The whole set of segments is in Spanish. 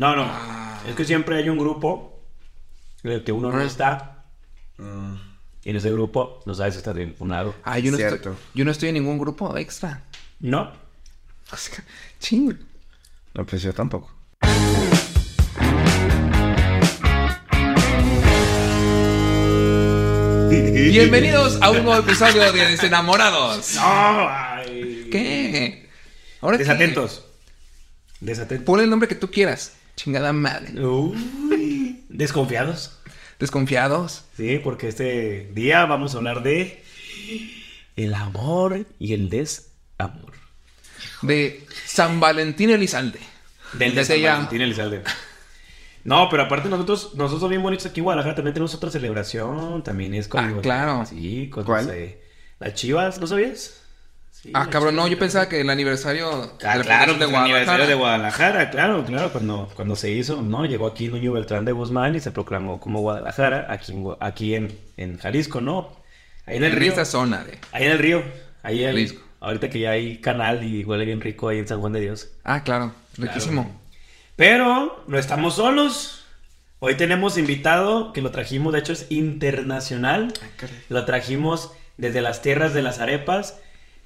No, no. Ah. Es que siempre hay un grupo en el que uno no está. Mm. Y en ese grupo no sabes si estás bien funado. Ah, yo no, Cierto. estoy, yo no estoy en ningún grupo extra. No. Ching. No, pues yo tampoco. Bienvenidos a un nuevo episodio de Desenamorados. No. ay. ¿Qué? Ahora qué? Desatentos. Desatentos. Ponle el nombre que tú quieras. Chingada madre. Uy. Desconfiados. Desconfiados. Sí, porque este día vamos a hablar de el amor y el desamor. De San Valentín Elizalde. Del de San. Valentín Elizalde. No, pero aparte nosotros, nosotros bien bonitos aquí en Guadalajara también tenemos otra celebración. También es con... Ah, claro. Sí, con ¿Cuál? eh, las chivas, ¿no sabías? Sí, Ah, cabrón, no, yo pensaba que el aniversario Ah, la claro, pues, el aniversario de Guadalajara, claro, claro, cuando, cuando se hizo, ¿no? Llegó aquí Nuño Beltrán de Guzmán y se proclamó como Guadalajara, aquí aquí en, en Jalisco, ¿no? Ahí en el En río. esta zona de. Ahí en el río, ahí en Jalisco. ahorita que ya hay canal y huele bien rico ahí en San Juan de Dios. Ah, claro, riquísimo. Pero no estamos solos. Hoy tenemos invitado que lo trajimos, de hecho es internacional. Lo trajimos desde las tierras de las arepas.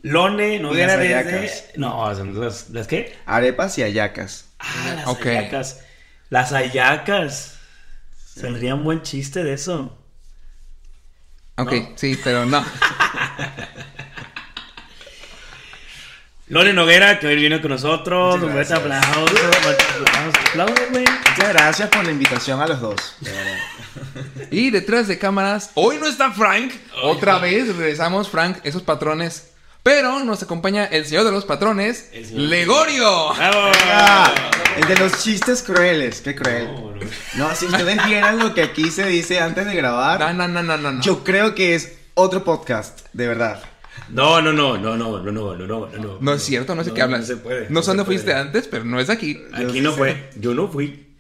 Lone Noguera Las desde... No, las, ¿las qué? Arepas y ayacas. Ah, las Ok. hallacas. Las hallacas. Saldría un buen chiste de eso. Ok, No. sí, pero no. Lone Noguera, que hoy vino con nosotros. Un fuerte aplauso. Muchas gracias por la invitación a los dos. Y detrás de cámaras, hoy no está Frank. Otra vez regresamos, Frank, esos patrones. Pero nos acompaña el señor de los patrones, El señor- Legorio. ¡Bravo! Ah, el de los chistes crueles, qué cruel. No, si ustedes vieran lo que aquí se dice antes de grabar, No, no, no, no, no. yo creo que es otro podcast, de verdad. No, no, no, no, no, no, no, no, no, no. No es cierto, no sé qué hablas. No se puede. No sé dónde fuiste antes, pero no es aquí. Aquí no fue, yo no fui.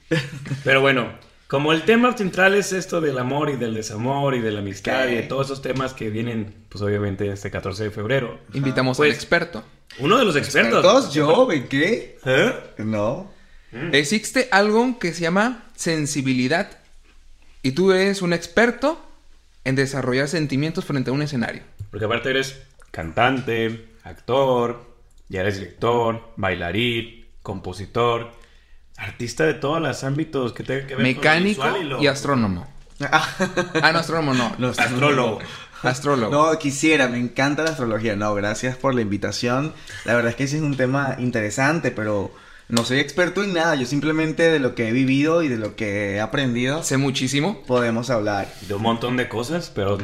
Pero bueno, como el tema central es esto del amor y del desamor y de la amistad y de todos esos temas que vienen, pues obviamente este 14 de febrero. Invitamos Pues- al experto. Uno de los expertos. ¿Dos? ¿Yo? ¿En qué? ¿Eh? No. Existe algo que se llama sensibilidad. Y tú eres un experto en desarrollar sentimientos frente a un escenario. Porque aparte eres cantante, actor, ya eres director, bailarín, compositor, artista de todos los ámbitos que tengan que ver Mecánico con visual y, lo- astrónomo. Ah, no, astrónomo no. No, Astrólogo. Astrólogo. No, quisiera, me encanta la astrología. No, gracias por la invitación. La verdad es que ese es un tema interesante, pero no soy experto en nada. Yo simplemente de lo que he vivido y de lo que he aprendido Sé muchísimo. podemos hablar. de un montón de cosas, pero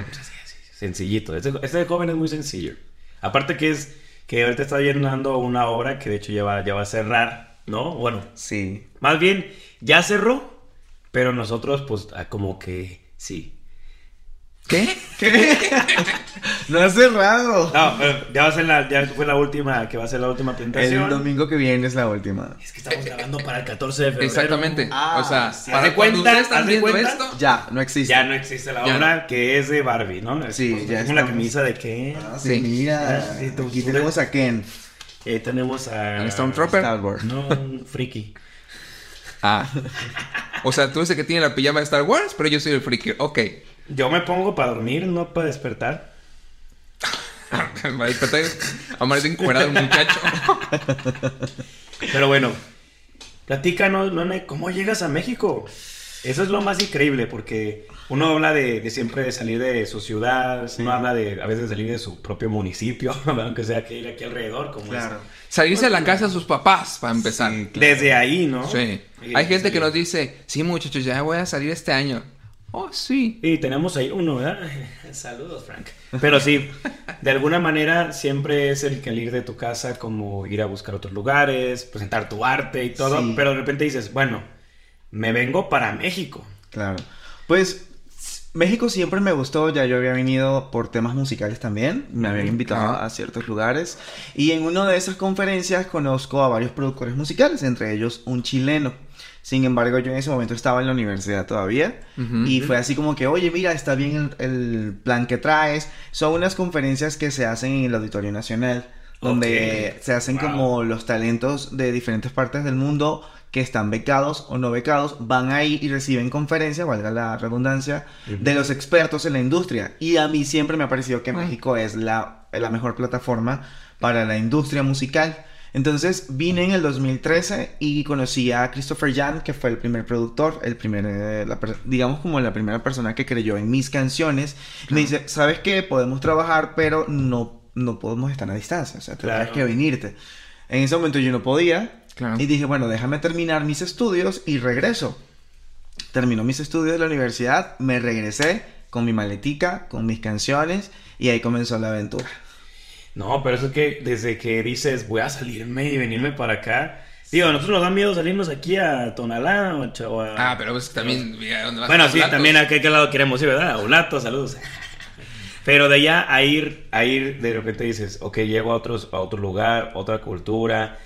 sencillito. Este, este joven es muy sencillo. Aparte que es que ahorita está llenando una obra que de hecho ya va, ya va a cerrar, ¿no? Bueno, Sí. más bien ya cerró, pero nosotros pues ah, como que sí. ¿Qué? No ha cerrado. No, pero ya va a ser la, ya fue la última, que va a ser la última presentación. El domingo que viene es la última. Es que estamos grabando para el 14 de febrero. Exactamente. Ah, o sea, sí. para ¿Haz de cuando cuenta? están ¿Haz de viendo cuenta? esto, Ya, no existe. Ya no existe la Ya obra que es de Barbie, ¿no? Es Sí, ya como una estamos. camisa de qué. Ah, sí, Sí. mira. Aquí tenemos a Ken. Ahí tenemos a... Al Stormtrooper. Star Wars. No, un friki. Ah. O sea, tú eres el que tiene la pijama de Star Wars, pero yo soy el freaky. Ok. Yo me pongo para dormir, no para despertar. Va a despertar. Amarece encuerado el muchacho. Pero bueno, platícanos, Lone, ¿cómo llegas a México? Eso es lo más increíble, porque uno habla de, de siempre de salir de su ciudad, uno habla de a veces salir de su propio municipio, aunque sea que ir aquí alrededor, como Claro. Salirse de la casa de sus papás, para empezar. Sí, es. claro. Desde ahí, ¿no? Sí. Hay gente que nos dice, sí, muchachos, ya voy a salir este año. Oh, sí. Y tenemos ahí uno, ¿verdad? Saludos, Frank. Pero sí, de alguna manera siempre es el que al ir de tu casa, como ir a buscar otros lugares, presentar tu arte y todo, Sí. pero de repente dices, bueno, me vengo para México. Claro. Pues México siempre me gustó, ya yo había venido por temas musicales también, me habían invitado a ciertos lugares y en una de esas conferencias conozco a varios productores musicales, entre ellos un chileno. Sin embargo, yo en ese momento estaba en la universidad todavía y fue así como que, oye, mira, está bien el, el plan que traes. Son unas conferencias que se hacen en el Auditorio Nacional, donde se hacen Wow. como los talentos de diferentes partes del mundo que están becados o no becados, van ahí y reciben conferencias, valga la redundancia, de los expertos en la industria. Y a mí siempre me ha parecido que. México es la, la mejor plataforma para la industria musical. Entonces vine en el 2013 y conocí a Christopher Jan, que fue el primer productor, el primer, eh, la digamos como la primera persona que creyó en mis canciones. Me dice, ¿sabes qué? Podemos trabajar, pero no, no podemos estar a distancia, o sea, tendrás Claro. que venirte. En ese momento yo no podía Claro. y dije, bueno, déjame terminar mis estudios y regreso. Terminó mis estudios de la universidad, me regresé con mi maletica, con mis canciones y ahí comenzó la aventura. No, pero eso es que desde que dices voy a salirme y venirme para acá. Digo, a nosotros nos da miedo salirnos aquí a Tonalá o a... Ah, pero pues también. ¿dónde vas Bueno, a sí, también a qué, qué lado queremos ir, ¿verdad? A Ulato, saludos. Pero de allá a ir, a ir, de repente dices, ok, llego a, otros, a otro lugar, otra cultura.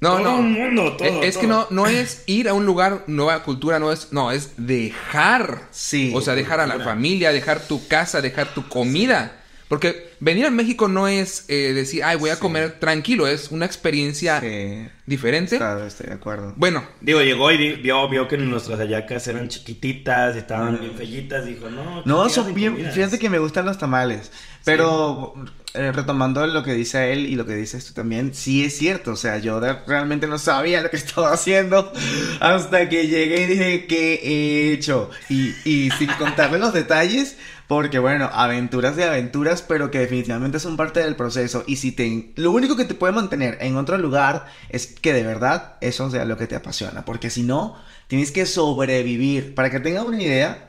No, Todo no. un mundo, todo, es es que no, no es ir a un lugar, nueva cultura, no es. No, es dejar. Sí. O sea, dejar a la Cultura. familia, dejar tu casa, dejar tu comida. Porque venir a México no es eh, decir, ay, voy a Sí. comer tranquilo. Es una experiencia Sí, diferente. claro, estoy de acuerdo. Bueno, Digo, llegó y vio, vio que nuestras hallacas eran chiquititas, estaban bien fellitas, dijo, no. No, ¿qué son bien, comidas? fíjate que me gustan los tamales, pero eh, retomando lo que dice él y lo que dices tú también, sí es cierto, o sea, yo de- realmente no sabía lo que estaba haciendo hasta que llegué y dije, ¿qué he hecho? Y, y sin contarle los detalles, porque bueno, aventuras de aventuras, pero que definitivamente son parte del proceso, y si te, lo único que te puede mantener en otro lugar es que de verdad eso sea lo que te apasiona, porque si no, tienes que sobrevivir, para que tengas una idea,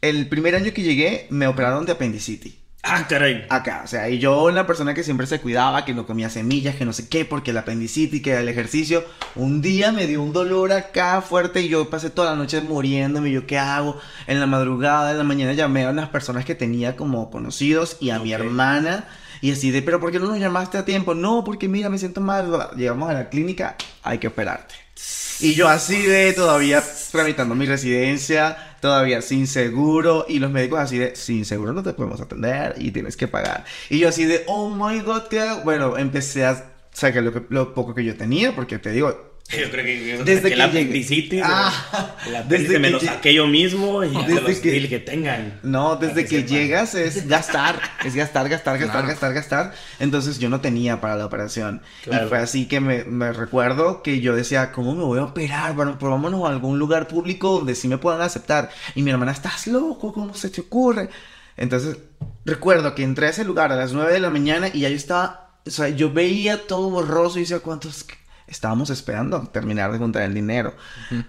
el primer año que llegué me operaron de apendicitis. Ah, caray. Acá, o sea, y yo una persona que siempre se cuidaba, que no comía semillas, que no sé qué, porque el apendicitis, que el ejercicio, un día me dio un dolor acá fuerte y yo pasé toda la noche muriéndome, yo qué hago, en la madrugada, en la mañana llamé a unas personas que tenía como conocidos y a mi hermana, y así de, pero ¿por qué no nos llamaste a tiempo? No, porque mira, me siento mal, llegamos a la clínica, hay que operarte. Y yo así de todavía tramitando mi residencia, todavía sin seguro, y los médicos así de, sin seguro no te podemos atender y tienes que pagar. Y yo así de, oh my god, ¿qué hago?". Bueno, empecé a sacar lo, lo poco que yo tenía, porque te digo, Yo creo que Desde que la apendicitis. Ah, el desde apéndice me que lo lle- saqué yo mismo y Desde los que- que tengan. no, desde que sepan. llegas es gastar, es gastar, gastar, gastar, gastar, gastar. Entonces yo no tenía para la operación. Claro. Y fue así que me, me recuerdo que yo decía, ¿cómo me voy a operar? Bueno, pues vámonos a algún lugar público donde sí me puedan aceptar. Y mi hermana, ¿estás loco? ¿Cómo se te ocurre? Entonces, recuerdo que entré a ese lugar a las 9 de la mañana y ya yo estaba, o sea, yo veía todo borroso y decía, ¿cuántos? Estábamos esperando a terminar de juntar el dinero.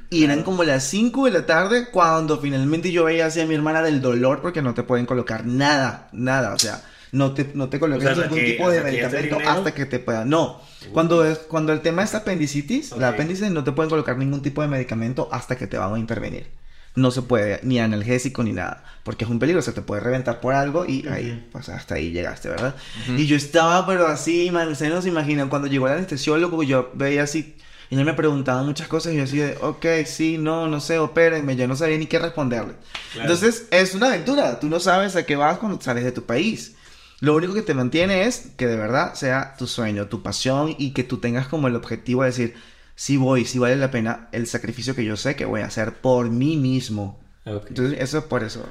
Y eran como las 5 de la tarde cuando finalmente yo veía hacia mi hermana del dolor porque no te pueden colocar nada, nada, o sea, no te, no te colocan O sea, hasta ningún que- tipo de medicamento hasta que te puedan. No, cuando, es, cuando el tema es apendicitis, la apéndice no te pueden colocar ningún tipo de medicamento hasta que te van a intervenir. No se puede, ni analgésico ni nada, porque es un peligro, se te puede reventar por algo y ahí, pues hasta ahí llegaste, ¿verdad? Y yo estaba, pero así, man, ustedes no se imaginan, cuando llegó el anestesiólogo, yo veía así, y él me preguntaba muchas cosas y yo así de, ok, sí, no, no sé, opérenme, yo no sabía ni qué responderle. Claro. Entonces, es una aventura, tú no sabes a qué vas cuando sales de tu país. Lo único que te mantiene es que de verdad sea tu sueño, tu pasión y que tú tengas como el objetivo de decir, sí voy, sí vale la pena el sacrificio que yo sé que voy a hacer por mí mismo. Entonces, eso es por eso.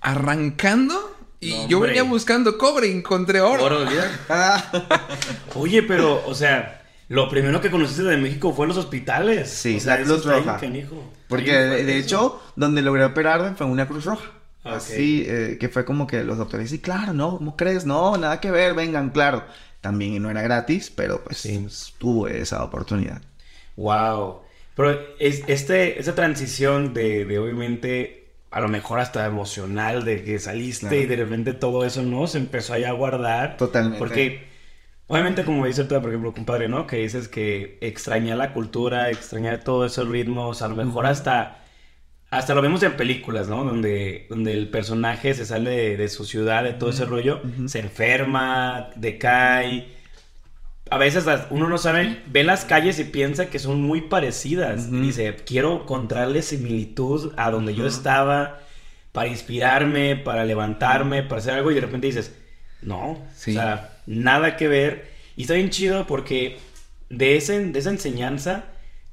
arrancando. Y No, yo venía buscando cobre y encontré oro. Oro. Ah, Oye, pero, o sea, lo primero que conociste de México fue los hospitales. Sí, o sea, la Cruz Roja. porque de, eso. hecho, donde logré operarme fue una Cruz Roja. Ok. Así, eh, que fue como que los doctores, sí, claro, no, ¿cómo crees? No, nada que ver, vengan, claro. También no era gratis, pero pues Sí. tuve esa oportunidad. Wow. Pero es, este, esa transición de, de obviamente, a lo mejor hasta emocional, de que saliste Claro. y de repente todo eso no se empezó ahí a guardar. Totalmente. Porque, obviamente, como dice ahorita, por ejemplo, compadre, ¿no? Que dices que extraña la cultura, extraña todos esos ritmos, a lo mejor hasta. Hasta lo vemos en películas, ¿no? Donde, donde el personaje se sale de, de su ciudad, de todo ese rollo, se enferma, decae. A veces uno no sabe, ve las calles y piensa que son muy parecidas. Ujú. Y dice, quiero encontrarle similitud a donde yo estaba para inspirarme, para levantarme, para hacer algo. Y de repente dices, no, Sí. o sea, nada que ver. Y está bien chido porque de, ese, de esa enseñanza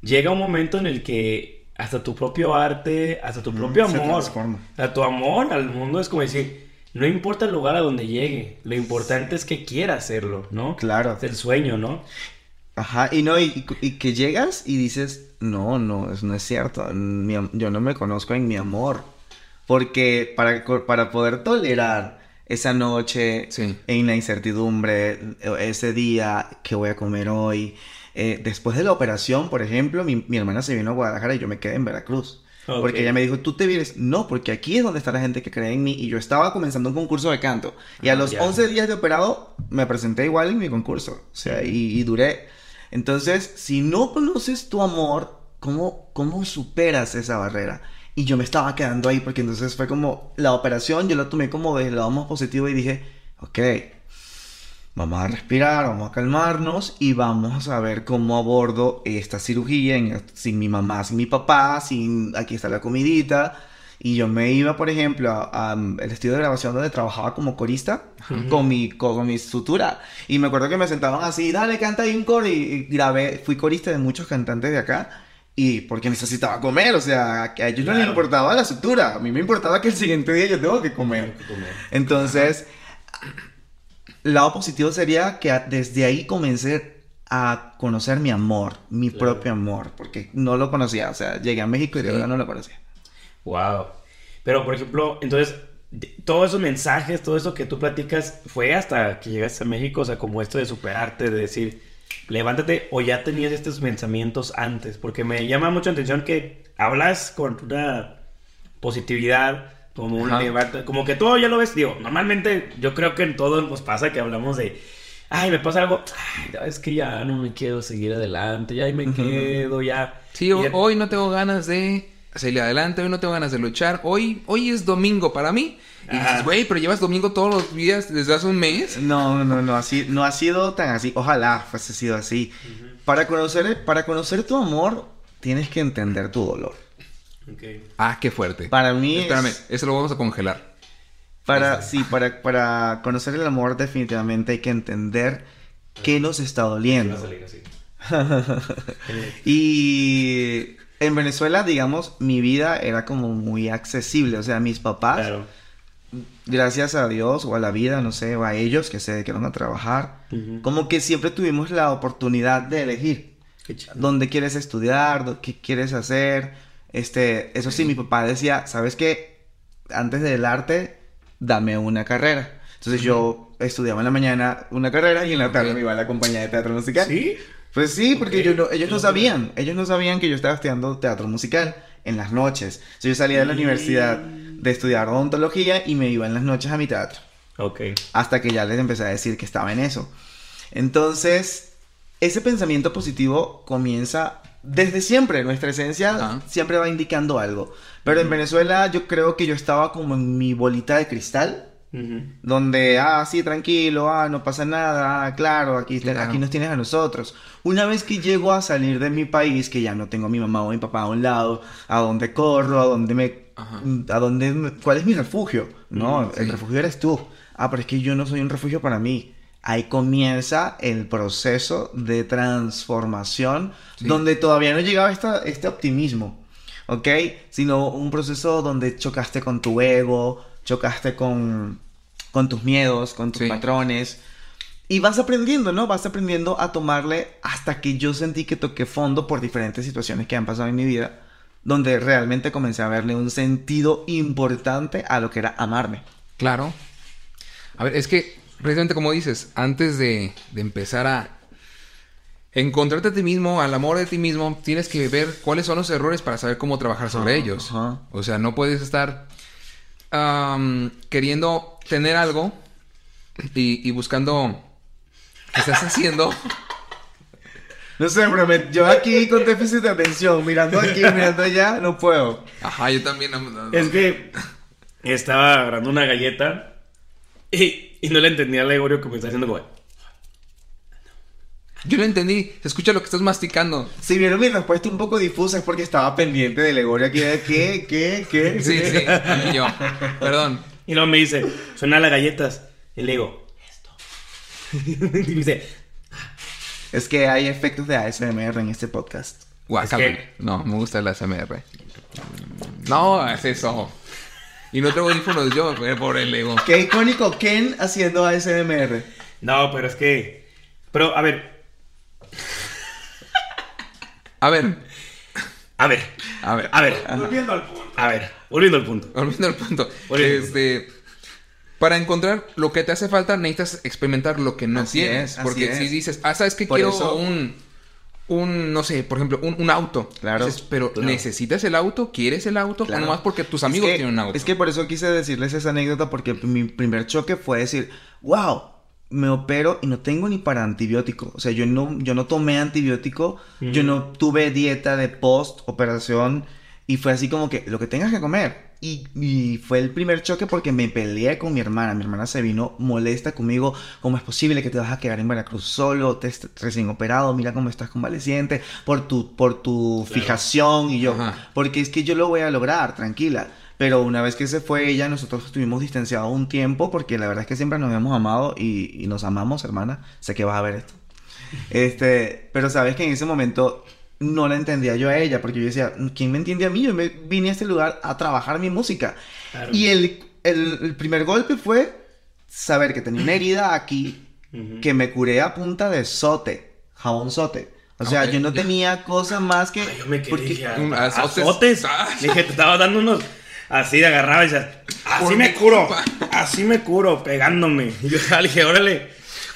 llega un momento en el que hasta tu propio arte, hasta tu propio se amor, transforma. o sea, tu amor al mundo es como decir, no importa el lugar a donde llegue, lo importante es que quiera hacerlo, ¿no? Claro. Es el sueño, ¿no? Ajá, y no, y, y que llegas y dices, no, no, eso no es cierto, mi yo no me conozco en mi amor, porque para, para poder tolerar esa noche Sí. en la incertidumbre, eh, ese día que voy a comer hoy, eh, después de la operación, por ejemplo, mi, mi hermana se vino a Guadalajara y yo me quedé en Veracruz. Ok. Porque ella me dijo, tú te vienes. No, porque aquí es donde está la gente que cree en mí. Y yo estaba comenzando un concurso de canto. Y a Ah, los ya. 11 días de operado, me presenté igual en mi concurso. O sea, y, y duré. Entonces, si no conoces tu amor, ¿cómo, ¿cómo superas esa barrera? Y yo me estaba quedando ahí porque entonces fue como la operación, yo la tomé como del lado más positivo y dije, ok, vamos a respirar, vamos a calmarnos y vamos a ver cómo abordo esta cirugía en- sin mi mamá, sin mi papá, sin aquí está la comidita. Y yo me iba, por ejemplo, al estudio de grabación donde trabajaba como corista con mi, con, con mi sutura. Y me acuerdo que me sentaban así, dale, canta ahí un coro. Y, y grabé, fui corista de muchos cantantes de acá. Y porque necesitaba comer, o sea, que a ellos no les Claro. importaba la sutura. A mí me importaba que el siguiente día yo tengo que comer. Entonces, lado positivo sería que desde ahí comencé a conocer mi amor, mi Claro. propio amor, porque no lo conocía, o sea, llegué a México y de Sí. verdad no lo conocía. Wow. Pero, por ejemplo, entonces, todos esos mensajes, todo eso que tú platicas, fue hasta que llegaste a México, o sea, como esto de superarte, de decir, levántate, o ya tenías estos pensamientos antes, porque me llama mucho la atención que hablas con una positividad, como un Ajá. levanta- como que todo ya lo ves, digo, normalmente yo creo que en todo nos pasa que hablamos de, ay, me pasa algo, ay, es que ya no me quiero seguir adelante, ya ahí me quedo, ya. Sí, hoy no tengo ganas de salir adelante, hoy no tengo ganas de luchar. Hoy, hoy es domingo para mí. Y dices, güey, pero llevas domingo todos los días desde hace un mes. No, no, no, así, no ha sido tan así. Ojalá fuese sido así. Para conocer, para conocer tu amor, tienes que entender tu dolor. Ah, qué fuerte. Para mí, es- Espérame, eso lo vamos a congelar. Para, sí, para, para conocer el amor definitivamente hay que entender qué nos está Va doliendo. a salir así. Y en Venezuela, digamos, mi vida era como muy accesible. O sea, mis papás, Claro. gracias a Dios o a la vida, no sé, o a ellos que se dedicaron a trabajar, como que siempre tuvimos la oportunidad de elegir dónde quieres estudiar, qué quieres hacer. Este, eso sí, mi papá decía, ¿sabes qué? Antes del arte, dame una carrera. Entonces yo estudiaba en la mañana una carrera y en la tarde me iba a la compañía de teatro musical. ¿Sí? Pues sí, porque yo no- ellos no sabían, ellos no sabían que yo estaba estudiando teatro musical en las noches. Entonces yo salía de la Y- universidad de estudiar odontología y me iba en las noches a mi teatro. Ok. Hasta que ya les empecé a decir que estaba en eso. Entonces, ese pensamiento positivo comienza desde siempre. Nuestra esencia Ajá. siempre va indicando algo. Pero en Venezuela yo creo que yo estaba como en mi bolita de cristal. Donde, ah, sí, tranquilo, ah, no pasa nada, ah, claro, aquí, Claro. aquí nos tienes a nosotros. Una vez que llego a salir de mi país, que ya no tengo a mi mamá o mi papá a un lado, a dónde corro, a dónde me... Ajá. a dónde... me- ¿Cuál es mi refugio? No, el sí. refugio eres tú. Ah, pero es que yo no soy un refugio para mí. Ahí comienza el proceso de transformación, Sí. donde todavía no llegaba esta, este optimismo. ¿ok? Sino un proceso donde chocaste con tu ego, chocaste con, con tus miedos, con tus Sí. patrones. Y vas aprendiendo, ¿no? Vas aprendiendo a tomarle hasta que yo sentí que toqué fondo por diferentes situaciones que han pasado en mi vida, donde realmente comencé a verle un sentido importante a lo que era amarme. Claro. A ver, es que precisamente como dices, antes de, de empezar a encontrarte a ti mismo, al amor de ti mismo, tienes que ver cuáles son los errores para saber cómo trabajar sobre Ajá, ellos. ajá. O sea, no puedes estar queriendo tener algo y, y buscando qué estás haciendo. No sé, pero me- yo aquí con déficit de atención, mirando aquí, mirando allá, no puedo. Ajá, yo también. no- no- no. Es que estaba agarrando una galleta y, y no le entendía al Gregorio que me está haciendo como... Yo lo entendí. Se escucha lo que estás masticando. Si vieron mi respuesta un poco difusa es porque estaba pendiente del Legorio aquí de qué, qué, qué. Sí, sí. Y yo. Perdón. Y luego me dice, suena las galletas. Y le digo, esto. y me dice, Es que hay efectos de ASMR en este podcast. Guacala. Es que- No, me gusta la SMR. No, es eso. Y no tengo audífonos yo, eh, por el ego. Qué icónico Ken haciendo ASMR. No, pero es que. Pero, a ver, A ver, a ver, a ver. a ver. Volviendo al punto. A ver, volviendo al punto. Volviendo al punto. Volviendo. Este, para encontrar lo que te hace falta, necesitas experimentar lo que no Así tienes. es, así porque es. si dices, ah, ¿sabes? Por Quiero eso- un, un, no sé, por ejemplo, un, un auto. Claro, Dices, pero claro. ¿necesitas el auto? ¿Quieres el auto? Claro. O nomás porque tus Es amigos que- tienen un auto. Es que por eso quise decirles esa anécdota porque mi primer choque fue decir, wow, me opero y no tengo ni para antibiótico. O sea, yo no, yo no tomé antibiótico, yo no tuve dieta de post operación y fue así como que lo que tengas que comer. Y, y fue el primer choque porque me peleé con mi hermana. Mi hermana se vino molesta conmigo. ¿Cómo es posible que te vas a quedar en Veracruz solo? Te recién operado. Mira cómo estás convaleciente. Por tu, por tu fijación. Y yo, Ajá. porque es que yo lo voy a lograr, tranquila. Pero una vez que se fue ella, nosotros estuvimos distanciados un tiempo porque la verdad es que siempre nos habíamos amado y, y nos amamos, hermana. Sé que vas a ver esto. Este, pero sabes que en ese momento no la entendía yo a ella porque yo decía, ¿quién me entiende a mí? Yo me vine a este lugar a trabajar mi música. Claro. Y el, el- el primer golpe fue saber que tenía una herida aquí que me curé a punta de sote, jabón sote. O sea, Ok. yo no tenía cosa más que... Ay, yo me quedé porque- dije, Un "Ah, azotes". azotes. Ah. Dije, te estaba dando unos. Así de agarraba y decías, así Por me curo. Así me curo, pegándome. Y yo le dije, órale.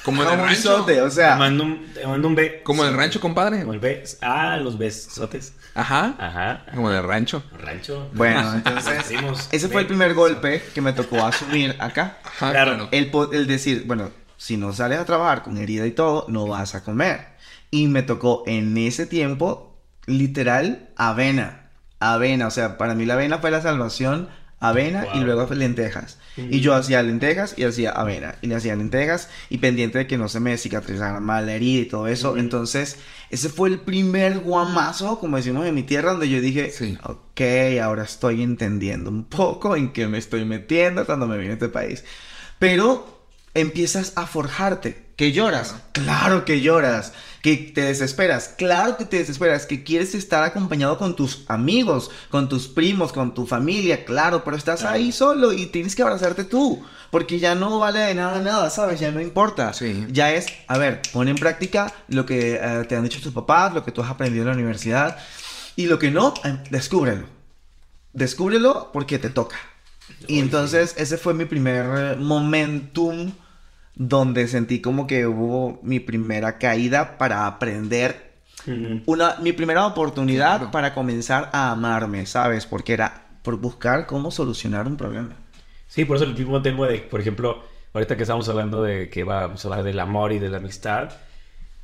Como en el rancho. sote, o Te sea... mando un, te mando un B. Como en el rancho, compadre. Como el B. Ah, los besotes. Ajá. Ajá. Como en el rancho. Rancho. Bueno, entonces, ese fue el B. primer golpe que me tocó asumir acá. Ajá, Claro. El, po- el decir, bueno, si no sales a trabajar con herida y todo, no vas a comer. Y me tocó en ese tiempo, literal, avena. Avena, o sea, para mí la avena fue la salvación. Avena y luego lentejas. Y yo hacía lentejas y hacía avena. Y le hacía lentejas y pendiente de que no se me cicatrizara mal la herida y todo eso. Entonces, ese fue el primer guamazo, como decimos en mi tierra, donde yo dije, Sí. ok, ahora estoy entendiendo un poco en qué me estoy metiendo cuando me vine a este país. Pero empiezas a forjarte. ¿Que lloras? Claro que lloras. ¿Que te desesperas? Claro que te desesperas. ¿Que quieres estar acompañado con tus amigos, con tus primos, con tu familia? Claro, pero estás Claro. ahí solo y tienes que abrazarte tú. Porque ya no vale de nada nada, ¿sabes? Ya no importa. Sí. Ya es, a ver, pon en práctica lo que eh, te han dicho tus papás, lo que tú has aprendido en la universidad. Y lo que no, eh, descúbrelo. Descúbrelo porque te toca. Y entonces ese fue mi primer eh, momentum donde sentí como que hubo mi primera caída para aprender una mi primera oportunidad Claro. para comenzar a amarme, ¿sabes? Porque era por buscar cómo solucionar un problema. Sí, por eso el mismo tema de, por ejemplo, ahorita que estamos hablando de que vamos a hablar del amor y de la amistad,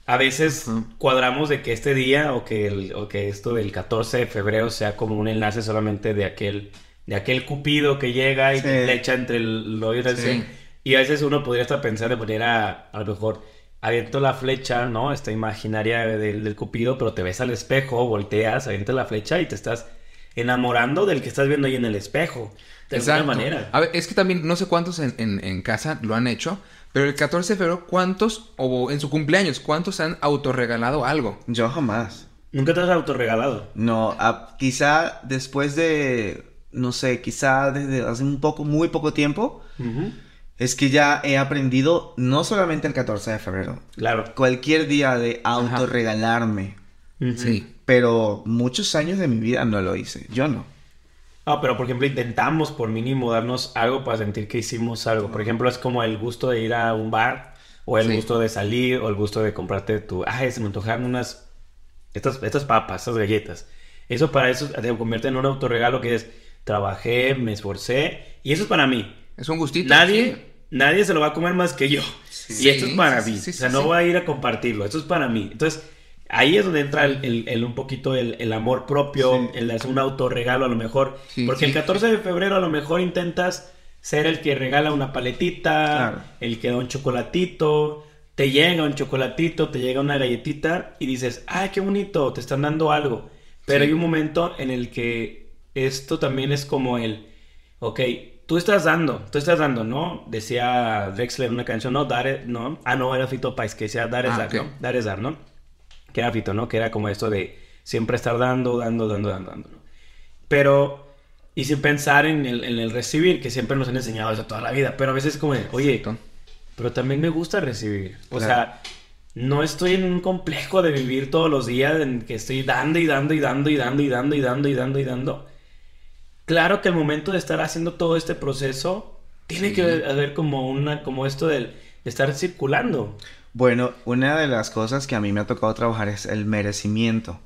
a veces cuadramos de que este día o que, el- o que esto del 14 de febrero sea como un enlace solamente de aquel, de aquel cupido que llega y Sí. te echa entre el, lo y el- Sí. Y a veces uno podría estar pensando de manera, a lo mejor, aviento la flecha, ¿no? Esta imaginaria del, del cupido, pero te ves al espejo, volteas, avientas la flecha y te estás enamorando del que estás viendo ahí en el espejo. De Exacto. alguna manera. A ver, es que también no sé cuántos en, en- en casa lo han hecho, pero el 14 de febrero, ¿cuántos, o en su cumpleaños, cuántos han autorregalado algo? Yo jamás. Nunca te has autorregalado. No, ah, quizá después de, no sé, quizá desde hace un poco, muy poco tiempo, es que ya he aprendido no solamente el 14 de febrero, Claro. cualquier día de autorregalarme, Sí. pero muchos años de mi vida no lo hice, yo no. Ah, pero por ejemplo intentamos por mínimo darnos algo para sentir que hicimos algo. Por ejemplo, es como el gusto de ir a un bar, o el Sí. gusto de salir, o el gusto de comprarte tu... Ay, se me antojaron unas... Estas, estas papas, estas galletas. Eso para eso te convierte en un autorregalo que es... Trabajé, me esforcé, y eso es para mí. Es un gustito. Nadie, nadie se lo va a comer más que yo. Sí. y esto es para Sí, mí. sí, o sea, no voy a ir a compartirlo. Esto es para mí. Entonces, ahí es donde entra el, el- el- un poquito el, el amor propio, el hacer un autorregalo a lo mejor. Porque el 14 de febrero a lo mejor intentas ser el que regala una paletita, Claro. el que da un chocolatito. Te llega un chocolatito, te llega una galletita y dices, ay, qué bonito, te están dando algo. Pero hay un momento en el que esto también es como el, ok, tú estás dando, tú estás dando, ¿no? Decía Drexler en una canción, no, dar es, no, ah, no, era Fito Pais, que decía dar es Ah, dar, ok. ¿no? Dar es dar, ¿no? Que era Fito, ¿no? Que era como esto de, siempre estar dando, dando, dando, dando, dando. ¿no? Pero, y sin pensar en el, en el recibir, que siempre nos han enseñado eso toda la vida, pero a veces es como, de, oye, pero también me gusta recibir. O Claro. sea, no estoy en un complejo de vivir todos los días en que estoy dando y dando y dando y dando y dando y dando y dando y dando. Claro que al momento de estar haciendo todo este proceso, tiene Sí. que haber como una, como esto del- de, estar circulando. Bueno, una de las cosas que a mí me ha tocado trabajar es el merecimiento.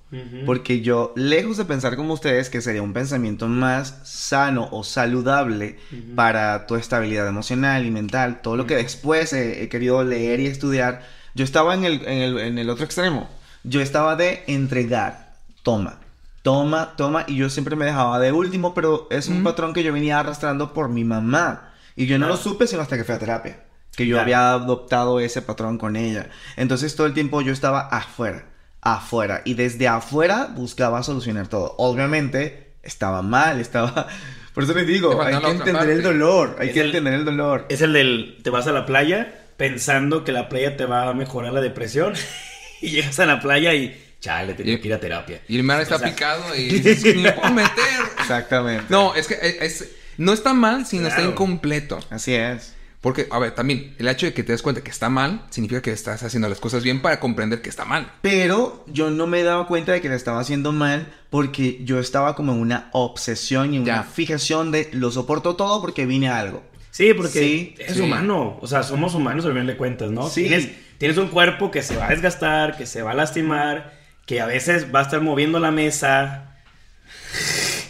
Porque yo, lejos de pensar como ustedes, que sería un pensamiento más sano o saludable para tu estabilidad emocional y mental, todo lo que después he, he querido leer y estudiar, yo estaba en el, en, el, en el otro extremo. Yo estaba de entregar, toma, toma, toma, y yo siempre me dejaba de último, pero es un patrón que yo venía arrastrando por mi mamá. Y yo no lo supe sino hasta que fui a terapia. Que yo Claro. había adoptado ese patrón con ella. Entonces todo el tiempo yo estaba afuera, afuera. Y desde afuera buscaba solucionar todo. Obviamente estaba mal, estaba... Por eso les digo, hay que entender el dolor. Hay Es que el- entender el dolor. Es el del, te vas a la playa pensando que la playa te va a mejorar la depresión y llegas a la playa y, chale, tengo Y- que ir a terapia. Y el mar está O sea- picado y dices, "Ni puedo meter. Exactamente. No, es que es- no está mal, sino está incompleto. Así es. Porque, a ver, también, el hecho de que te des cuenta que está mal, significa que estás haciendo las cosas bien para comprender que está mal. Pero yo no me daba cuenta de que le estaba haciendo mal porque yo estaba como en una obsesión y una Ya. fijación de lo soporto todo porque vine a algo. Sí, porque Sí, es sí. humano. O sea, somos humanos al final de cuentas, ¿no? Sí. Tienes, tienes un cuerpo que se va a desgastar, que se va a lastimar, que a veces va a estar moviendo la mesa.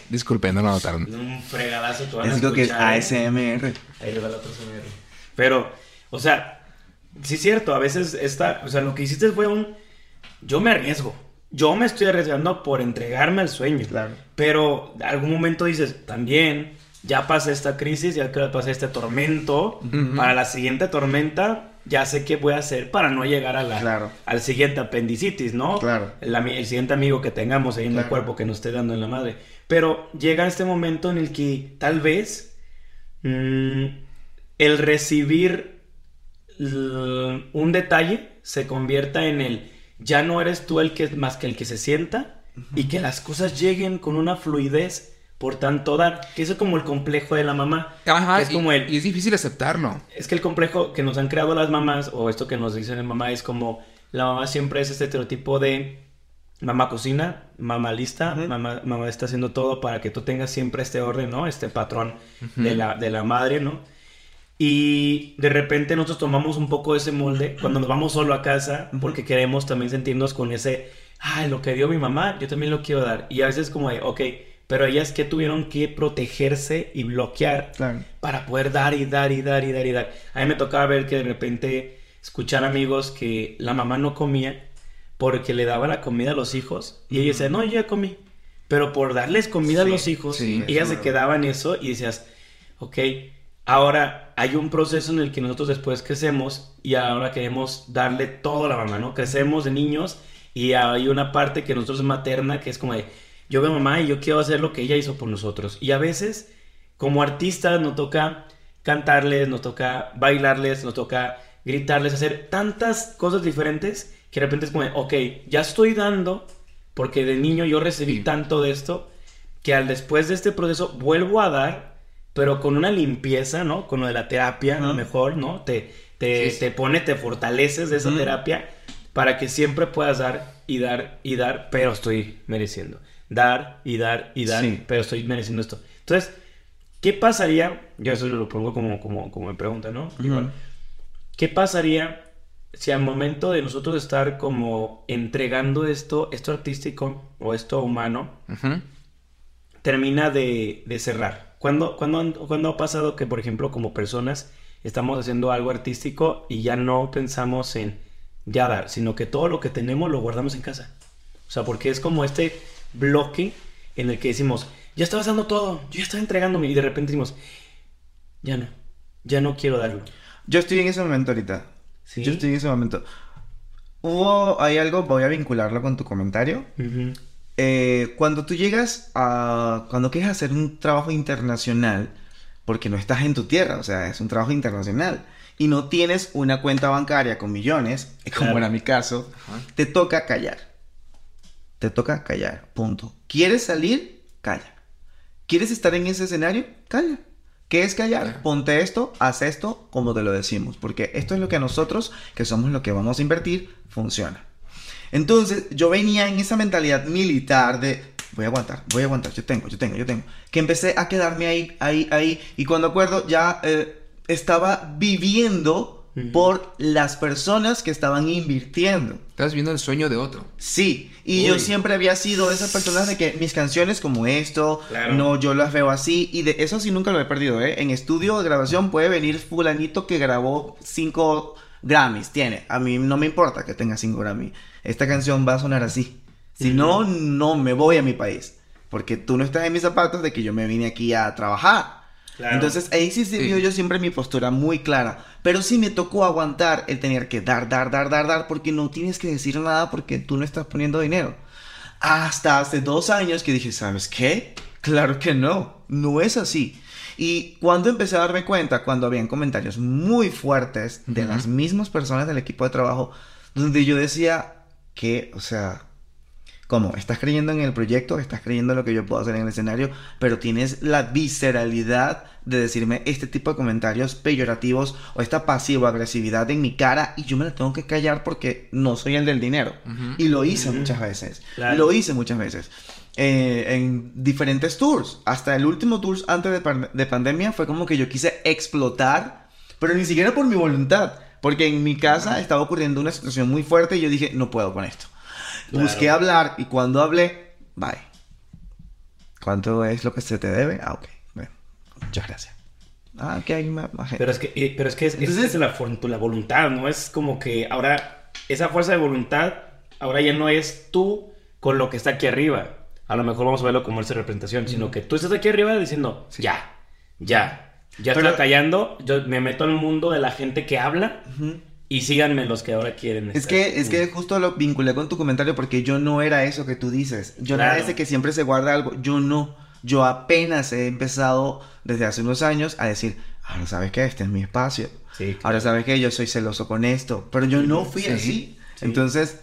Disculpen, no lo notaron. Un fregadazo a Es lo que es escuchar, ¿eh? ASMR. Ahí le va la otra SMR. Pero, o sea, sí es cierto, a veces esta, o sea, lo que hiciste fue un, yo me arriesgo, yo me estoy arriesgando por entregarme al sueño. Claro. Pero en algún momento dices, también, ya pasé esta crisis, ya que pasé este tormento, para la siguiente tormenta, ya sé qué voy a hacer para no llegar a la, Claro. al siguiente apendicitis, ¿no? Claro. El, el siguiente amigo que tengamos ahí en el Claro. cuerpo que nos esté dando en la madre. Pero llega este momento en el que tal vez mm, el recibir un detalle se convierta en el ya no eres tú el que más que el que se sienta y que las cosas lleguen con una fluidez por tanto dar que eso es como el complejo de la mamá Ajá, es y- como el y es difícil aceptarlo. es que el complejo que nos han creado las mamás, o esto que nos dicen en mamá, es como la mamá siempre es este estereotipo de mamá cocina, mamá lista, mamá, mamá está haciendo todo para que tú tengas siempre este orden, ¿no? Este patrón de, la, de la madre, ¿no? Y de repente nosotros tomamos un poco ese molde cuando nos vamos solo a casa porque queremos también sentirnos con ese, ay, lo que dio mi mamá, yo también lo quiero dar. Y a veces como de, ok, pero ellas que tuvieron que protegerse y bloquear Claro. para poder dar y dar y dar y dar y dar. A mí me tocaba ver que de repente escuchar amigos que la mamá no comía porque le daba la comida a los hijos y ella decía, no, yo ya comí. Pero por darles comida a los hijos, sí, ella eso se es quedaba en eso y decías, ok, ahora hay un proceso en el que nosotros después crecemos y ahora queremos darle todo a la mamá, ¿no? Crecemos de niños y hay una parte que nosotros es materna que es como de, yo veo a mamá y yo quiero hacer lo que ella hizo por nosotros. Y a veces, como artistas, nos toca cantarles, nos toca bailarles, nos toca gritarles, hacer tantas cosas diferentes que de repente es como, ok, ya estoy dando, porque de niño yo recibí Sí. tanto de esto, que al después de este proceso vuelvo a dar, pero con una limpieza, ¿no? Con lo de la terapia, a lo Ajá. mejor, ¿no? Te, te, Sí, sí. te pone, te fortaleces de esa terapia para que siempre puedas dar y dar y dar, pero estoy mereciendo. Dar y dar y dar, Sí. pero estoy mereciendo esto. Entonces, ¿qué pasaría? Yo eso lo pongo como, como, como me pregunta, ¿no? Igual. ¿Qué pasaría si al momento de nosotros estar como entregando esto, esto artístico o esto humano, Ujú. termina de, de cerrar? ¿Cuándo, cuándo, han- cuándo ha pasado que, por ejemplo, como personas estamos haciendo algo artístico y ya no pensamos en ya dar, sino que todo lo que tenemos lo guardamos en casa? O sea, porque es como este bloque en el que decimos, ya estaba dando todo, yo ya estaba entregándome y de repente decimos, ya no, ya no quiero darlo. Yo estoy en ese momento ahorita. ¿Sí? Yo estoy en ese momento. Hubo, hay algo, voy a vincularlo con tu comentario. Ujú. Eh, cuando tú llegas a, cuando quieres hacer un trabajo internacional, porque no estás en tu tierra, o sea, es un trabajo internacional, y no tienes una cuenta bancaria con millones, como Claro. era mi caso, Ajá. te toca callar. Te toca callar, punto. ¿Quieres salir? Calla. ¿Quieres estar en ese escenario? Calla. ¿Qué es callar? Ponte esto, haz esto como te lo decimos, porque esto es lo que a nosotros, que somos lo que vamos a invertir, funciona. Entonces yo venía en esa mentalidad militar de voy a aguantar, voy a aguantar, yo tengo, yo tengo, yo tengo, que empecé a quedarme ahí, ahí, ahí, y cuando acuerdo ya eh, estaba viviendo por las personas que estaban invirtiendo. Estás viendo el sueño de otro. Sí, y yo siempre había sido de esas personas de que mis canciones como esto, no, yo las veo así, y de eso sí nunca lo he perdido, ¿eh? En estudio de grabación puede venir fulanito que grabó cinco Grammys, tiene, a mí no me importa que tenga cinco Grammys, esta canción va a sonar así. Si no, no me voy a mi país, porque tú no estás en mis zapatos de que yo me vine aquí a trabajar. Entonces ahí sí se vio yo siempre mi postura muy clara. Pero sí me tocó aguantar el tener que dar, dar, dar, dar, dar, porque no tienes que decir nada porque tú no estás poniendo dinero. Hasta hace dos años que dije, ¿sabes qué? Claro que no, no es así. Y cuando empecé a darme cuenta, cuando habían comentarios muy fuertes de las mismas personas del equipo de trabajo, donde yo decía que, o sea, ¿Cómo? Estás creyendo en el proyecto, estás creyendo en lo que yo puedo hacer en el escenario, pero tienes la visceralidad de decirme este tipo de comentarios peyorativos o esta pasiva agresividad en mi cara y yo me la tengo que callar porque no soy el del dinero. Y lo hice muchas veces. Lo hice muchas veces. Eh, en diferentes tours. Hasta el último tour antes de, de pandemia fue como que yo quise explotar, pero ni siquiera por mi voluntad. Porque en mi casa estaba ocurriendo una situación muy fuerte y yo dije, no puedo con esto. Busqué hablar y cuando hablé, bye. ¿Cuánto es lo que se te debe? Ah, ok. Bueno, muchas gracias. Ah, que hay más, gente. Pero es que, eh, pero es, que es, es la, la voluntad, ¿no? Es como que ahora esa fuerza de voluntad, ahora ya no es tú con lo que está aquí arriba. A lo mejor vamos a verlo como esa representación, sino que tú estás aquí arriba diciendo, ya, ya, ya estoy callando, yo me meto en el mundo de la gente que habla. Y síganme los que ahora quieren. Es que, es que justo lo vinculé con tu comentario porque yo no era eso que tú dices. Yo no era ese que siempre se guarda algo. Yo no. Yo apenas he empezado desde hace unos años a decir, ahora sabes que este es mi espacio. Ahora sabes que yo soy celoso con esto. Pero yo no fui así. Entonces,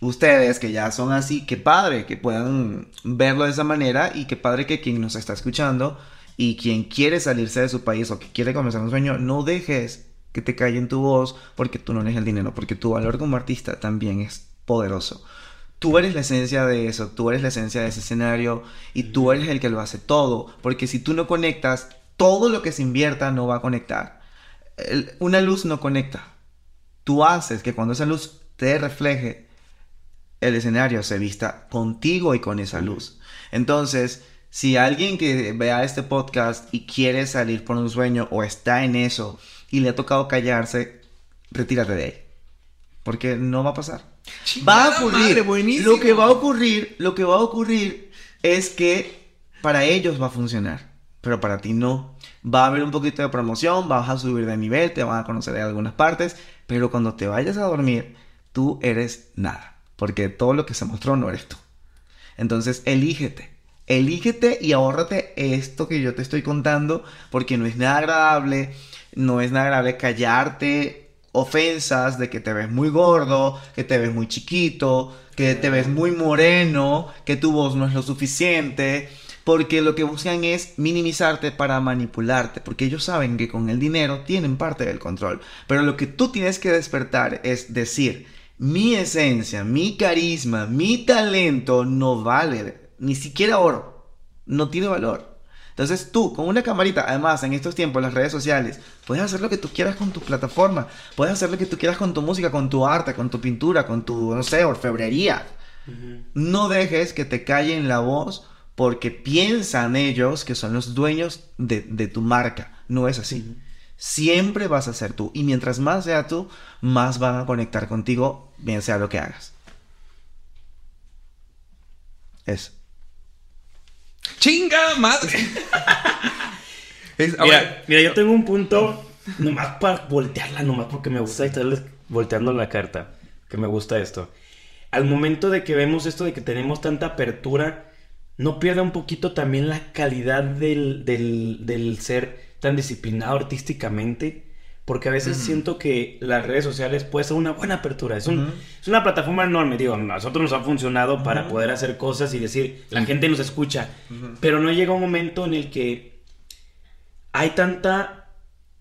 ustedes que ya son así, qué padre que puedan verlo de esa manera y qué padre que quien nos está escuchando y quien quiere salirse de su país o que quiere comenzar un sueño, no dejes que te calle en tu voz porque tú no eres el dinero, porque tu valor como artista también es poderoso. Tú eres la esencia de eso, tú eres la esencia de ese escenario y tú eres el que lo hace todo, porque si tú no conectas, todo lo que se invierta no va a conectar. una luz no conecta. Tú haces que cuando esa luz te refleje, el escenario se vista contigo y con esa luz. Entonces, si alguien que vea este podcast y quiere salir por un sueño o está en eso y le ha tocado callarse, retírate de ahí. Porque no va a pasar. va a ocurrir. lo que va a ocurrir, lo que va a ocurrir es que para ellos va a funcionar, pero para ti no. Va a haber un poquito de promoción, vas a subir de nivel, te van a conocer en algunas partes, pero cuando te vayas a dormir, tú eres nada, porque todo lo que se mostró no eres tú. Entonces, elígete. Elígete y ahórrate esto que yo te estoy contando, porque no es nada agradable no es nada grave callarte ofensas de que te ves muy gordo, que te ves muy chiquito, que te ves muy moreno, que tu voz no es lo suficiente, porque lo que buscan es minimizarte para manipularte, porque ellos saben que con el dinero tienen parte del control. Pero lo que tú tienes que despertar es decir, mi esencia, mi carisma, mi talento no vale ni siquiera oro, no tiene valor. Entonces tú, con una camarita, además en estos tiempos, las redes sociales, puedes hacer lo que tú quieras con tu plataforma, puedes hacer lo que tú quieras con tu música, con tu arte, con tu pintura, con tu, no sé, orfebrería. No dejes que te callen la voz porque piensan ellos que son los dueños de, tu marca. No es así. Siempre vas a ser tú. Y mientras más sea tú, más van a conectar contigo, bien sea lo que hagas. Eso. ¡Chinga madre! mira, mira, yo tengo un punto nomás para voltearla, nomás porque me gusta estarles volteando la carta. Que me gusta esto. Al momento de que vemos esto de que tenemos tanta apertura, no pierda un poquito también la calidad del, del, del ser tan disciplinado artísticamente. Porque a veces siento que las redes sociales puede ser una buena apertura. Es, un, es una plataforma enorme, digo, a nosotros nos ha funcionado para poder hacer cosas y decir, la gente nos escucha, pero no llega un momento en el que hay tanta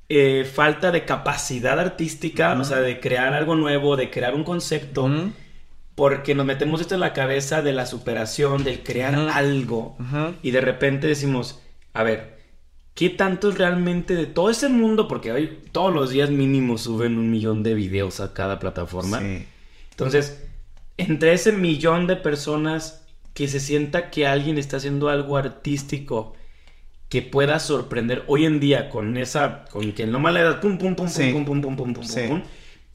eh, falta de capacidad artística, o sea, de crear algo nuevo, de crear un concepto, porque nos metemos esto en la cabeza de la superación, del crear algo, y de repente decimos, a ver, ¿Qué tantos realmente de todo ese mundo? Porque hoy todos los días mínimo suben un millón de videos a cada plataforma. Entonces, entre ese millón de personas que se sienta que alguien está haciendo algo artístico que pueda sorprender hoy en día con esa, con que no mala edad, pum, pum, pum, pum, pum, pum, pum, pum, pum,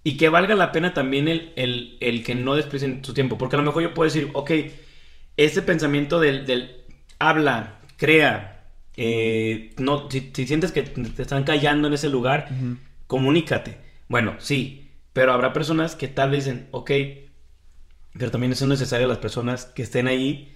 Y que valga la pena también el, el, el que no desprecien su tiempo. Porque a lo mejor yo puedo decir, ok, ese pensamiento del, del habla, crea, eh, no, si, sientes que te están callando en ese lugar, comunícate. Bueno, sí, pero habrá personas que tal vez dicen, ok, pero también son necesarias las personas que estén ahí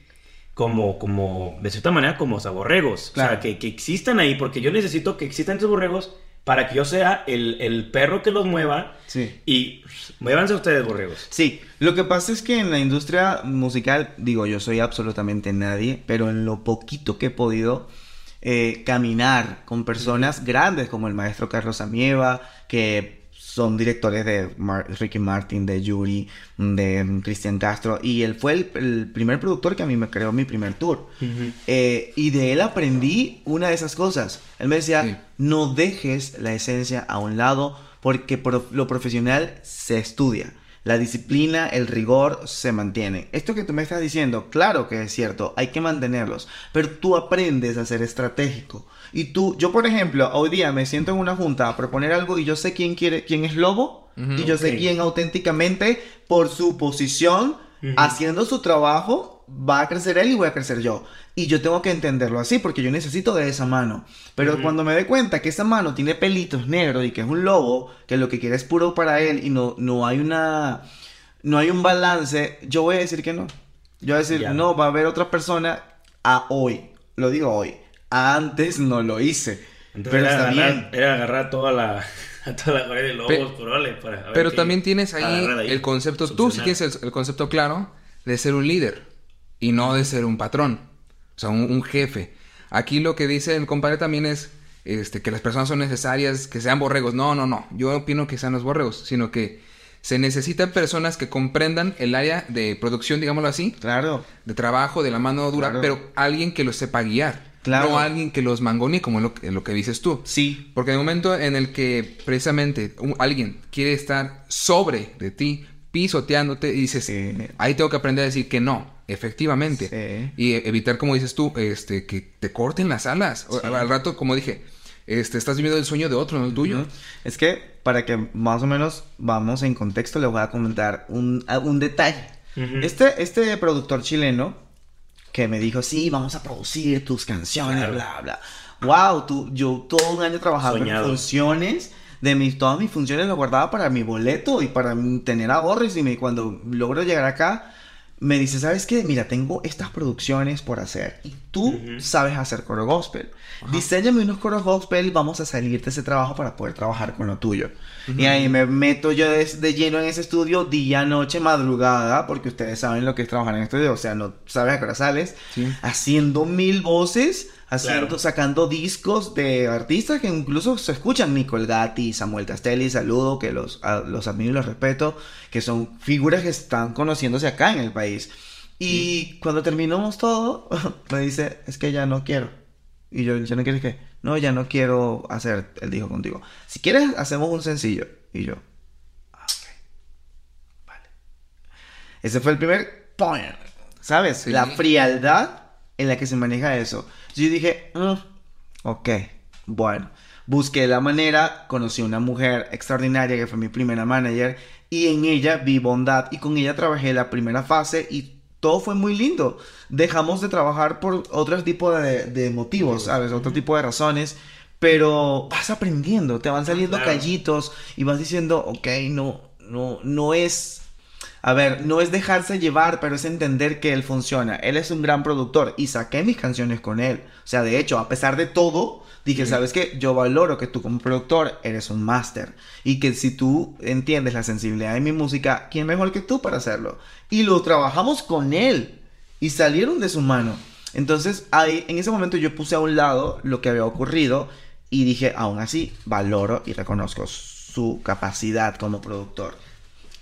como, como de cierta manera, como saborregos. O sea, que, que, existan ahí, porque yo necesito que existan esos borregos para que yo sea el, el perro que los mueva. Sí. Y muévanse ustedes, borregos. Sí, lo que pasa es que en la industria musical, digo, yo soy absolutamente nadie, pero en lo poquito que he podido eh, caminar con personas grandes como el maestro Carlos Amieva, que son directores de Ricky Martin, de Yuri, de Cristian Castro, y él fue el, primer productor que a mí me creó mi primer tour. Eh, y de él aprendí una de esas cosas. Él me decía, no dejes la esencia a un lado porque lo profesional se estudia. La disciplina, el rigor se mantienen. Esto que tú me estás diciendo, claro que es cierto, hay que mantenerlos, pero tú aprendes a ser estratégico. Y tú, yo por ejemplo, hoy día me siento en una junta a proponer algo y yo sé quién quiere, quién es lobo, y yo sé quién auténticamente, por su posición, haciendo su trabajo, va a crecer él y voy a crecer yo. Y yo tengo que entenderlo así porque yo necesito de esa mano. Pero cuando me doy cuenta que esa mano tiene pelitos negros y que es un lobo, que lo que quiere es puro para él y no, no hay una... No hay un balance, yo voy a decir que no. Yo voy a decir, no, va a haber otra persona a hoy. Lo digo hoy. Antes no lo hice. pero era, está agarrar, bien. era agarrar toda la, toda la de lobos para Pero también tienes ahí, el concepto, tú sí tienes el, concepto claro de ser un líder y no de ser un patrón. O sea, un, jefe. Aquí lo que dice el compadre también es este, que las personas son necesarias, que sean borregos. No, no, no. Yo opino que sean los borregos, sino que se necesitan personas que comprendan el área de producción, digámoslo así. Claro. De trabajo, de la mano dura, pero alguien que los sepa guiar. Claro. No alguien que los mangonee, como lo, lo que dices tú. Sí. Porque en el momento en el que precisamente alguien quiere estar sobre de ti, pisoteándote, y dices, ahí tengo que aprender a decir que no Efectivamente. Y evitar, como dices tú, este, que te corten las alas. Al rato, como dije, este, estás viviendo el sueño de otro, no el tuyo. Es que, para que más o menos vamos en contexto, le voy a comentar un, un detalle. este, este productor chileno que me dijo, sí, vamos a producir tus canciones, bla, bla. Wow, tú, yo todo un año trabajaba en funciones de mis, todas mis funciones lo guardaba para mi boleto y para tener ahorros y me, cuando logro llegar acá me dice, ¿sabes qué? Mira, tengo estas producciones por hacer y tú sabes hacer coro gospel. Diseñame unos coros gospel y vamos a salir de ese trabajo para poder trabajar con lo tuyo. Y ahí me meto yo de, lleno en ese estudio día, noche, madrugada, porque ustedes saben lo que es trabajar en estudio, o sea, no sabes a qué hora sales, haciendo mil voces haciendo, sacando discos de artistas que incluso se escuchan, Nicole Gatti, Samuel Castelli, saludo, que los, los admiro y los respeto, que son figuras que están conociéndose acá en el país. Y cuando terminamos todo, me dice, es que ya no quiero. Y yo, ¿ya no quieres qué? No, ya no quiero hacer el disco contigo. Si quieres, hacemos un sencillo. Y yo, ah, ok, vale. Ese fue el primer point, ¿sabes? La frialdad en la que se maneja eso. Yo dije, mm, ok, bueno. Busqué la manera, conocí una mujer extraordinaria que fue mi primera manager y en ella vi bondad y con ella trabajé la primera fase y todo fue muy lindo. Dejamos de trabajar por otro tipo de, motivos, ¿sabes? Otro tipo de razones. Pero vas aprendiendo, te van saliendo callitos y vas diciendo, ok, no, no, no es a ver, no es dejarse llevar, pero es entender que él funciona. Él es un gran productor y saqué mis canciones con él. O sea, de hecho, a pesar de todo, dije, ¿sabes qué? Yo valoro que tú como productor eres un máster y que si tú entiendes la sensibilidad de mi música, ¿quién mejor que tú para hacerlo? Y lo trabajamos con él y salieron de su mano. Entonces, ahí, en ese momento yo puse a un lado lo que había ocurrido y dije, aún así, valoro y reconozco su capacidad como productor.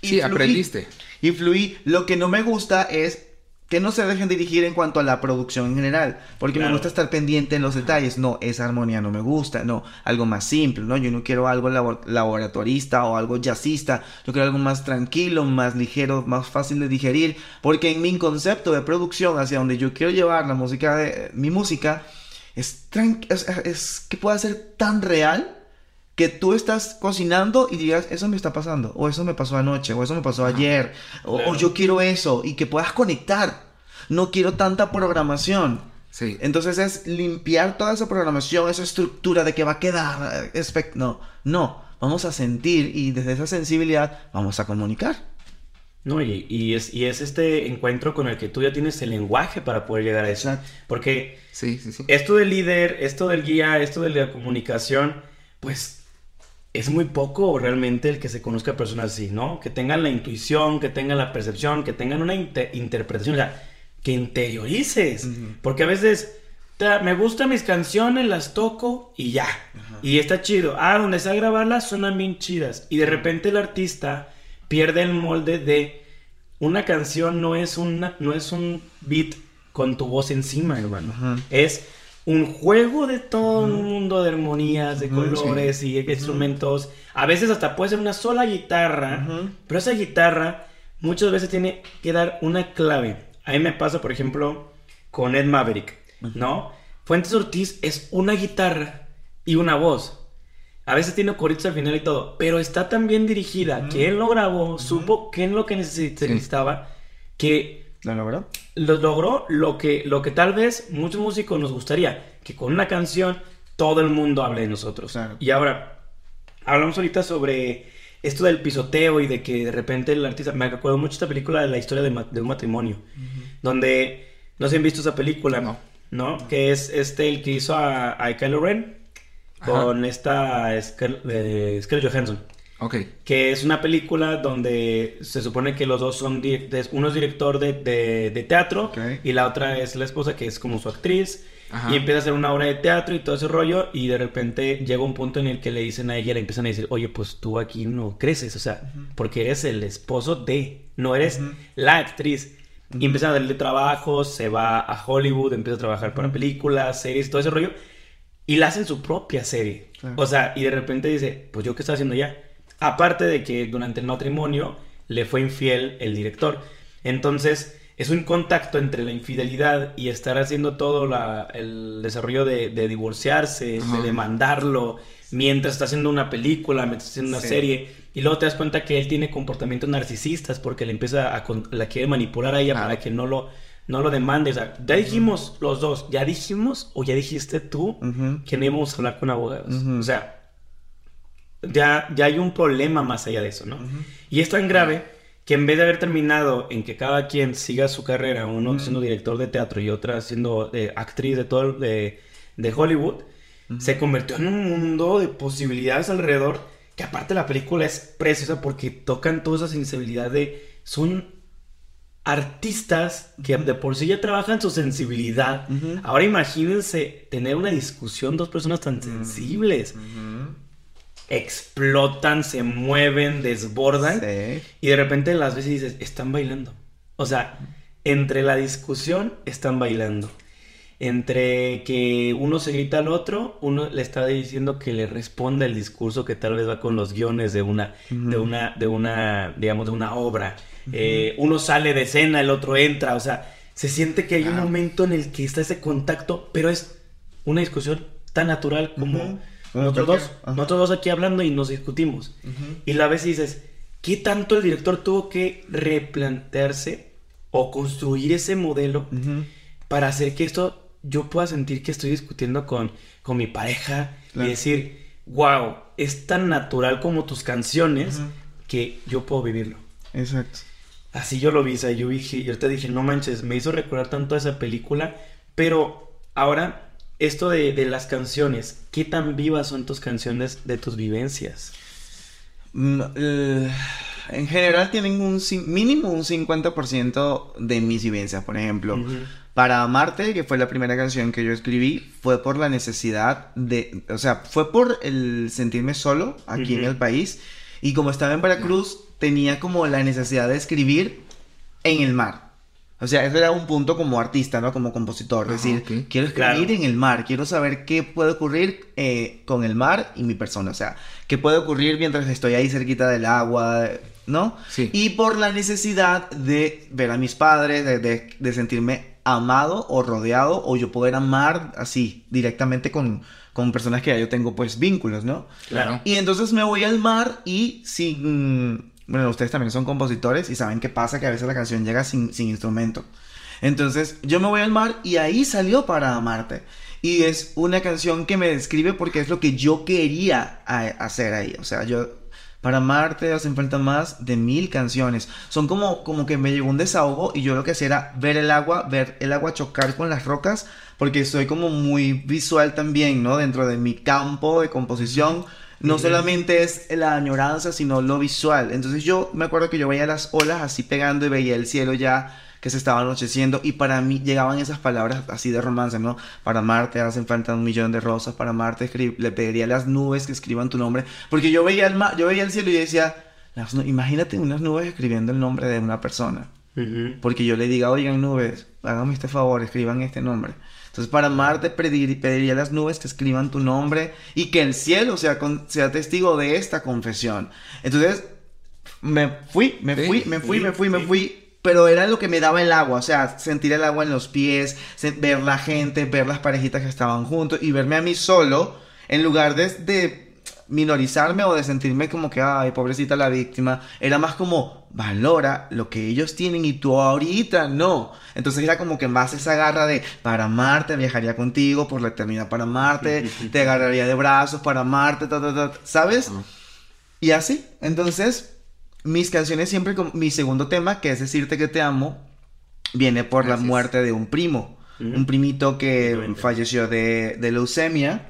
Sí, aprendiste. Y fluí. Lo que no me gusta es que no se dejen dirigir en cuanto a la producción en general, porque me gusta estar pendiente en los detalles. No, esa armonía no me gusta, no, algo más simple, ¿no? Yo no quiero algo laboratorista o algo jazzista, yo quiero algo más tranquilo, más ligero, más fácil de digerir, porque en mi concepto de producción hacia donde yo quiero llevar la música de mi música es, es, es que pueda ser tan real que tú estás cocinando y digas, eso me está pasando, o eso me pasó anoche, o eso me pasó ayer, o, yo quiero eso, y que puedas conectar. No quiero tanta programación. Sí. Entonces es limpiar toda esa programación, esa estructura de que va a quedar. No, no, vamos a sentir y desde esa sensibilidad vamos a comunicar. No, y, y, es, y es este encuentro con el que tú ya tienes el lenguaje para poder llegar a eso. Porque sí, sí, sí. esto del líder, esto del guía, esto de la comunicación, pues es muy poco realmente el que se conozca a personas así, ¿no? Que tengan la intuición, que tengan la percepción, que tengan una interpretación, o sea, que interiorices. Porque a veces me gustan mis canciones, las toco y ya. Y está chido. Ah, donde sea grabarlas suenan bien chidas. Y de repente el artista pierde el molde de una canción no es, una, no es un beat con tu voz encima, hermano. Es un juego de todo un mundo de armonías, de colores y instrumentos. A veces hasta puede ser una sola guitarra, pero esa guitarra muchas veces tiene que dar una clave. A mí me pasa, por ejemplo, con Ed Maverick, ¿no? Fuentes Ortiz es una guitarra y una voz. A veces tiene coritos al final y todo, pero está tan bien dirigida que él lo grabó, supo qué es lo que necesitaba, que ¿Lo logró? Lo logró lo que, lo que tal vez muchos músicos nos gustaría, que con una canción todo el mundo hable de nosotros. Y ahora, hablamos ahorita sobre esto del pisoteo y de que de repente el artista... Me acuerdo mucho esta película de la historia de, un matrimonio, donde no se han visto esa película, ¿no? ¿no? Que es este el que hizo a, a Kylo Ren con esta Scarlett Johansson. Ok. Que es una película donde se supone que los dos son. Uno es director de, de, teatro y la otra es la esposa, que es como su actriz. Y empieza a hacer una obra de teatro y todo ese rollo. Y de repente llega un punto en el que le dicen a ella, le empiezan a decir: Oye, pues tú aquí no creces, o sea, porque eres el esposo de, no eres la actriz. Y empieza a darle trabajo, se va a Hollywood, empieza a trabajar para películas, series, todo ese rollo. Y la hacen su propia serie. O sea, y de repente dice: Pues yo qué estoy haciendo ya Aparte de que durante el matrimonio le fue infiel el director. Entonces, es un contacto entre la infidelidad y estar haciendo todo el desarrollo de, divorciarse, de demandarlo, mientras está haciendo una película, mientras está haciendo una serie. Y luego te das cuenta que él tiene comportamientos narcisistas porque le empieza a la quiere manipular a ella para que no lo, no lo demande. O sea, ya dijimos los dos, ya dijimos o ya dijiste tú que no íbamos a hablar con abogados. O sea, ya, ya hay un problema más allá de eso, ¿no? Y es tan grave que en vez de haber terminado en que cada quien siga su carrera, uno siendo director de teatro y otra siendo eh, actriz de todo de, de Hollywood, se convirtió en un mundo de posibilidades alrededor que aparte la película es preciosa porque tocan toda esa sensibilidad de son artistas que de por sí ya trabajan su sensibilidad. Ahora imagínense tener una discusión dos personas tan sensibles explotan, se mueven, desbordan. Y de repente las veces dices, están bailando. O sea, entre la discusión están bailando. Entre que uno se grita al otro, uno le está diciendo que le responda el discurso que tal vez va con los guiones de una, de una, de una, digamos, de una obra. Eh, uno sale de escena, el otro entra. O sea, se siente que hay un momento en el que está ese contacto, pero es una discusión tan natural como nosotros dos, nosotros dos aquí hablando y nos discutimos. Y la vez dices, ¿qué tanto el director tuvo que replantearse o construir ese modelo para hacer que esto yo pueda sentir que estoy discutiendo con, con mi pareja y decir, wow, es tan natural como tus canciones que yo puedo vivirlo. Exacto. así yo lo vi, o sea, yo dije, yo te dije, no manches, me hizo recordar tanto a esa película, pero ahora, esto de, de las canciones, ¿qué tan vivas son tus canciones de tus vivencias? Mm, eh, en general tienen un mínimo un 50% de mis vivencias. Por ejemplo, para Amarte, que fue la primera canción que yo escribí, fue por la necesidad de, o sea, fue por el sentirme solo aquí en el país. Y como estaba en Veracruz, tenía como la necesidad de escribir en el mar. O sea, eso era un punto como artista, ¿no? Como compositor. Ajá, Es decir, ok. quiero escribir Claro. en el mar, quiero saber qué puede ocurrir eh, con el mar y mi persona. O sea, qué puede ocurrir mientras estoy ahí cerquita del agua, ¿no? Sí. Y por la necesidad de ver a mis padres, de, de- de sentirme amado o rodeado, o yo poder amar así, directamente con, con personas que ya yo tengo pues vínculos, ¿no? Claro. Y entonces me voy al mar y sin... Bueno, ustedes también son compositores y saben qué pasa, que a veces la canción llega sin, sin instrumento. Entonces yo me voy al mar y ahí salió para amarte. Y es una canción que me describe porque es lo que yo quería hacer ahí. O sea, yo... Para amarte hacen falta más de mil canciones. Son como, como que me llegó un desahogo y yo lo que hacía era ver el agua, ver el agua chocar con las rocas, porque soy como muy visual también, ¿no? Dentro de mi campo de composición. No solamente es la añoranza, sino lo visual. Entonces yo me acuerdo que yo veía las olas así pegando y veía el cielo ya que se estaba anocheciendo y para mí llegaban esas palabras así de romance, ¿no? Para amarte hacen falta un millón de rosas, para escri- le pediría a las nubes que escriban tu nombre, porque yo veía el mar, yo veía el cielo y decía, "Las imagínate unas nubes escribiendo el nombre de una persona. Porque yo le diga, oigan nubes, háganme este favor, escriban este nombre. Entonces, para amarte, pedir- pediría a las nubes que escriban tu nombre y que el cielo sea, con- sea testigo de esta confesión. Entonces, me fui, me fui, me fui, me fui, me fui. Pero era lo que me daba el agua, o sea, sentir el agua en los pies, ver la gente, ver las parejitas que estaban juntos y verme a mí solo, en lugar de, de minorizarme o de sentirme como que, ay, pobrecita la víctima, era más como, valora lo que ellos tienen y tú ahorita no. Entonces era como que más esa garra de, para amarte, viajaría contigo por la eternidad para amarte, te agarraría de brazos para amarte, ta, ta, ta, ¿sabes? Ah. Y así, entonces, mis canciones siempre, con mi segundo tema, que es decirte que te amo, viene por la muerte de un primo, un primito que falleció de, de leucemia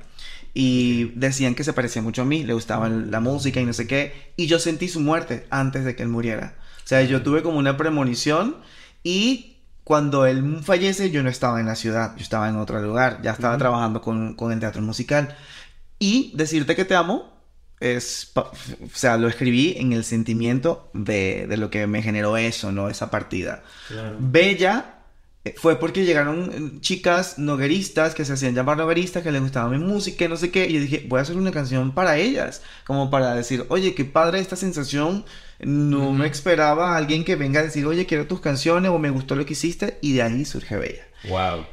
y decían que se parecía mucho a mí, le gustaba la música y no sé qué, y yo sentí su muerte antes de que él muriera. O sea, yo tuve como una premonición y cuando él fallece yo no estaba en la ciudad, yo estaba en otro lugar, ya estaba trabajando con, con el teatro musical. Y decirte que te amo es, o sea, lo escribí en el sentimiento de, de lo que me generó eso, ¿no? Esa partida. Claro. Bella fue porque llegaron eh, chicas nogueristas que se hacían llamar nogueristas, que les gustaba mi música y no sé qué. Y yo dije, voy a hacer una canción para ellas, como para decir, oye, qué padre esta sensación. No me esperaba a alguien que venga a decir, oye, quiero tus canciones o me gustó lo que hiciste. Y de ahí surge Bella. Wow.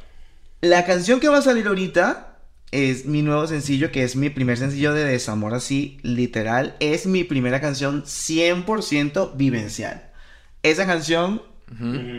La canción que va a salir ahorita es mi nuevo sencillo, que es mi primer sencillo de desamor así, literal. Es mi primera canción 100% vivencial. Esa canción,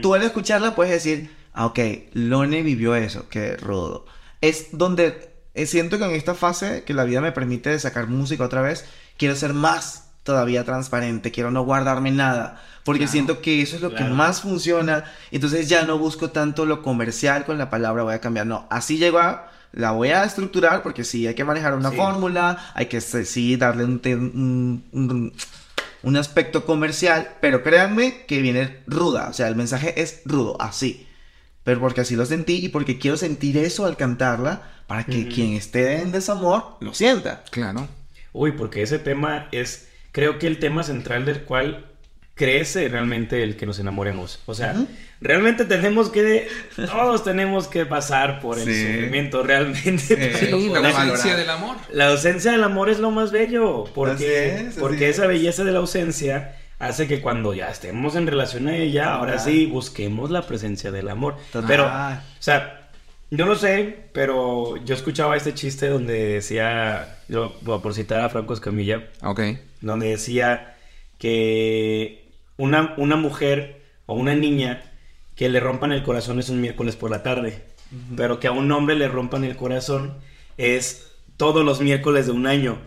Tú al escucharla puedes decir, ah, ok, Lone vivió eso, qué rudo. Es donde eh, siento que en esta fase que la vida me permite de sacar música otra vez, quiero ser más todavía transparente, quiero no guardarme nada, porque Claro. siento que eso es lo que más funciona, entonces ya no busco tanto lo comercial con la palabra voy a cambiar, no, así llego a, la voy a estructurar porque sí, hay que manejar una Sí. fórmula, hay que sí darle un, te- un, un- un aspecto comercial, pero créanme que viene ruda, o sea, el mensaje es rudo, así. Pero porque así lo sentí y porque quiero sentir eso al cantarla para que quien esté en desamor lo sienta. Claro. Uy, porque ese tema es, creo que el tema central del cual crece realmente el que nos enamoremos. O sea, realmente tenemos que, todos tenemos que pasar por el Sí. sufrimiento realmente. Sí, para Sí, la ausencia del amor. La ausencia del amor es lo más bello, porque, es, porque es. esa belleza de la ausencia hace que cuando ya estemos en relación a ella, ahora sí busquemos la presencia del amor. Total. Pero, o sea, yo no sé, pero yo escuchaba este chiste donde decía, yo, por citar a Franco Escamilla, Ok. donde decía que una, una mujer o una niña que le rompan el corazón es un miércoles por la tarde, pero que a un hombre le rompan el corazón es todos los miércoles de un año.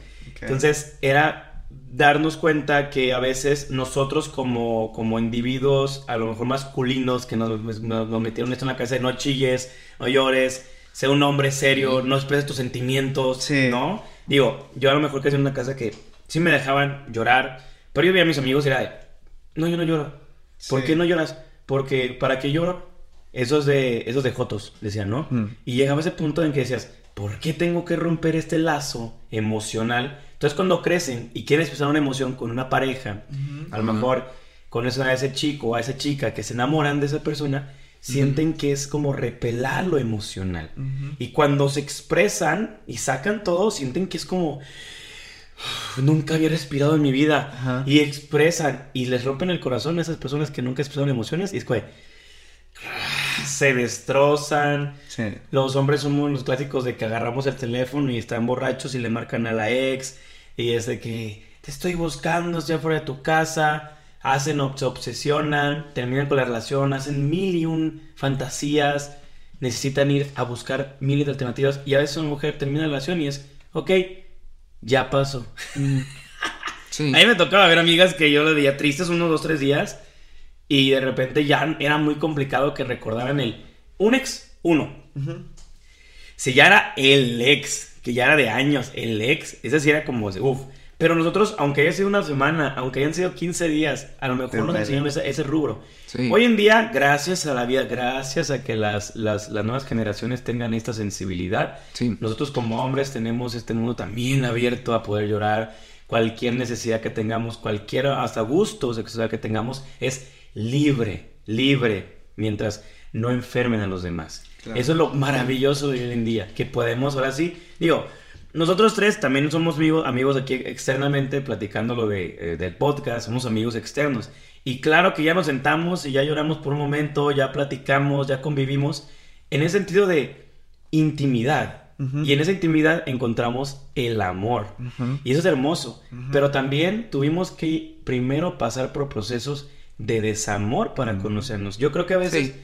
Entonces era darnos cuenta que a veces nosotros como, como individuos, a lo mejor masculinos, que nos, nos- nos metieron esto en la cabeza de no chilles, no llores, sé un hombre serio, no expreses tus sentimientos, Sí. ¿no? Digo, yo a lo mejor crecí en una casa que sí me dejaban llorar, pero yo veía a mis amigos y era de, no, yo no lloro. ¿Por Sí. qué no lloras? Porque, ¿para qué lloro? Esos de, esos de Jotos, decían, ¿no? Mm. Y llegaba ese punto en que decías, ¿por qué tengo que romper este lazo emocional? Entonces cuando crecen y quieren expresar una emoción con una pareja, a lo mejor con esa, a ese chico o a esa chica que se enamoran de esa persona, sienten que es como repelar lo emocional. Y cuando se expresan y sacan todo, sienten que es como... "Uf, Nunca había respirado en mi vida. Ajá. Y expresan y les rompen el corazón a esas personas que nunca expresaron emociones. Y es que se destrozan. Sí. Los hombres somos los clásicos de que agarramos el teléfono y están borrachos y le marcan a la ex. Y es de que te estoy buscando, estoy afuera de tu casa. Hacen, se obsesionan, terminan con la relación, hacen mil y un fantasías. Necesitan ir a buscar mil y de alternativas. Y a veces una mujer termina la relación y es, ok, ya pasó. Sí. A mí me tocaba ver amigas que yo le veía tristes unos dos, tres días y de repente ya era muy complicado que recordaran el un ex, uno. Si ya era el ex, que ya era de años, el ex, ese sí era como, uff. Pero nosotros, aunque haya sido una semana, aunque hayan sido 15 días, a lo mejor Te nos duele. enseñaron ese, ese rubro. Sí. Hoy en día, gracias a la vida, gracias a que las, las, las nuevas generaciones tengan esta sensibilidad, Sí. nosotros como hombres tenemos este mundo también abierto a poder llorar. Cualquier necesidad que tengamos, cualquier hasta gusto sexual que tengamos, es libre, libre, mientras no enfermen a los demás. Claro. Eso es lo maravilloso de hoy en día, que podemos ahora sí, digo, nosotros tres también somos amigos, amigos aquí externamente platicando lo de, eh, del podcast, somos amigos externos. Y claro que ya nos sentamos y ya lloramos por un momento, ya platicamos, ya convivimos, en ese sentido de intimidad. Y en esa intimidad encontramos el amor. Y eso es hermoso. Pero también tuvimos que primero pasar por procesos de desamor para conocernos. Yo creo que a veces Sí.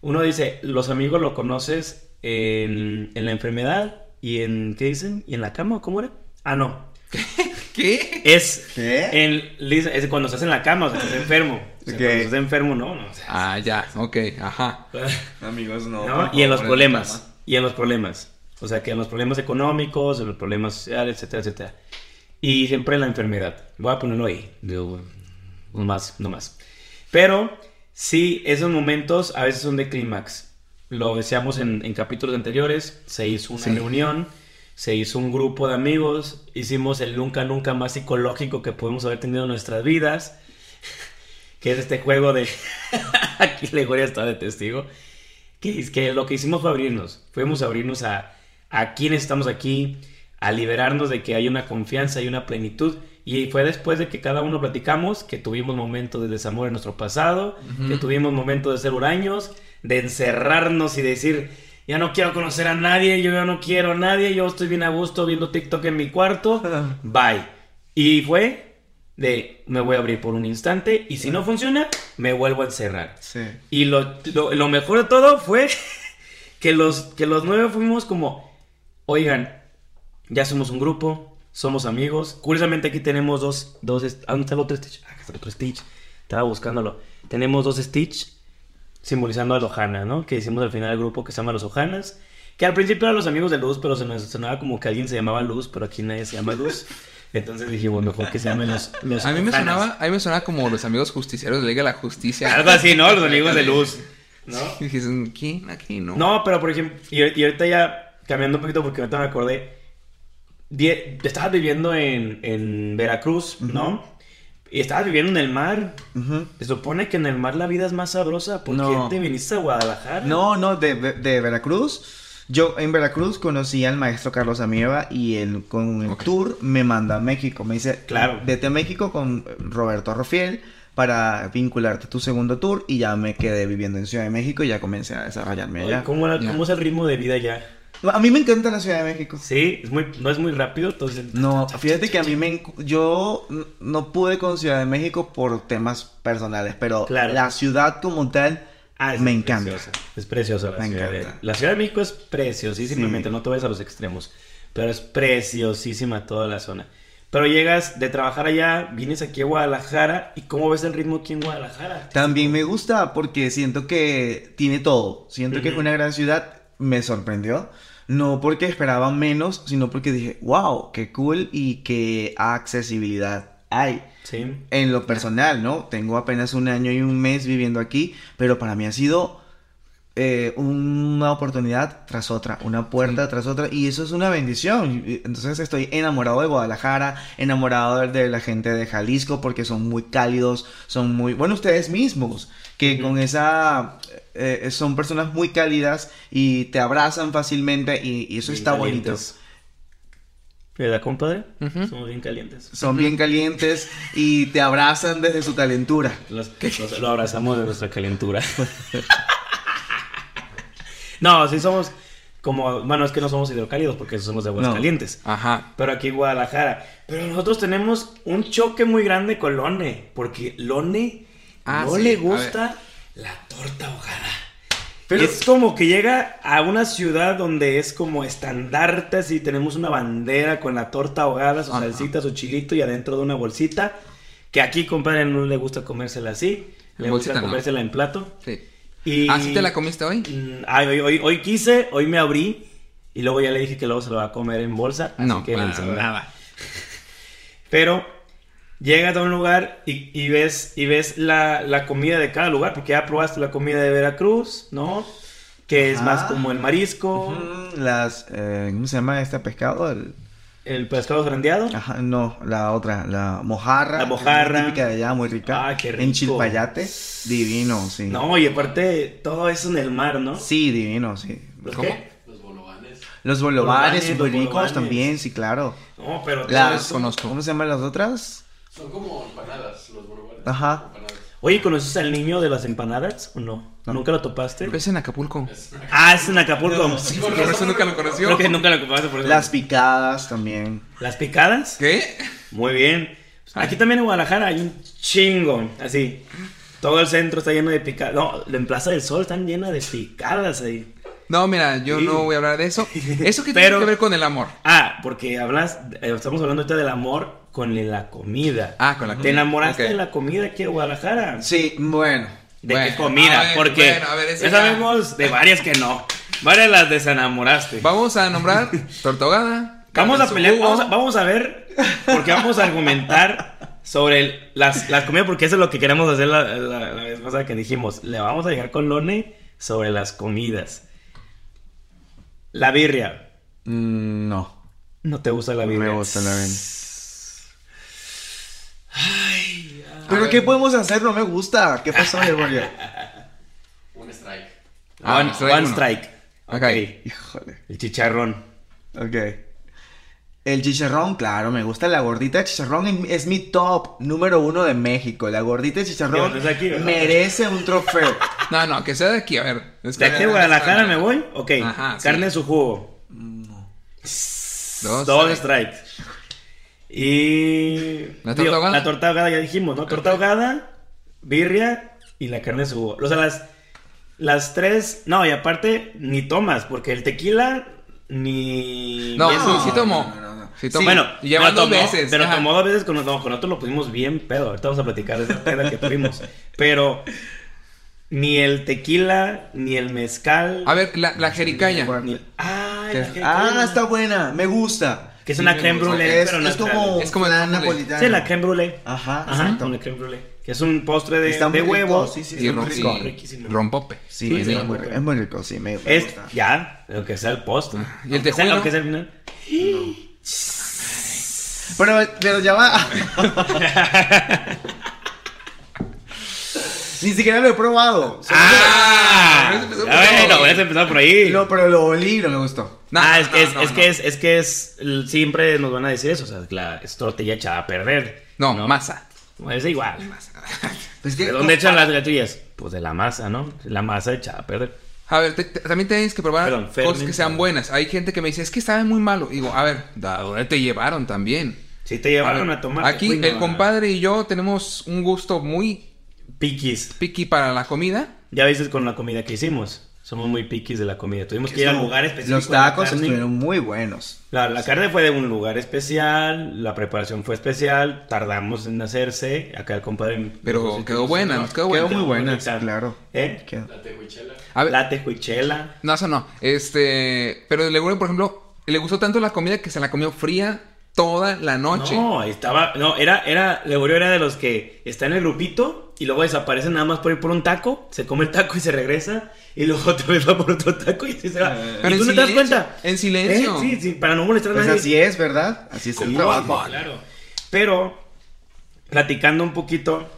uno dice, los amigos lo conoces en, en la enfermedad y en, ¿qué dicen? ¿Y en la cama? ¿Cómo era? Ah, no. ¿Qué? Es, ¿Qué? en, es cuando estás en la cama, o sea, estás enfermo. O sea, Ok. Cuando estás enfermo, no, no. o sea, Ah, ya, ok, ajá. Amigos, no. Y en los problemas. Y en los problemas. O sea, que en los problemas económicos, en los problemas sociales, etcétera, etcétera. Y siempre en la enfermedad. Voy a ponerlo ahí. Digo, no más, no más. Pero sí, esos momentos a veces son de clímax. Lo decíamos en, en capítulos anteriores. Se hizo una Sí. reunión, se hizo un grupo de amigos, hicimos el nunca, nunca más psicológico que podemos haber tenido en nuestras vidas. Que es este juego de... Aquí la Gloria está de testigo que, es que lo que hicimos fue abrirnos. Fuimos a abrirnos a, a quienes estamos aquí, a liberarnos de que hay una confianza y una plenitud. Y fue después de que cada uno platicamos que tuvimos momentos de desamor en nuestro pasado, que tuvimos momentos de ser huraños, de encerrarnos y decir, ya no quiero conocer a nadie, yo ya no quiero a nadie, yo estoy bien a gusto viendo TikTok en mi cuarto, bye. Y fue de, me voy a abrir por un instante y si no funciona, me vuelvo a encerrar. Sí. Y lo, lo- lo mejor de todo fue que los, que los nueve fuimos como, oigan, ya somos un grupo, somos amigos. Curiosamente aquí tenemos dos, dos, ¿ah, ¿dónde está el otro Stitch? Ah, está el otro Stitch. Estaba buscándolo. Tenemos dos Stitch simbolizando a los Ohana, ¿no? Que hicimos al final del grupo que se llama los Ohanas. Que al principio eran los amigos de Luz, pero se nos sonaba como que alguien se llamaba Luz, pero aquí nadie se llama Luz. Entonces dijimos, mejor que se llamen los, los A mí me sonaba, a mí me sonaba como los amigos justicieros de la Liga de la Justicia. Algo así, ¿no? Los amigos de Luz. ¿No? Y dices, ¿quién? Aquí no. No, pero por ejemplo, y, y ahorita ya cambiando un poquito porque ahorita me acordé. Estabas viviendo en, en Veracruz, ¿no? Y estabas viviendo en el mar. Se supone que en el mar la vida es más sabrosa. ¿Por No. qué te viniste a Guadalajara? No, no, de, de Veracruz. Yo en Veracruz conocí al maestro Carlos Amieva y él con el tour me manda a México. Me dice, Claro. vete a México con Roberto Arrofiel para vincularte a tu segundo tour y ya me quedé viviendo en Ciudad de México y ya comencé a desarrollarme allá. ¿Cómo, era- cómo es el ritmo de vida ya? A mí me encanta la Ciudad de México. Sí, es muy, no es muy rápido, entonces... No, fíjate que a mí me... Yo no pude con Ciudad de México por temas personales, pero Claro. la ciudad como tal Ah, me preciosa. encanta. Es preciosa la Me ciudad. de- encanta. La Ciudad de México es preciosísimamente, Sí. no te vayas a los extremos, pero es preciosísima toda la zona. Pero llegas de trabajar allá, vienes aquí a Guadalajara y ¿cómo ves el ritmo aquí en Guadalajara? También me gusta porque siento que tiene todo. Siento que es una gran ciudad. Me sorprendió. No porque esperaba menos, sino porque dije, wow, qué cool y qué accesibilidad hay. Sí. En lo personal, ¿no? Tengo apenas un año y un mes viviendo aquí, pero para mí ha sido eh, una oportunidad tras otra, una puerta tras otra, y eso es una bendición. Entonces estoy enamorado de Guadalajara, enamorado de- la gente de Jalisco, porque son muy cálidos, son muy, bueno, ustedes mismos, que con esa, eh, son personas muy cálidas y te abrazan fácilmente, y, y eso Bien está bonito. calientes. ¿Verdad, compadre? Ujú. Somos bien calientes. Son bien calientes y te abrazan desde su calentura. Los- los- lo abrazamos de nuestra calentura. no, sí somos como, bueno, es que no somos hidrocálidos porque somos de aguas No. calientes. Ajá. Pero aquí en Guadalajara. Pero nosotros tenemos un choque muy grande con Lone. Porque Lone Ah, no sí, le a gusta la torta ahogada. Pero- es como que llega a una ciudad donde es como estandartes y tenemos una bandera con la torta ahogada, su salsita, su chilito y adentro de una bolsita. Que aquí, compadre, no le gusta comérsela así. En Le bolsita gusta no. comérsela en plato. Sí. Y... ¿Ah, sí te la comiste hoy? Mm, ay, hoy, hoy, hoy quise, hoy me abrí y luego ya le dije que luego se lo va a comer en bolsa. Así No, que nada. nada. Pero llegas a un lugar y, y ves, y ves la, la comida de cada lugar, porque ya probaste la comida de Veracruz, ¿no? Que es más como el marisco, Las, eh, ¿cómo se llama este pescado? El- el pescado grandeado. Ajá, no, la otra, la mojarra. La que es muy mojarra. Típica de allá, muy rica. Ah, qué En rico. Chilpayate, divino, sí. No, y aparte todo eso en el mar, ¿no? Sí, divino, sí. ¿Los ¿Cómo? qué? Los bolovanes. Los bolovanes, muy ricos también, sí, claro. No, pero Las, eso- conozco. ¿Cómo se llaman las otras? Son como empanadas, los bolovanes. Ajá. Empanadas. Oye, ¿conoces al niño de las empanadas o no? No. ¿Nunca lo topaste? Es en Acapulco. Ah, es en Acapulco. No, Sí, Por eso nunca lo conoció. Creo que nunca lo topaste por eso. Las picadas también. ¿Las picadas? ¿Qué? Muy bien. Aquí también en Guadalajara hay un chingo, así. Todo el centro está lleno de picadas. No, en Plaza del Sol están llenas de picadas ahí. No, mira, yo Sí. no voy a hablar de eso. Eso que Pero- tiene que ver con el amor. Ah, porque hablas, eh, estamos hablando ahorita del amor con la comida. Ah, con la ¿Te comida. enamoraste Ok. de la comida aquí en Guadalajara? Sí, bueno. ¿De Bueno, qué comida? ver, porque bueno, a ver, ese ya sabemos de varias que no. Varias las desenamoraste. Vamos a nombrar torta ahogada. Vamos a pelear, vamos a, vamos a ver, porque vamos a argumentar sobre el- las, las comidas, porque eso es lo que queremos hacer la, la- la vez pasada que dijimos. Le vamos a llegar con Lone sobre las comidas. La birria. Mm, no. No te gusta la No birria. me gusta la birria. Ay, ¿Pero qué podemos hacer? No me gusta. ¿Qué pasó, Gregorio? Un strike. Ah, one, strike one strike. Ok. Ok. Híjole. El chicharrón. Ok. El chicharrón, claro, me gusta la gordita de chicharrón. es- mi top número uno de México. La gordita de chicharrón merece un trofeo. No, no, que sea de aquí, a ver. Es ¿De aquí a Guadalajara me voy? Ok. Ajá, sí. Carne en su jugo. Dos. Dos strikes. Y. ¿La torta digo, ahogada? La torta ahogada ya dijimos, ¿no? Torta ahogada, birria y la carne de su jugo. O sea, las, las tres. No, y aparte, ni tomas, porque el tequila ni. No, eso- sí, sí tomo. no, no, no. Sí Sí, tomo. Bueno, llevan pero dos tomó- veces. Pero ajá. tomó dos veces con, no, con nosotros lo pusimos bien pedo. Ahorita vamos a platicar de esa peda que tuvimos. Pero ni el tequila, ni el mezcal. A ver, la, la jericaya. ni el- Que- la que- ah, está buena. Me gusta. Que es Sí, una me creme brulee, Es, pero no es como, Es como la napolitana. Sí, la creme brulee. Ajá, Ajá, exacto. con la creme brulee. Que es un postre de, de huevo. Sí, sí, Y, rico. riquísimo. rompope. Sí, Sí, es, muy, rico. es muy rico, sí, me, Es, gusta. ya, lo que sea el postre. ¿Y el tejuino? Aunque sea el final. Pero, pero ya va. Ni siquiera lo he probado. ¡Ah! Ah, bueno, voy a empezar por ahí. No, pero lo olí y no me gustó. No, ah, no, es que, es, no, es no. que es, es que es, siempre nos van a decir eso, o sea, la es tortilla echada a perder. No, masa. Es igual. Pues que, ¿De dónde echan las galletitas? Pues de la masa, ¿no? La masa echada a perder. A ver, te- te- también tienes que probar Perdón, cosas que sean buenas. Hay gente que me dice, es que sabe muy malo. Digo, a ver, ¿a dónde te llevaron también? Si te llevaron ver, a tomar. Aquí no, el compadre y yo tenemos un gusto muy Piquis. picky para la comida. Ya viste con la comida que hicimos. somos muy piquis de la comida. Tuvimos que ir al lugar específico. Los tacos estuvieron muy buenos. La, la carne fue de un lugar especial, la preparación fue especial, tardamos en hacerse. Acá el compadre. Pero quedó buena, nos quedó buena. Quedó muy buena, claro. ¿Eh? Quedó. La tejuichela. A ver, La tejuichela. no, eso no. Este, pero el Legurio, por ejemplo, le gustó tanto la comida que se la comió fría toda la noche. No, estaba. No, era. era Legorio era de los que está en el grupito y luego desaparece nada más por ir por un taco, se come el taco y se regresa. Y luego otra vez va por otro taco y se va. Pero ¿Y tú no te das cuenta? en silencio. ¿Eh? Sí, sí, para no molestar a Pues nadie. así es, ¿verdad? Así es el trabajo. Claro. Pero, platicando un poquito,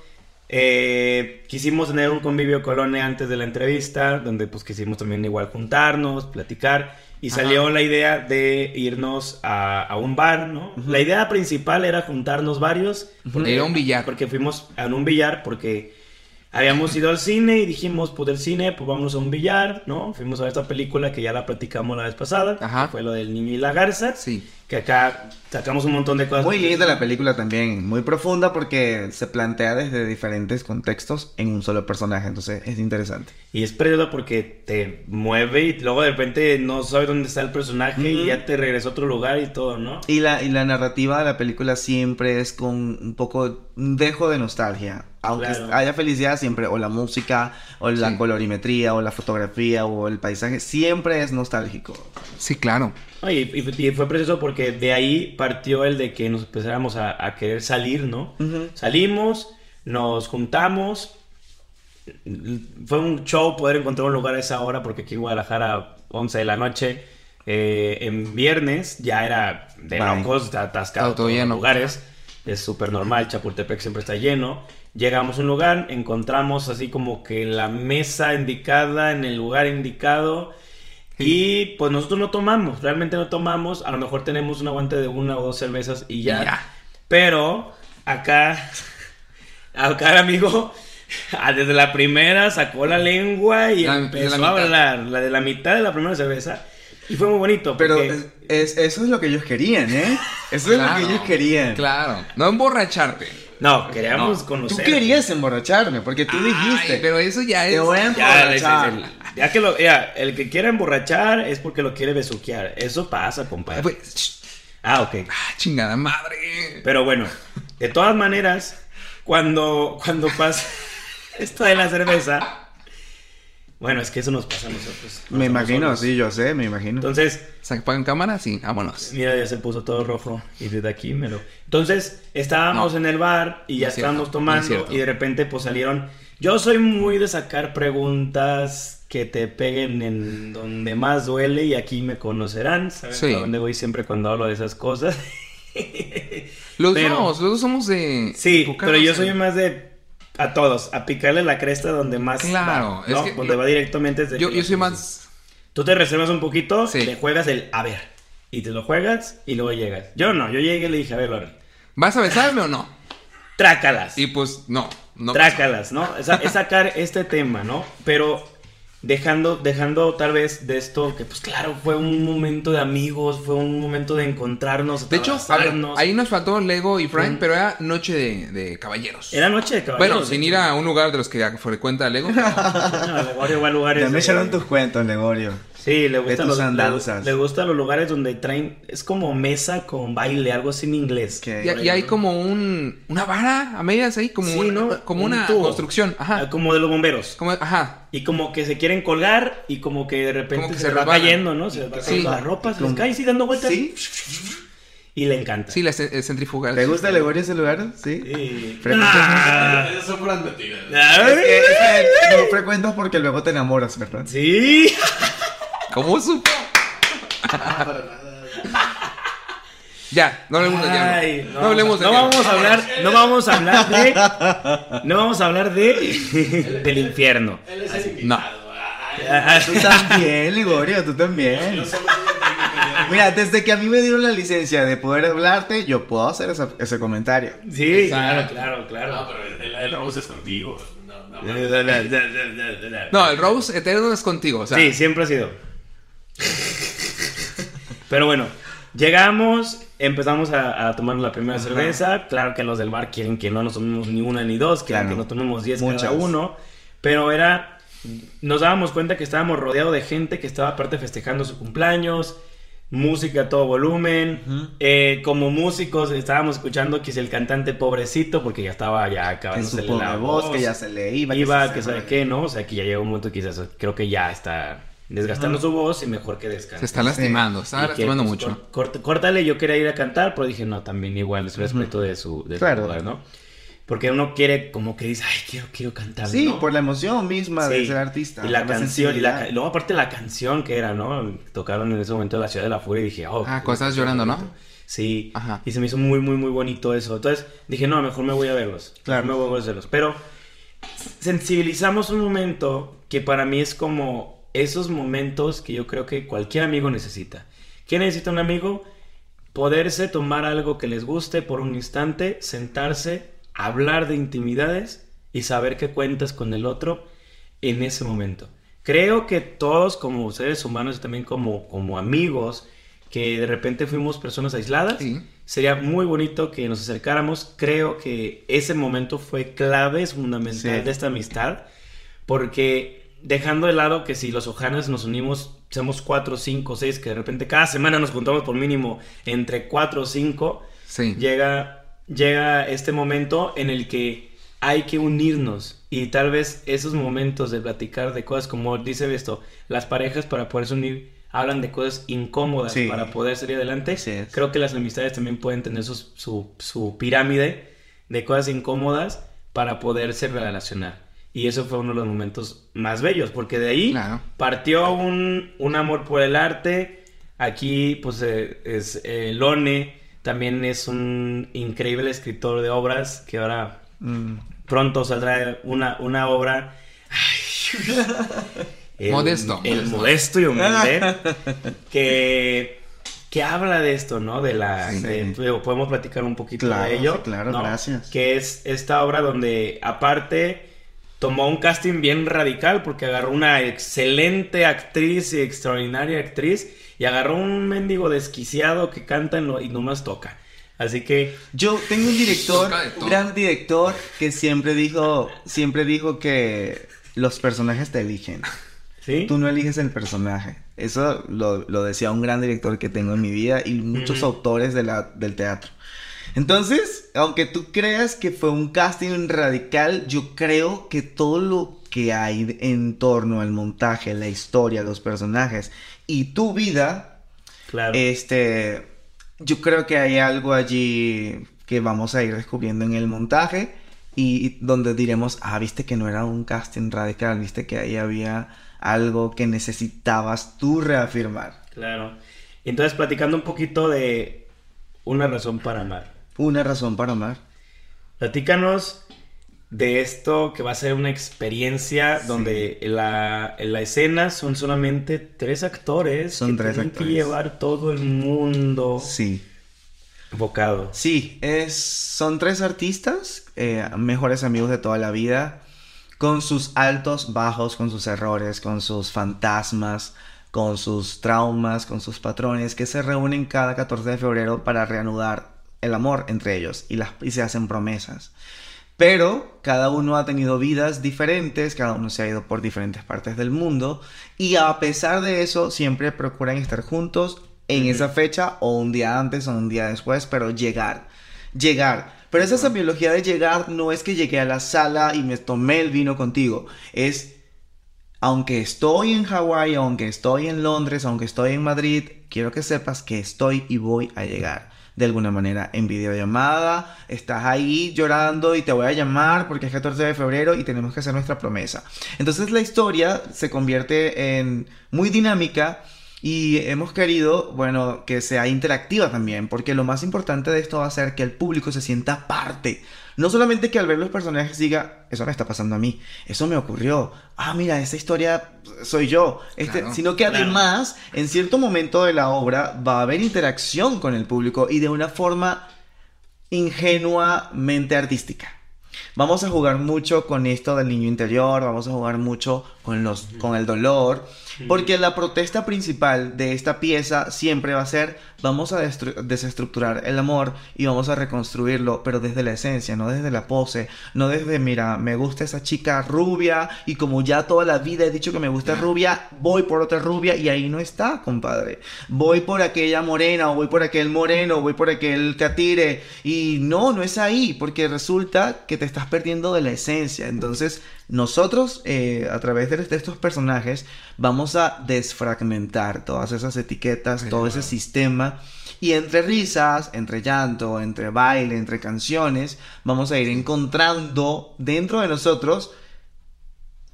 eh, quisimos tener un convivio colone antes de la entrevista, donde pues quisimos también igual juntarnos, platicar, y Ajá. salió la idea de irnos a, a un bar, ¿no? La idea principal era juntarnos varios. Ir a un billar. Porque fuimos a un billar, porque habíamos ido al cine y dijimos, pues del cine, pues vámonos a un billar, ¿no? Fuimos a ver esta película que ya la platicamos la vez pasada, Ajá. que fue lo del niño y la garza Sí. que acá sacamos un montón de cosas. Muy linda la película también, muy profunda porque se plantea desde diferentes contextos en un solo personaje, entonces es interesante. Y es precioso porque te mueve y luego de repente no sabes dónde está el personaje y Ujú. ya te regresa a otro lugar y todo, ¿no? Y la, y la narrativa de la película siempre es con un poco, un dejo de nostalgia. Aunque Claro. haya felicidad siempre, o la música, o la Sí. colorimetría, o la fotografía, o el paisaje, siempre es nostálgico. Sí, claro. No, Y, y- y fue precioso porque de ahí partió el de que nos empezáramos a, a querer salir, ¿no? Ujú. Salimos, nos juntamos. Fue un show poder encontrar un lugar a esa hora porque aquí en Guadalajara, 11 de la noche, eh, en viernes, ya era de está atascado Todo todos los lleno. lugares. Es súper normal, Chapultepec siempre está lleno. Llegamos a un lugar, encontramos así como que la mesa indicada en el lugar indicado. Y pues nosotros no tomamos, realmente no tomamos. A lo mejor tenemos un aguante de una o dos cervezas y ya. Pero acá, acá el amigo, ah, desde la primera sacó la lengua y La- empezó a hablar, la de la mitad de la primera cerveza. Y fue muy bonito. Pero porque- es, es- eso es lo que ellos querían, ¿eh? Eso es lo que ellos querían. Claro. No emborracharte. No, queríamos No. Tú conocer. querías emborracharme, porque tú dijiste. Pero eso ya es. Te voy a Ya, emborrachar. ya que lo, ya, el que quiera emborrachar es porque lo quiere besuquear. Eso pasa, compadre. Pues, Ah, ok. ah, chingada madre. Pero bueno, de todas maneras, cuando, cuando pasa esto de la cerveza, bueno, es que eso nos pasa a nosotros. Me imagino, solos. sí, yo sé, me imagino. Entonces, ¿Se apagan cámara? Sí, vámonos. mira, ya se puso todo rojo y desde aquí me lo... Entonces, estábamos No. en el bar y ya No es cierto, estábamos no tomando y de repente pues salieron... Yo soy muy de sacar preguntas que te peguen en donde más duele y aquí me conocerán. ¿Saben Sí. a dónde voy siempre cuando hablo de esas cosas? Los Pero- dos, los dos somos de. Sí, pero yo soy más de a todos, a picarle la cresta donde más Claro, va, es donde lo- va directamente desde Yo, yo soy más. Tú te reservas un poquito, Sí. le juegas el a ver y te lo juegas y luego llegas. Yo no, yo llegué y le dije, a ver, Lore, ¿Vas a besarme o no? trácalas. Y pues no. no trácalas, ¿no? Es, es sacar este tema, ¿no? Pero dejando, dejando tal vez de esto, que pues claro, fue un momento de amigos, fue un momento de encontrarnos, De hecho, a ver, abrazarnos. ahí nos faltó Lego y Frank, Ujú. pero era noche de, de caballeros. Era noche de caballeros. bueno, sin ir a un lugar de los que frecuenta Lego. No, Gregorio va a lugares Ya me echaron tus cuentos, Legorio. Sí, le gustan, los, andanzas. le, le gustan los lugares donde traen. Es como mesa con baile, algo así en inglés. Y, y hay como un, una vara a medias ahí, como, Sí, una, ¿no? como Un una tubo. construcción. Ah, Ajá. Como de los bomberos. Como, ajá. Y como que se quieren colgar y como que de repente que se, se va cayendo, ¿no? Se les va Sí. la ropa, se les cae así dando vueltas. ¿Sí? Y le encanta. Sí, la ce- centrifugal. ¿Te gusta Legorio ese lugar? Sí. Sí. Frecuentas Ah. Mentiras. Es que, es que no frecuentas porque luego te enamoras, ¿verdad? Sí. ¿Cómo supo? Ah, para nada. Ya, no hablemos de Ay, no. No hablemos de no ya. vamos a hablar, no vamos a hablar de, no vamos a hablar de del infierno. Él es el No. invitado. Ay, Ah, Tú también, Ligorio, tú también. Mira, desde que a mí me dieron la licencia de poder hablarte, yo puedo hacer esa- ese comentario. Sí, Exacto. claro, claro, No, claro. pero el, el Rose es contigo. No, no. no. No, el Rose eterno es contigo. O sea, Sí, siempre ha sido. Pero bueno, llegamos, empezamos a, a tomar la primera cerveza. Claro que los del bar quieren que no nos tomemos ni una ni dos, quieren Claro. que nos tomemos diez cada Muchas. uno. Pero era nos dábamos cuenta que estábamos rodeados de gente que estaba aparte festejando su cumpleaños, música a todo volumen. Eh, como músicos estábamos escuchando que es el cantante pobrecito porque ya estaba ya acabándose pobre voz, que ya se le iba. iba, se que sabe qué, ¿no? O sea, que ya llega un momento que quizás creo que ya está desgastando Ajá. su voz y mejor que descanse. Se está lastimando, está Y que, lastimando pues, mucho. cort- córtale, yo quería ir a cantar, pero dije, no, también igual es respeto de su, de su Claro. lugar, ¿no? Porque uno quiere, como que dice, ay, quiero, quiero cantar. Sí, ¿no? por la emoción misma de ser artista. Y la canción, y, la, y luego aparte la canción que era, ¿no? Tocaron en ese momento La Ciudad de la Furia y dije, oh. Ah, estabas llorando, ¿no? Sí, Ajá. y se me hizo muy, muy, muy bonito eso. Entonces dije, no, mejor me voy a verlos. Claro. Me voy a verlos. Pero sensibilizamos un momento que para mí es como esos momentos que yo creo que cualquier amigo necesita. ¿Qué necesita un amigo? Poderse tomar algo que les guste por un instante, sentarse, hablar de intimidades y saber que cuentas con el otro en ese momento. Creo que todos como seres humanos y también como, como amigos, que de repente fuimos personas aisladas, Sí. sería muy bonito que nos acercáramos. Creo que ese momento fue clave, es fundamental Sí. de esta amistad, porque dejando de lado que si los Ojanas nos unimos, somos cuatro, cinco, seis, que de repente cada semana nos juntamos por mínimo entre cuatro o cinco, Sí. llega, llega este momento en el que hay que unirnos y tal vez esos momentos de platicar de cosas como dice esto, las parejas para poderse unir hablan de cosas incómodas Sí. para poder salir adelante. Creo que las amistades también pueden tener sus- su, su pirámide de cosas incómodas para poderse relacionar. Y eso fue uno de los momentos más bellos, porque de ahí Claro. partió un, un amor por el arte. Aquí, pues, eh, es eh, Lone, también es un increíble escritor de obras, que ahora Mm. pronto saldrá una, una obra. El- Modesto. El modesto y humilde. que, que habla de esto, ¿no? De la. Sí. de- digo, podemos platicar un poquito Claro, de ello. claro, ¿no? gracias. Que es esta obra donde, aparte. Tomó un casting bien radical porque agarró una excelente actriz y extraordinaria actriz y agarró un mendigo desquiciado que canta en lo- y nomás toca. Así que Yo tengo un director, un gran director, que siempre dijo, siempre dijo que los personajes te eligen. ¿Sí? Tú no eliges el personaje. Eso lo, lo decía un gran director que tengo en mi vida y muchos autores de la, del teatro. Entonces, aunque tú creas que fue un casting radical, yo creo que todo lo que hay en torno al montaje, la historia, los personajes y tu vida, Claro. este, yo creo que hay algo allí que vamos a ir descubriendo en el montaje y donde diremos, ah, viste que no era un casting radical, viste que ahí había algo que necesitabas tú reafirmar. Claro. Entonces, platicando un poquito de una razón para amar. Una razón para amar. Platícanos de esto que va a ser una experiencia Sí. donde la, en la escena son solamente tres actores Son que tres tienen actores. que llevar todo el mundo Sí. enfocado. Sí, es, son tres artistas, eh, mejores amigos de toda la vida, con sus altos, bajos, con sus errores, con sus fantasmas, con sus traumas, con sus patrones, que se reúnen cada 14 de febrero para reanudar el amor entre ellos y, las, y se hacen promesas. Pero cada uno ha tenido vidas diferentes, cada uno se ha ido por diferentes partes del mundo y a pesar de eso siempre procuran estar juntos en esa fecha o un día antes o un día después, pero llegar, llegar. Pero esa semiología de llegar no es que llegué a la sala y me tomé el vino contigo, es aunque estoy en Hawái, aunque estoy en Londres, aunque estoy en Madrid, quiero que sepas que estoy y voy a llegar. De alguna manera, en videollamada, estás ahí llorando y te voy a llamar porque es 14 de febrero y tenemos que hacer nuestra promesa. Entonces la historia se convierte en muy dinámica y hemos querido, bueno, que sea interactiva también, porque lo más importante de esto va a ser que el público se sienta parte. No solamente que al ver los personajes diga, eso me está pasando a mí, eso me ocurrió, ah, mira, esa historia soy yo, este, Claro, sino que claro. además, en cierto momento de la obra, va a haber interacción con el público y de una forma ingenuamente artística. Vamos a jugar mucho con esto del niño interior, vamos a jugar mucho con, los, con el dolor, porque la protesta principal de esta pieza siempre va a ser, vamos a desestructurar el amor y vamos a reconstruirlo, pero desde la esencia, no desde la pose, no desde, mira, me gusta esa chica rubia y como ya toda la vida he dicho que me gusta rubia, voy por otra rubia y ahí no está, compadre. Voy por aquella morena o voy por aquel moreno o voy por aquel catire y no, no es ahí, porque resulta que te estás perdiendo de la esencia. Entonces, nosotros, eh, a través de, de estos personajes, vamos a desfragmentar todas esas etiquetas, todo ese sistema. Y entre risas, entre llanto, entre baile, entre canciones, vamos a ir encontrando dentro de nosotros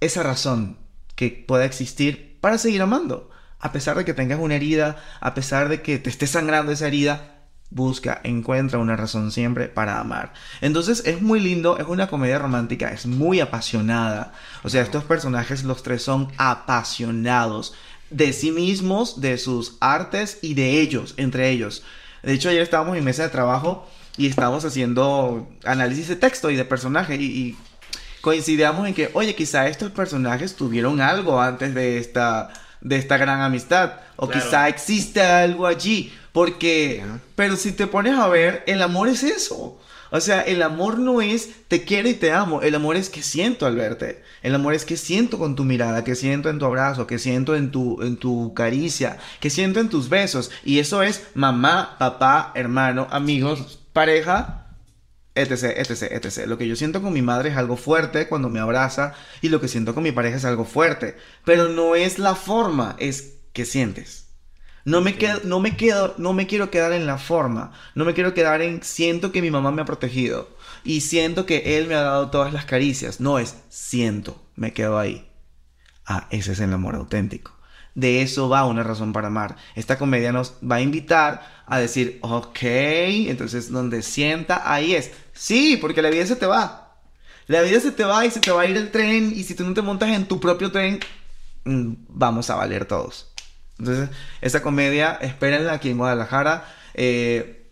esa razón que pueda existir para seguir amando. A pesar de que tengas una herida, a pesar de que te esté sangrando esa herida, busca, encuentra una razón siempre para amar. Entonces es muy lindo, es una comedia romántica, es muy apasionada. O sea, estos personajes, los tres son apasionados de sí mismos, de sus artes y de ellos, entre ellos. De hecho, ayer estábamos en mesa de trabajo y estábamos haciendo análisis de texto y de personaje y, y coincidíamos en que, oye, quizá estos personajes tuvieron algo antes de esta, de esta gran amistad. O Claro. quizá existe algo allí. Porque, pero si te pones a ver, el amor es eso. O sea, el amor no es te quiero y te amo. El amor es que siento al verte. El amor es que siento con tu mirada, que siento en tu abrazo, que siento en tu, en tu caricia, que siento en tus besos. Y eso es mamá, papá, hermano, amigos, pareja, etc, etc, etc. Lo que yo siento con mi madre es algo fuerte cuando me abraza y lo que siento con mi pareja es algo fuerte. Pero no es la forma, es que sientes. No me, quedo, no, me quedo, no me quiero quedar en la forma. No me quiero quedar en siento que mi mamá me ha protegido. Y siento que él me ha dado todas las caricias. No es siento, me quedo ahí. Ah, ese es el amor auténtico. De eso va una razón para amar. Esta comedia nos va a invitar a decir, ok, entonces donde sienta, ahí es. Sí, porque la vida se te va. La vida se te va y se te va a ir el tren y si tú no te montas en tu propio tren, mm, vamos a valer todos. Entonces, esa comedia, espérenla aquí en Guadalajara. Eh,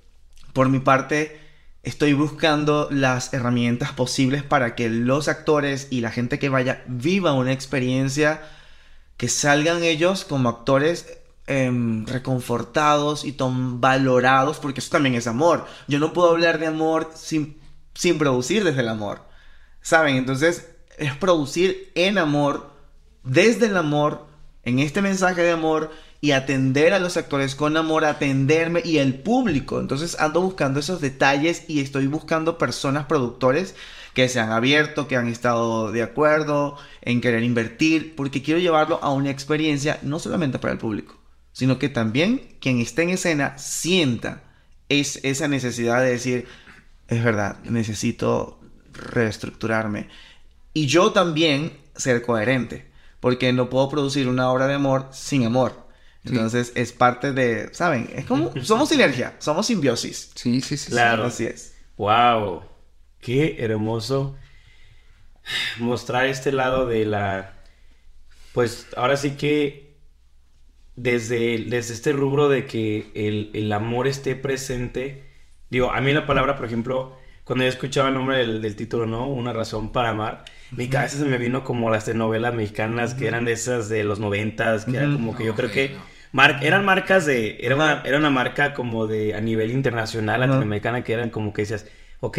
por mi parte, estoy buscando las herramientas posibles para que los actores y la gente que vaya viva una experiencia que salgan ellos como actores em, reconfortados y tan valorados, porque eso también es amor. Yo no puedo hablar de amor sin, sin producir desde el amor. ¿Saben? Entonces, es producir en amor, desde el amor, en este mensaje de amor y atender a los actores con amor, atenderme y el público. Entonces ando buscando esos detalles y estoy buscando personas productores que se han abierto, que han estado de acuerdo en querer invertir, porque quiero llevarlo a una experiencia no solamente para el público, sino que también quien esté en escena sienta es esa necesidad de decir, es verdad, necesito reestructurarme. Y yo también ser coherente, porque no puedo producir una obra de amor sin amor. Entonces es parte de, ¿saben? Es como, somos sinergia, somos simbiosis. Sí, sí, sí. sí. Claro. Así es. Wow, qué hermoso mostrar este lado de la, pues ahora sí que desde, desde este rubro de que el, el amor esté presente, digo, a mí la palabra, por ejemplo, cuando yo escuchaba el nombre del, del título, ¿no? Una razón para amar, mi cabeza se me vino como las telenovelas mexicanas que eran de esas de los noventas, que era como que yo creo que mar- eran marcas de, era una, era una marca como de a nivel internacional latinoamericana que eran como que decías, ok,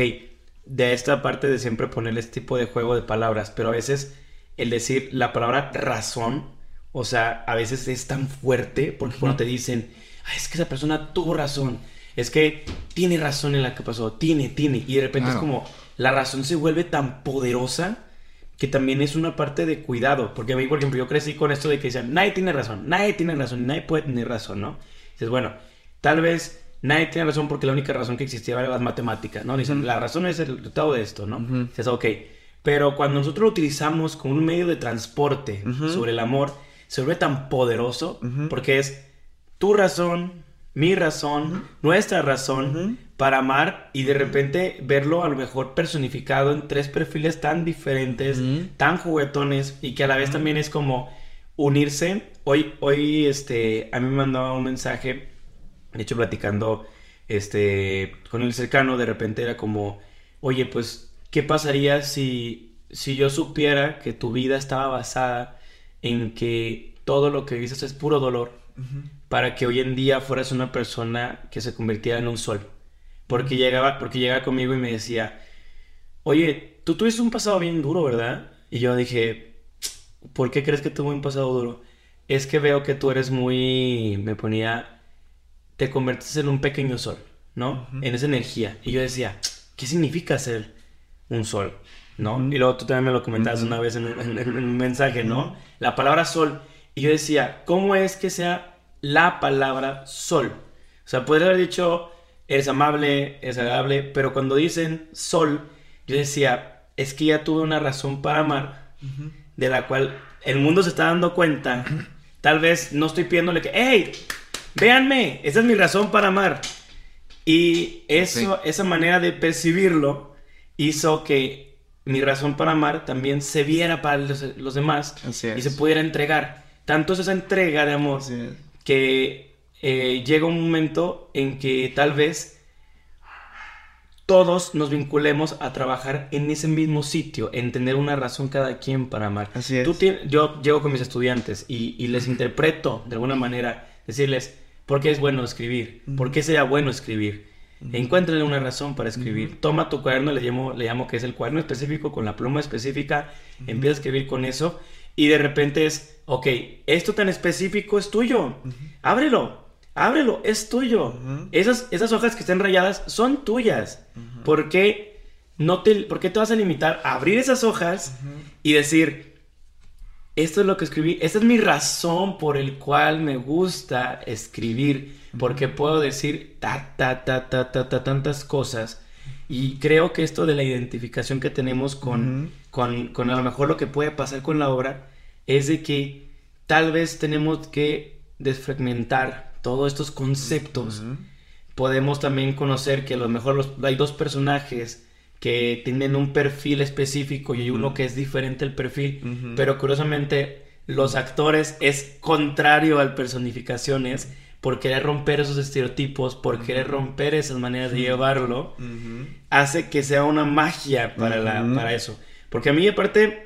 de esta parte de siempre poner este tipo de juego de palabras, pero a veces el decir la palabra razón, o sea, a veces es tan fuerte porque cuando te dicen, "Ay, es que esa persona tuvo razón, es que tiene razón en la que pasó, tiene, tiene, y de repente es como la razón se vuelve tan poderosa que también es una parte de cuidado, porque a mí, por ejemplo, yo crecí con esto de que decían, nadie tiene razón, nadie tiene razón, nadie puede tener razón, ¿no? Dices, bueno, tal vez nadie tiene razón porque la única razón que existía era las matemáticas, ¿no? Dicen, la razón es el resultado de esto, ¿no? Ujú. Dices, ok, pero cuando nosotros lo utilizamos como un medio de transporte sobre el amor, se vuelve tan poderoso porque es tu razón, mi razón, nuestra razón. Para amar y de repente verlo a lo mejor personificado en tres perfiles tan diferentes, tan juguetones y que a la vez también es como unirse. Hoy, hoy, este, a mí me mandaba un mensaje, de hecho platicando, este, con el cercano, de repente era como, oye, pues, ¿qué pasaría si, si yo supiera que tu vida estaba basada en que todo lo que dices es puro dolor para que hoy en día fueras una persona que se convirtiera en un sol. Porque llegaba, porque llegaba conmigo y me decía, oye, tú tuviste un pasado bien duro, ¿verdad? Y yo dije, ¿por qué crees que tuve un pasado duro? Es que veo que tú eres muy, me ponía, te conviertes en un pequeño sol, ¿no? En esa energía. Y yo decía, ¿qué significa ser un sol? ¿No? Y luego tú también me lo comentabas una vez en- en un mensaje, ¿no? La palabra sol. Y yo decía, ¿cómo es que sea la palabra sol? O sea, podría haber dicho, eres amable, es agradable, pero cuando dicen sol, yo decía, es que ya tuve una razón para amar, de la cual el mundo se está dando cuenta. Tal vez no estoy pidiéndole que, hey, véanme, esa es mi razón para amar. Y eso, esa manera de percibirlo hizo que mi razón para amar también se viera para los, los demás y se pudiera entregar. Tanto es esa entrega de amor que eh, llega un momento en que tal vez todos nos vinculemos a trabajar en ese mismo sitio, en tener una razón cada quien para amar. Así es. Tú yo llego con mis estudiantes y, y les interpreto de alguna manera, decirles, ¿por qué es bueno escribir? ¿Por qué sería bueno escribir? Encuéntrale una razón para escribir. Toma tu cuaderno, le llamo, le llamo que es el cuaderno específico con la pluma específica, empieza a escribir con eso y de repente es, ok, esto tan específico es tuyo, ábrelo, ábrelo, es tuyo. Esas, esas hojas que estén rayadas son tuyas. ¿Por qué no te, por qué te vas a limitar a abrir esas hojas y decir, esto es lo que escribí, esta es mi razón por el cual me gusta escribir, porque puedo decir ta, ta, ta, ta, ta, ta, tantas cosas. Y creo que esto de la identificación que tenemos con, con, con a lo mejor lo que puede pasar con la obra es de que tal vez tenemos que desfragmentar todos estos conceptos podemos también conocer que a lo mejor los- hay dos personajes que tienen un perfil específico y hay uno que es diferente el perfil, pero curiosamente los actores es contrario al personificaciones por querer romper esos estereotipos, por querer romper esas maneras de llevarlo, hace que sea una magia para, la, para eso. Porque a mí aparte,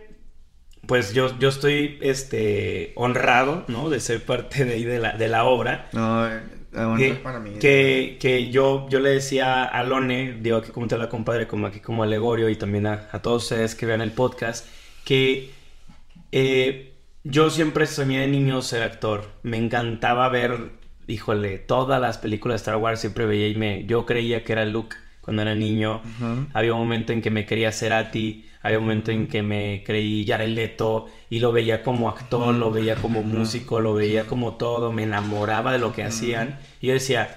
pues yo, yo estoy este, honrado, ¿no? De ser parte de, ahí de, la, de la obra. No, eh, Que, para mí. que, que yo, yo le decía a Lone, digo aquí como te la compadre, como aquí como alegorio y también a, a todos ustedes que vean el podcast, que eh, yo siempre soñé de niño ser actor. Me encantaba ver, híjole, todas las películas de Star Wars siempre veía y me, yo creía que era Luke cuando era niño. Había un momento en que me quería ser a ti, había un momento en que me creí Jared Leto y lo veía como actor, lo veía como músico, lo veía como todo, me enamoraba de lo que hacían. Y yo decía,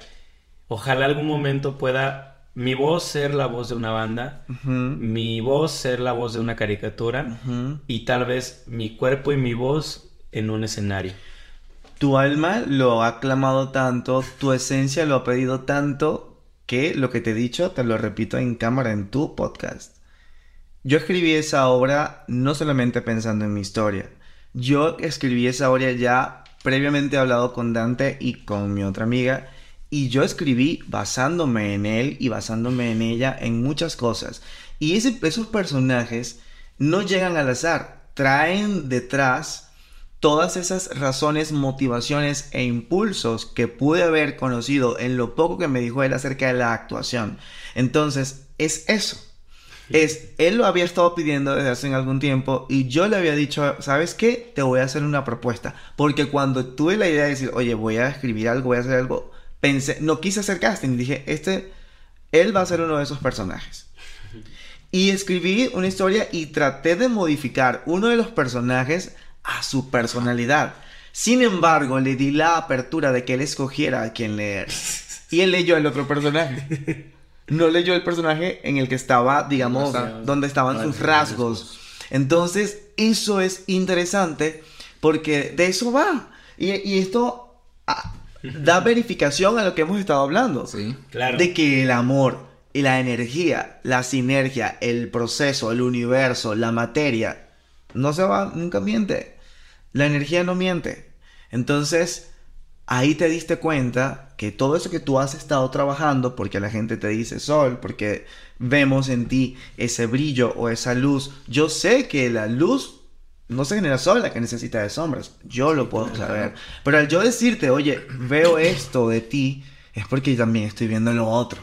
ojalá algún momento pueda mi voz ser la voz de una banda, mi voz ser la voz de una caricatura Ujú. y tal vez mi cuerpo y mi voz en un escenario. Tu alma lo ha clamado tanto, tu esencia lo ha pedido tanto, lo que te he dicho te lo repito en cámara en tu podcast. Yo escribí esa obra no solamente pensando en mi historia. Yo escribí esa obra ya previamente hablado con Dante y con mi otra amiga. Y yo escribí basándome en él y basándome en ella en muchas cosas. Y ese- esos personajes no llegan al azar. Traen detrás todas esas razones, motivaciones e impulsos que pude haber conocido en lo poco que me dijo él acerca de la actuación. Entonces, es eso. Es, él lo había estado pidiendo desde hace algún tiempo y yo le había dicho, ¿sabes qué? Te voy a hacer una propuesta. Porque cuando tuve la idea de decir, oye, voy a escribir algo, voy a hacer algo, pensé, no quise hacer casting, dije, este, él va a ser uno de esos personajes. Y escribí una historia y traté de modificar uno de los personajes a su personalidad. Sin embargo, le di la apertura de que él escogiera a quien leer. Y él leyó el otro personaje. No leyó el personaje en el que estaba, digamos, Donde está- donde estaban sus rasgos. Entonces, eso es interesante porque de eso va. Y, y esto ah, da verificación a lo que hemos estado hablando. Sí. Claro. De que el amor y la energía, la sinergia, el proceso, el universo, la materia, no se va, nunca miente. La energía no miente. Entonces, ahí te diste cuenta que todo eso que tú has estado trabajando, porque la gente te dice sol, porque vemos en ti ese brillo o esa luz, yo sé que la luz no se genera sola que necesita de sombras. Yo lo puedo saber. Pero al yo decirte, oye, veo esto de ti, es porque también estoy viendo lo otro.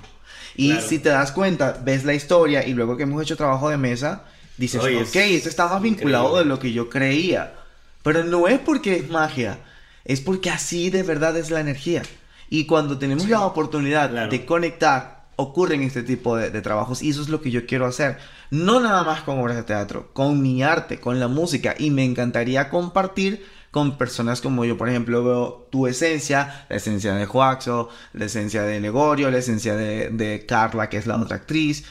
Y Claro. si te das cuenta, ves la historia y luego que hemos hecho trabajo de mesa, dices, Oye, ok, es esto está más vinculado increíble. de lo que yo creía. Pero no es porque es magia, es porque así de verdad es la energía. Y cuando tenemos la oportunidad Claro. de conectar, ocurren este tipo de, de trabajos y eso es lo que yo quiero hacer. No nada más con obras de teatro, con mi arte, con la música. Y me encantaría compartir con personas como yo, por ejemplo, veo tu esencia, la esencia de Joaxo, la esencia de Legorio, la esencia de, de Carla, que es la otra actriz.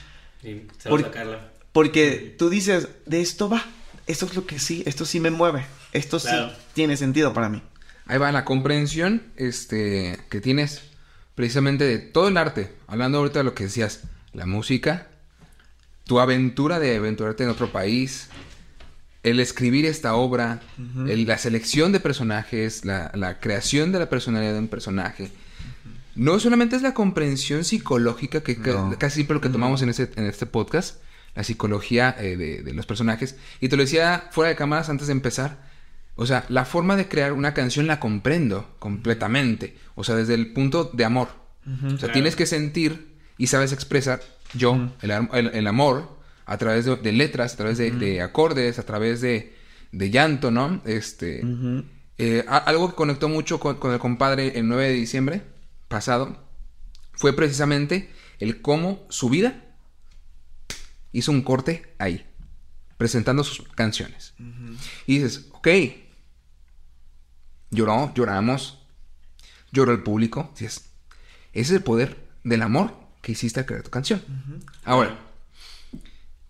Saludos Por- a Carla. Porque tú dices, de esto va, esto es lo que sí, esto sí me mueve, esto Claro. sí tiene sentido para mí. Ahí va la comprensión este, que tienes precisamente de todo el arte. Hablando ahorita de lo que decías, la música, tu aventura de aventurarte en otro país, el escribir esta obra, el- la selección de personajes, la, la creación de la personalidad de un personaje. No solamente es la comprensión psicológica, que ca- No. casi siempre lo que tomamos en, este, en este podcast, la psicología eh, de, de los personajes. Y te lo decía fuera de cámaras antes de empezar. O sea, la forma de crear una canción la comprendo completamente. O sea, desde el punto de amor. O sea, Claro. tienes que sentir y sabes expresar yo el, el- el amor a través de, de letras, a través de, de acordes, a través de, de llanto, ¿no? Este, eh, a- algo que conectó mucho con, con el compadre el 9 de diciembre pasado fue precisamente el cómo su vida hizo un corte ahí, presentando sus canciones. Y dices, ok, lloró, lloramos, lloró el público. Dices, ese es el poder del amor que hiciste al crear tu canción. Ahora,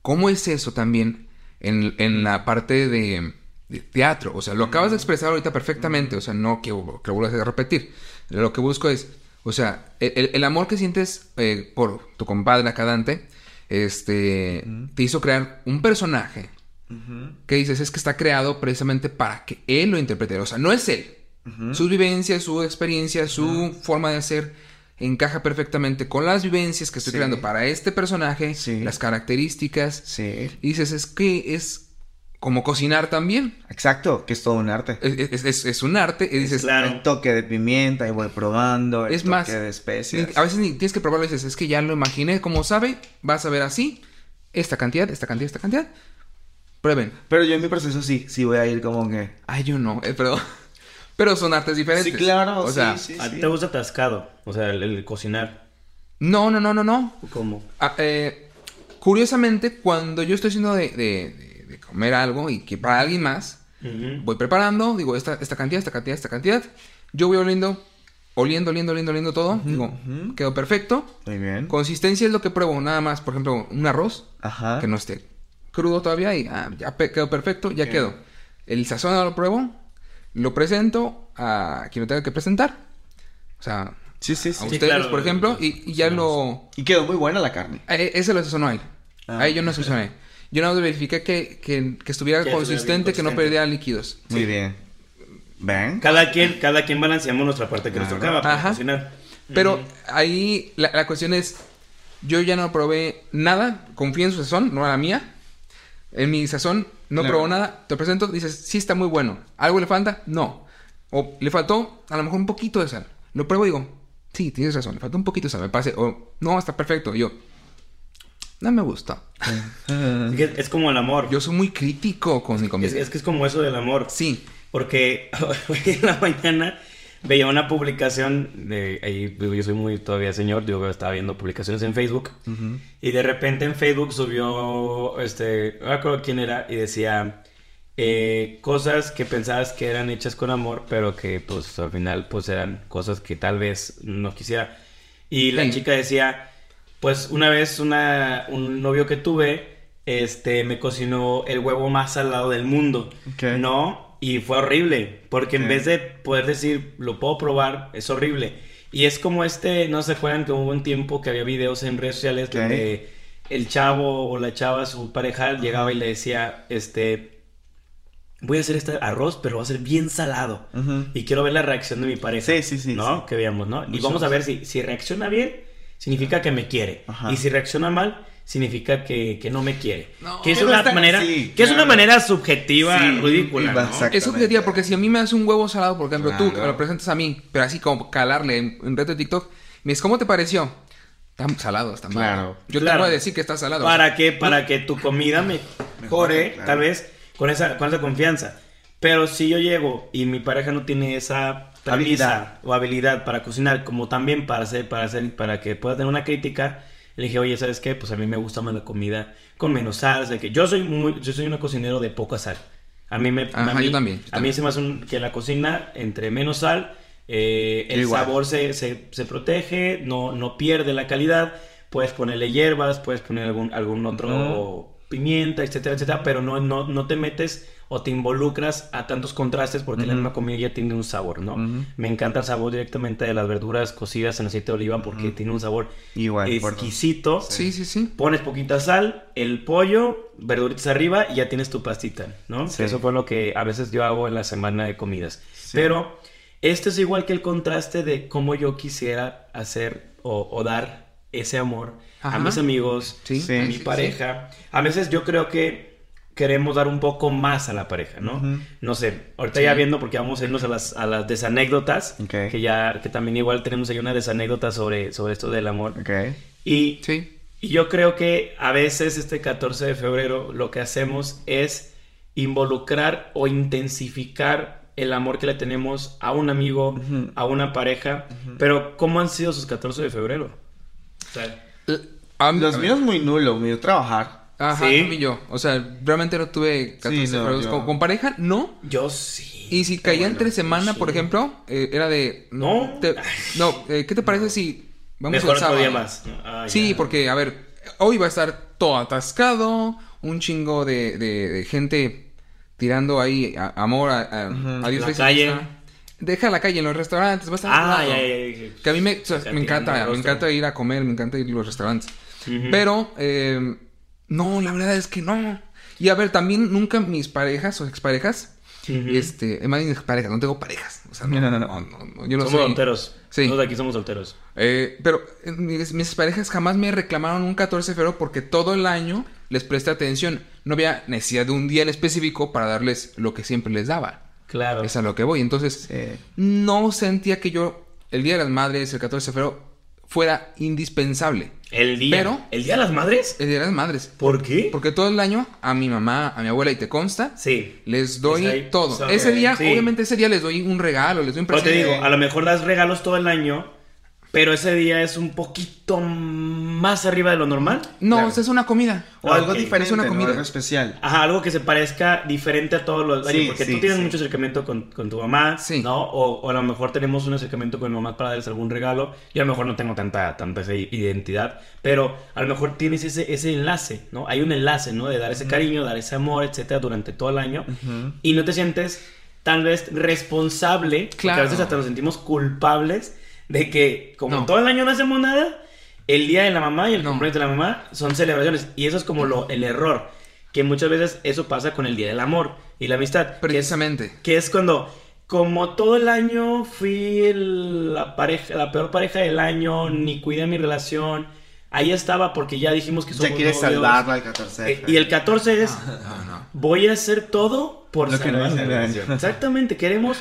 ¿cómo es eso también en, en la parte de, de teatro? O sea, lo acabas de expresar ahorita perfectamente, o sea, no que, que lo vuelvas a repetir. Lo que busco es, o sea, el, el- amor que sientes eh, por tu compadre acá Dante, este, te hizo crear un personaje que dices es que está creado precisamente para que él lo interprete. O sea, no es él. Sus vivencias, su experiencia, su forma de ser encaja perfectamente con las vivencias que estoy Sí. creando para este personaje, Sí. las características. Sí. Y dices, es que es como cocinar también. Exacto, que es todo un arte. Es, es- es- es un arte. Y dices, Claro. El toque de pimienta y voy probando, el Es toque más, de especias. a veces ni tienes que probarlo y dices, es que ya lo imaginé, como sabe, vas a ver así, esta cantidad, esta cantidad, esta cantidad. Prueben. Pero yo en mi proceso sí, sí voy a ir como que... Ay, yo no, eh, pero, pero son artes diferentes. Sí, claro, O sí, sea, sí, ¿A ti sí. te gusta atascado? O sea, el, el cocinar. no, no, no, no, no. ¿Cómo? Ah, eh, curiosamente, cuando yo estoy haciendo de, de- de- de comer algo y que para alguien más, voy preparando, digo, esta, esta cantidad, esta cantidad, esta cantidad. Yo voy oliendo, oliendo, oliendo, oliendo, oliendo todo. digo, quedó perfecto. Muy bien. Consistencia es lo que pruebo, nada más. Por ejemplo, un arroz Ajá. que no esté crudo todavía y ah, ya pe- quedó perfecto, ya Ok. quedó. El sazón lo pruebo, lo presento a quien lo tenga que presentar. O sea, Sí, sí, a sí. ustedes, claro, por ejemplo, y, y ya lo... Y quedó muy buena la carne. eh, ese lo sazonó a él. Ah. Ahí yo no sazoné. Yo nada más verifiqué que, que, que estuviera Que consistente, que no perdiera líquidos. Muy bien. ¿Ven? Cada quien, cada quien balanceamos nuestra parte que nos tocaba para Ajá. cocinar. Pero Ujú. ahí la, la cuestión es, yo ya no probé nada, confío en su sazón, no a la mía. En mi sazón no Claro. probó nada, te presento, dices, sí está muy bueno. ¿Algo le falta? No. O le faltó a lo mejor un poquito de sal. Lo pruebo y digo, sí, tienes razón, le faltó un poquito de sal, me pase. O no, está perfecto. Y yo, no me gusta. Es como el amor. Yo soy muy crítico con mi comida. Es, es que es como eso del amor. Sí. Porque hoy en la mañana veía una publicación de ahí yo soy muy todavía señor, digo, estaba viendo publicaciones en Facebook y de repente en Facebook subió este, no me acuerdo quién era y decía eh, cosas que pensabas que eran hechas con amor, pero que pues al final pues eran cosas que tal vez no quisiera. Y la Sí. chica decía, pues una vez una, un novio que tuve, este, me cocinó el huevo más salado del mundo. Ok. No, y fue horrible, porque en vez de poder decir, lo puedo probar, es horrible. Y es como este, no se acuerdan que hubo un tiempo que había videos en redes sociales donde el chavo o la chava, su pareja, llegaba y le decía, este, voy a hacer este arroz, pero va a ser bien salado. Y quiero ver la reacción de mi pareja. Sí, sí, sí, ¿No? sí. Que veamos, ¿no? Y Nosotros- vamos a ver si, si reacciona bien, significa que me quiere. Y si reacciona mal, significa que, que no me quiere. No. que es Que una está- manera, sí, que es una manera subjetiva, Sí, ridícula, ¿no? exacto. Es subjetiva porque si a mí me das un huevo salado, por ejemplo, tú Claro. me lo presentas a mí, pero así como calarle en, en reto de TikTok, me dices, ¿cómo te pareció? Está salado, está mal. Claro. Yo Claro. te voy a decir que está salado. ¿Para qué? Para que tu comida mejore, Mejore, claro. tal vez, con esa, con esa confianza. Pero si yo llego y mi pareja no tiene esa Habilidad. o habilidad para cocinar, como también para hacer, para hacer, para que pueda tener una crítica, le dije, oye, ¿sabes qué? Pues a mí me gusta más la comida con menos sal. De que yo soy muy, yo soy un cocinero de poca sal. A mí me, Ajá, a mí, yo también, yo a mí se me hace un- que la cocina entre menos sal, eh, el Igual. sabor se, se, se protege, no, no pierde la calidad. Puedes ponerle hierbas, puedes poner algún, algún otro pimienta, etcétera, etcétera, pero no, no, no te metes o te involucras a tantos contrastes porque la misma comida ya tiene un sabor, ¿no? Me encanta el sabor directamente de las verduras cocidas en aceite de oliva porque tiene un sabor Igual, por- exquisito. Sí, sí, sí. Pones poquita sal, el pollo, verduritas arriba y ya tienes tu pastita, ¿no? Sí. Eso fue lo que a veces yo hago en la semana de comidas. Sí. Pero esto es igual que el contraste de cómo yo quisiera hacer o, o dar ese amor a Ajá. mis amigos, Sí. Sí. a mi sí, sí. pareja. A veces yo creo que queremos dar un poco más a la pareja, ¿no? Ujú. No sé, ahorita Sí. ya viendo porque vamos a irnos a las, a las desanécdotas, Ok. que ya, que también igual tenemos ahí una desanécdota sobre, sobre esto del amor. Ok. Y Sí. y yo creo que a veces este 14 de febrero lo que hacemos es involucrar o intensificar el amor que le tenemos a un amigo, Ujú. a una pareja. Pero ¿cómo han sido sus 14 de febrero? O sea, Los míos muy nulo, mío trabajar. Ajá, Sí. también yo. O sea, realmente no tuve 14 Sí, no, febrero. yo- Con, con pareja, no. yo sí. Y si caía bueno, entre semana, sí. por ejemplo, eh, era de... No. te- no, eh, ¿qué te parece si vamos Mejor el sábado? día más. Ah, Sí, ya. porque, a ver, hoy va a estar todo atascado, un chingo de, de- de gente tirando ahí a- amor a, a, a Dios La calle. Deja la calle en los restaurantes, va a estar Ah, ya, ya. Que a mí me, o sea, Está me encanta, me encanta ir a comer, me encanta ir a los restaurantes. Pero, eh, no, la verdad es que no. Y a ver, también nunca mis parejas o exparejas, Ujú. este, es más exparejas, no tengo parejas. O sea, no, No, no, no, no, yo no somos soy- solteros. Sí. Todos aquí somos solteros. eh, pero eh, mis, mis parejas jamás me reclamaron un 14 de febrero porque todo el año les presté atención. No había necesidad de un día en específico para darles lo que siempre les daba. Claro. Es a lo que voy. Entonces, Sí. no sentía que yo, el Día de las Madres, el 14 de febrero, fuera indispensable. El día. Pero- ¿El día de las madres? El Día de las Madres. ¿Por qué? Porque todo el año a mi mamá, a mi abuela, y te consta, Sí. les doy ahí, todo. so- ese día, sí. obviamente ese día les doy un regalo, les doy un Pero te presente. digo, a lo mejor das regalos todo el año, pero ese día es un poquito más arriba de lo normal. No, Claro. o sea, es una comida. O algo diferente, es una ¿no? comida. Algo especial. Ajá, algo que se parezca diferente a todos los Sí, porque sí, tú tienes sí. mucho acercamiento con, con tu mamá, Sí. ¿no? O, o a lo mejor tenemos un acercamiento con mi mamá para darles algún regalo. Yo a lo mejor no tengo tanta, tanta esa identidad, pero a lo mejor tienes ese, ese enlace, ¿no? Hay un enlace, ¿no? De dar ese cariño, dar ese amor, etcétera, durante todo el año. Ujú. Y no te sientes tal vez responsable, porque Claro. a veces hasta nos sentimos culpables de que como No. todo el año no hacemos nada, el día de la mamá y el No. cumpleaños de la mamá son celebraciones. Y eso es como lo, el error, que muchas veces eso pasa con el día del amor y la amistad. Que es, Precisamente. que es cuando, como todo el año fui el- la, pareja, la peor pareja del año, ni cuidé mi relación, ahí estaba porque ya dijimos que somos Ya quieres novios. salvarla al 14 de Eh, y el 14 es No, no. voy a hacer todo por Lo que no el. Exactamente, queremos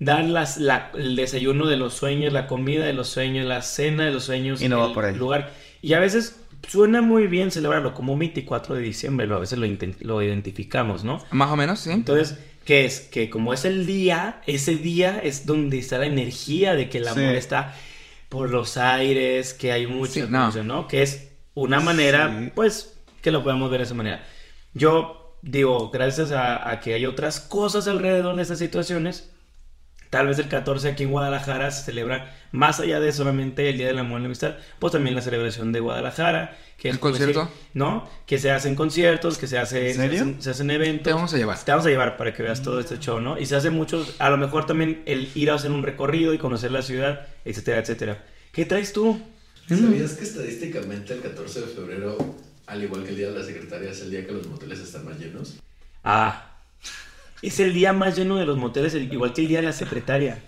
dar las, la- el desayuno de los sueños, la comida de los sueños, la cena de los sueños, Y no va el por ahí. lugar. Y a veces suena muy bien celebrarlo como un 24 de diciembre, lo- a veces lo, lo identificamos, ¿no? Más o menos, sí. Entonces, ¿qué es? Que como es el día, ese día es donde está la energía de que el amor Sí. está por los aires, que hay mucha Sí, no. emoción, ¿no? Que es una manera, Sí. pues, que lo podemos ver de esa manera. Yo digo, gracias a, a que hay otras cosas alrededor de estas situaciones, tal vez el 14 aquí en Guadalajara se celebra más allá de solamente el Día del Amor y la Amistad, pues también la celebración de Guadalajara, que ¿El es pues, concierto? sí, ¿no? Que se hacen conciertos, que se hace ¿En serio? se hacen, se hacen eventos. Te vamos a llevar. Te vamos a llevar para que veas todo este show, ¿no? Y se hace mucho, a lo mejor también el ir a hacer un recorrido y conocer la ciudad, etcétera, etcétera. ¿Qué traes tú? ¿Sabías que estadísticamente el 14 de febrero, al igual que el Día de la Secretaria, es el día que los moteles están más llenos? Ah, es el día más lleno de los moteles, el- igual que el día de la secretaria.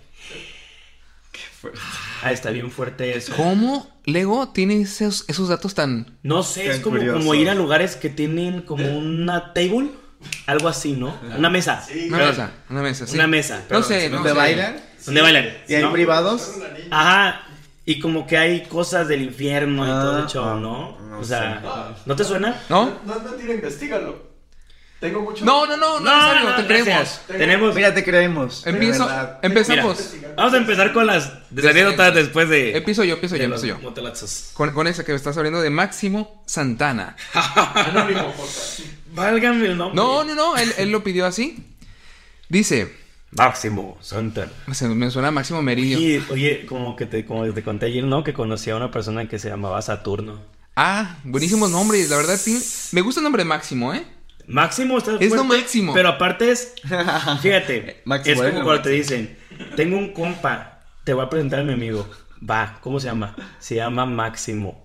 Ah, está bien fuerte eso. ¿Cómo Lego tiene esos, esos datos tan... No sé, es como, ir a lugares que tienen como una table, algo así, ¿no? Una mesa. Una Pero- mesa, una mesa, sí. Una mesa. No sé, no ¿Dónde bailan? ¿Dónde bailan? ¿Y hay ¿no? privados? Ajá. Y como que hay cosas del infierno y todo el Ah, show, ¿no? no o sea, ¿no te suena? ¿No? No, no, tira, investigalo. Tengo mucho. No, no, no, no, no, te creemos. Tenemos. Mira, te creemos. Empiezo, empezamos. Vamos a empezar con las anécdotas después de. Empiezo yo, empiezo yo, empiezo yo. Con, con esa que me estás hablando de Máximo Santana. Anónimo. Válgame el nombre. No, no, no, él, él lo pidió así. Dice, Máximo Santana. se me suena a Máximo Meridio. Oye, oye, como que te, como te conté ayer, ¿no? Que conocí a una persona que se llamaba Saturno. Ah, buenísimos nombres, la verdad, sí. Me gusta el nombre Máximo, ¿eh? Máximo está Es lo máximo. Pero aparte es, fíjate, Máximo, es como cuando te dicen, tengo un compa, te voy a presentar a mi amigo. Va, ¿cómo se llama? Se llama Máximo.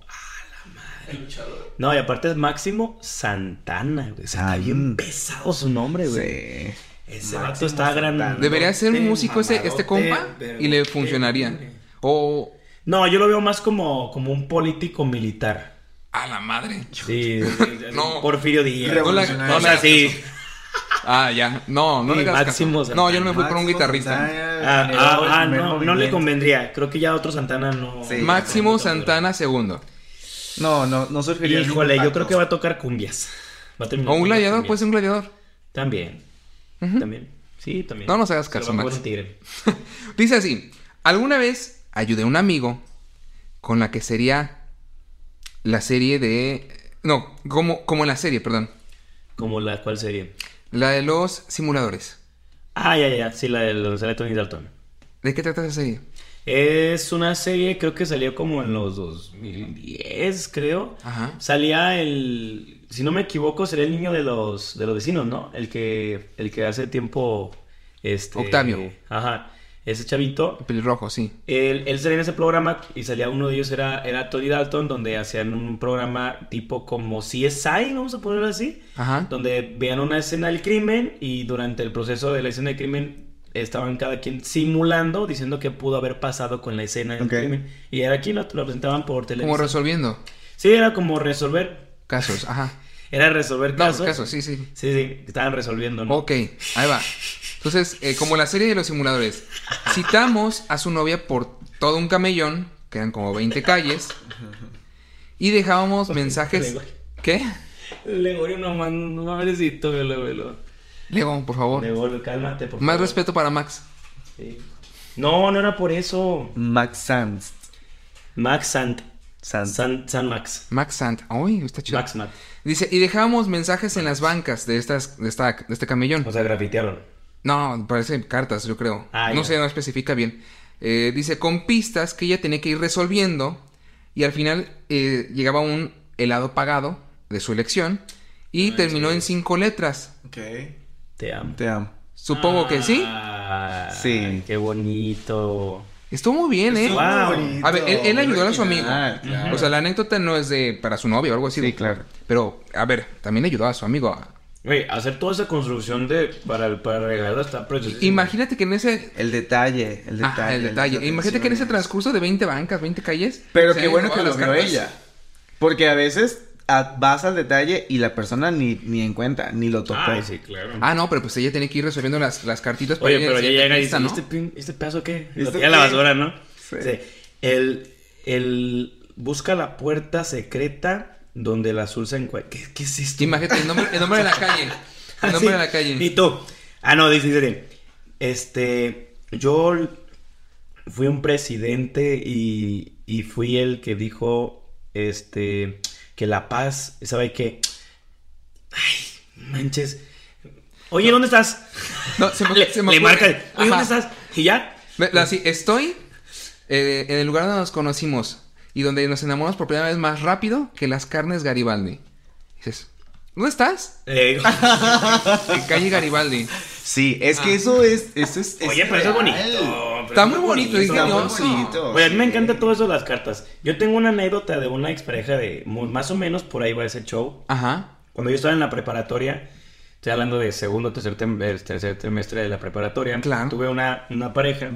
El luchador. No, y aparte es Máximo Santana, güey. Está Ay, bien pesado su nombre, güey. Sí. Ese vato está grande. Debería ser un músico ese, este compa y le funcionaría. O No, yo lo veo más como, como un político militar. A la madre. Sí, No. Porfirio Díaz. No Revolucionario. no O sea, la- sí. Ah, ya. No, no Sí, le Máximo caso. No, yo no me fui por un guitarrista. Santana, Ah, ah, ah, primer no, no le convendría. Creo que ya otro Santana no. Sí. Máximo Santana segundo. No, no, no surgiría Híjole, yo creo que va a tocar cumbias. Va a terminar O un gladiador, puede ser un gladiador. También. Ujú. También. Sí, también. No nos hagas caso, Max. Dice así, alguna vez ayudé a un amigo con la que sería la serie de... No, como, como la serie, perdón. Como la cual serie. La de los simuladores. Ah, ya, ya. Sí, la de los Tony Dalton. ¿De qué trata esa serie? Es una serie, creo que salió como en los 2010, creo. Ajá. Salía el, si no me equivoco, sería el niño de los de los vecinos, ¿no? El que el que hace tiempo este Octavio. Ajá. Ese chavito Pelirrojo, sí. él, él salía en ese programa y salía uno de ellos era era Tony Dalton donde hacían un programa tipo como CSI, vamos a ponerlo así, Ajá. donde veían una escena del crimen y durante el proceso de la escena del crimen estaban cada quien simulando diciendo qué pudo haber pasado con la escena del crimen y era aquí lo, lo presentaban por Como televisión. resolviendo Sí, era como resolver. casos. Ajá. Era resolver No, casos. casos, sí, sí. Sí, sí, estaban resolviendo, ¿no? Ok, ahí va. Entonces, eh, como la serie de los simuladores, citamos a su novia por todo un camellón, que eran como 20 calles, y dejábamos mensajes... Lego. ¿Qué? Legorio no man, no pobrecito, velo, velo. Lego, por favor. Legorio, cálmate, por Más favor. respeto para Max. Sí. No, no era por eso. Max Sanz. Max Sant. San, San Max. Max Sant. Uy, está chido. Max Matt. Dice, y dejábamos mensajes en las bancas de, estas, de, esta, de este camellón. O sea, grafitearon. No, parece cartas, yo creo. Ah, no ya. sé, no especifica bien. Eh, dice, con pistas que ella tenía que ir resolviendo. Y al final eh, llegaba un helado pagado de su elección. Y terminó en cinco letras. Ok. Te amo. Te amo. Supongo que sí. Ah, Sí. Qué bonito. Estuvo muy bien, ¿eh? Wow. A ver, él, él ayudó a su amigo. claro. O sea, la anécdota no es de para su novia o algo así. Sí, claro. Pero, a ver, también ayudó a su amigo. a- Güey, hacer toda esa construcción de para, para regalar está precioso. Imagínate que en ese... El detalle, el detalle. El. Imagínate que en ese transcurso de 20 bancas, 20 calles... Pero qué bueno que lo vio ella. Porque a veces a- vas al detalle y la persona ni, ni en cuenta, ni lo tocó. Ay, sí, claro. Ah, no, pero pues ella tiene que ir resolviendo las, las cartitas. para Oye, pero ya siguiente llega y dice, ¿no? ¿este, pin- ¿este pedazo qué? Lo ¿Este tira a la basura, ¿no? Sí. Sí. El, el busca la puerta secreta donde el azul se encuentra. ¿Qué, qué es esto? Imagínate, el nombre, el nombre de la calle. El nombre de la calle. Y tú. Ah, no, dice, dice, este, yo fui un presidente y, y fui el que dijo, este, que la paz, ¿sabe qué? Ay, manches. Oye, ¿dónde estás? No, se me, Le, se me le marca, oye, ¿dónde estás? Y ya. Ve, la- sí, estoy eh, en el lugar donde nos conocimos y donde nos enamoramos por primera vez más rápido que las carnes Garibaldi. Dices, ¿dónde estás? Eh, En calle Garibaldi. Sí, es Ah. que eso es, eso es, oye, pero eso es bonito. pero Está muy es bonito, Está bonito. Oye, a mí me encanta todo eso de las cartas. Yo tengo una anécdota de una expareja de más o menos por ahí va ese show. Ajá. Cuando yo estaba en la preparatoria, estoy hablando de segundo, tercer, tem- eh, tercer trimestre de la preparatoria, Claro. tuve una, una pareja,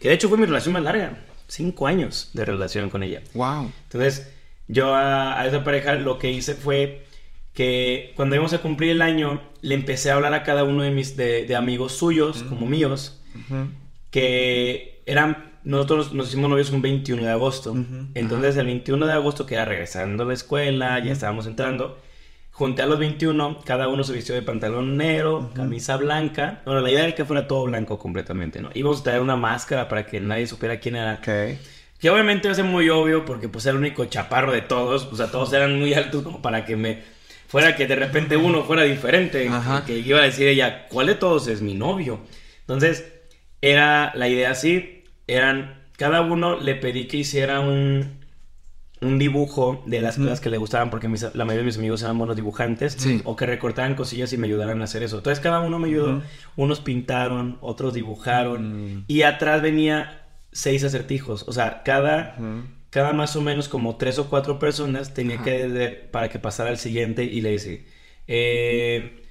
que de hecho fue mi relación más larga. Cinco años de relación con ella. Wow. Entonces, yo a, a esa pareja lo que hice fue que cuando íbamos a cumplir el año, le empecé a hablar a cada uno de mis de, de amigos suyos, como míos, que eran, nosotros nos hicimos novios un 21 de agosto. Entonces, el 21 de agosto, que era regresando a la escuela, ya estábamos entrando, junté a los 21, cada uno se vistió de pantalón negro, camisa blanca. Bueno, la idea era que fuera todo blanco completamente, ¿no? Íbamos a traer una máscara para que nadie supiera quién era. Ok. Que obviamente ser muy obvio porque pues era el único chaparro de todos, o sea, todos eran muy altos como para que me fuera que de repente uno fuera diferente, Ajá. que iba a decir ella, ¿cuál de todos es mi novio? Entonces, era la idea así, eran cada uno le pedí que hiciera un un dibujo de las cosas que le gustaban porque mis- la mayoría de mis amigos eran buenos dibujantes Sí. o que recortaban cosillas y me ayudaran a hacer eso. Entonces cada uno me ayudó, unos pintaron, otros dibujaron Mm. y atrás venía seis acertijos, o sea, cada cada más o menos como tres o cuatro personas tenía que de- para que pasara al siguiente y le dice eh,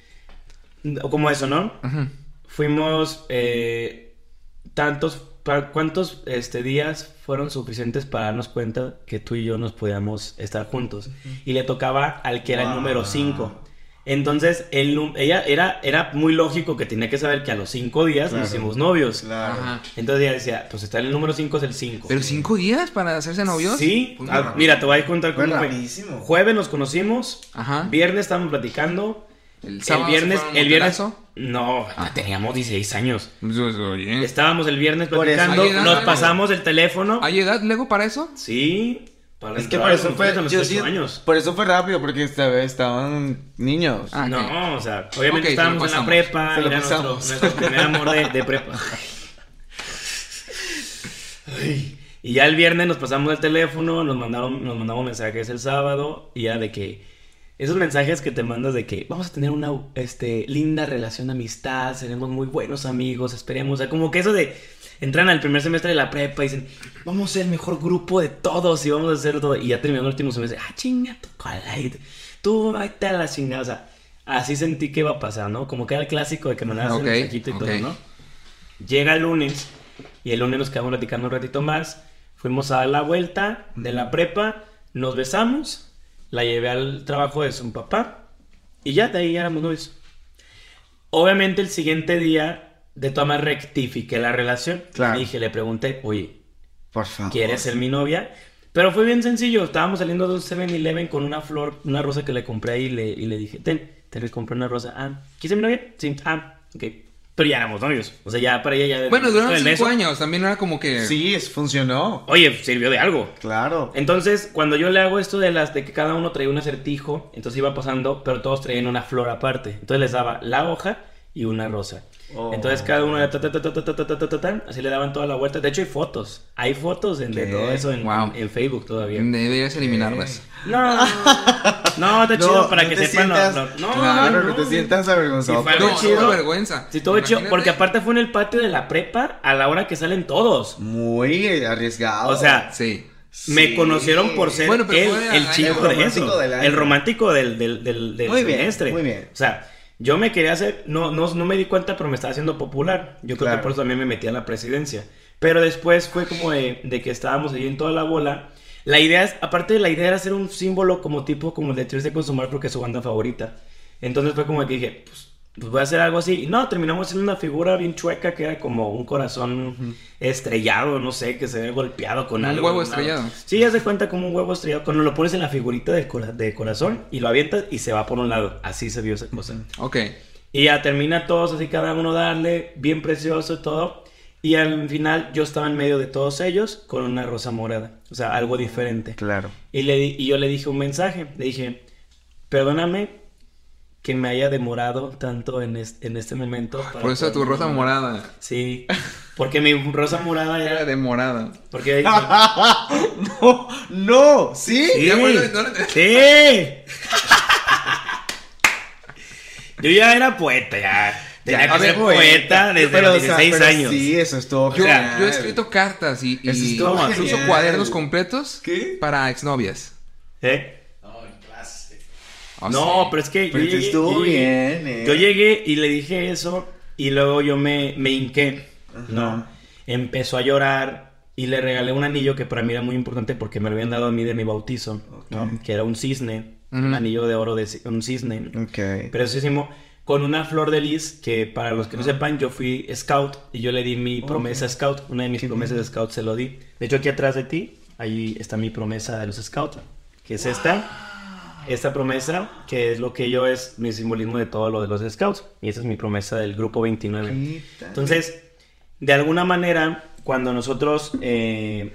o como eso no fuimos eh, tantos cuántos este días fueron suficientes para darnos cuenta que tú y yo nos podíamos estar juntos y le tocaba al que era el número 5 entonces ella era era muy lógico que tenía que saber que a los cinco días nos hicimos novios. Claro. Entonces ella decía pues está en el número 5 es el 5 ¿Pero cinco días para hacerse novios? Sí, Pues, ah, mira, te voy a contar cómo fue. Jueves nos conocimos, Ajá. viernes estábamos platicando, El sábado se viernes, un el viernes, no, Ah. teníamos 16 años. Pues, oye. Estábamos el viernes platicando, ¿Hay edad, nos pasamos el teléfono. ¿Hay edad luego para eso? Sí, para Es que por eso fue. los yo 18 sí- años. Por eso fue rápido, porque esta vez estaban niños. Ah. No, o sea, obviamente se estábamos en la prepa, Se lo era nuestro, nuestro primer amor de, de prepa. Ay, Y ya el viernes nos pasamos el teléfono, nos mandaron, nos mandamos mensajes el sábado, y ya de que esos mensajes que te mandas de que vamos a tener una este, linda relación de amistad, seremos muy buenos amigos, esperemos, o sea, como que eso de entran al primer semestre de la prepa y dicen, vamos a ser el mejor grupo de todos y vamos a hacer todo, y ya terminando el último semestre, ah, chinga, tu cola, y tú vete a la chingada, o sea, así sentí que iba a pasar, ¿no? Como que era el clásico de que mandabas Ok, el mensajito y todo, ¿no? Llega el lunes y el lunes nos quedamos platicando un ratito más. Fuimos a dar la vuelta de la prepa, nos besamos, la llevé al trabajo de su papá y ya de ahí éramos novios. Obviamente el siguiente día de maneras rectifiqué la relación. Claro. Le dije, le pregunté, oye, Por favor. ¿quieres ser mi novia? Pero fue bien sencillo. Estábamos saliendo de un 7-Eleven con una flor, una rosa que le compré y le, y le dije, ten, te le compré una rosa. Ah, ¿quieres ser mi novia? Sí, ah, ok. Pero ya éramos novios. O sea, ya para ella ya... Bueno, duraron cinco beso. años. También era como que. Sí, es, funcionó. Oye, sirvió de algo. Claro. Entonces, cuando yo le hago esto de las de que cada uno traía un acertijo, entonces iba pasando, pero todos traían una flor aparte. Entonces les daba la hoja y una rosa. Entonces cada uno era así le daban toda la vuelta. De hecho hay fotos, hay fotos de todo eso en, Facebook todavía. Deberías eliminarlas. No, no, está chido para que te sepan. Sientas, lo, no, claro, no, te sientas avergonzado. Si no, chido, vergüenza. Si todo chido, porque aparte fue en el patio de la prepa a la hora que salen todos. Muy arriesgado. O sea, sí. Me conocieron por ser el, chico de eso, el romántico del, semestre. Muy bien. O sea, yo me quería hacer, no, no, no me di cuenta, pero me estaba haciendo popular. Yo creo Claro. que por eso también me metí a la presidencia. Pero después fue como de, de que estábamos ahí en toda la bola. La idea es, aparte de la idea era hacer un símbolo como tipo como el de de Consumar porque es su banda favorita. Entonces fue como que dije, pues, pues voy a hacer algo así. Y no, terminamos haciendo una figura bien chueca que era como un corazón estrellado, no sé, que se ve golpeado con Un algo. huevo ¿no? estrellado. Sí, ya se cuenta como un huevo estrellado. Cuando lo pones en la figurita de, cora- de corazón y lo avientas y se va por un lado. Así se vio esa cosa. Ok. Y ya termina todos así, cada uno darle, bien precioso y todo. Y al final yo estaba en medio de todos ellos con una rosa morada. O sea, algo diferente. Claro. Y, le, y yo le dije un mensaje. Le dije, perdóname que me haya demorado tanto en, es- en este momento. para Por eso tu rosa morada. Sí, porque mi rosa morada Era era... de morada. Porque... no, no, sí. Sí. Ya, bueno, no le- Sí. Yo ya era poeta, ya. Tenía Ya, que ser poeta desde Pero, los o sea, 16 pero años. Sí, eso estuvo Yo, genial. yo he escrito cartas y, y incluso cuadernos completos ¿Qué? para exnovias. ¿Eh? Oh, No, sí. pero es que Pero yo llegué, estuvo yo llegué- bien, eh. Yo llegué y le dije eso y luego yo me, me hinqué. No. Empezó a llorar Y le regalé un anillo que para mí era muy importante porque me lo habían dado a mí de mi bautizo, ¿no? Que era un cisne, un anillo de oro de un cisne. Ok. Preciosísimo. Con una flor de lis que para los que no sepan, yo fui scout y yo le di mi promesa scout. Una de mis promesas de scout se lo di. De hecho, aquí atrás de ti, ahí está mi promesa de los scouts, que es esta. Esta promesa, que es lo que yo es mi simbolismo de todo lo de los scouts. Y esa es mi promesa del grupo 29. ¿Qué tal? Entonces, de alguna manera, cuando nosotros eh,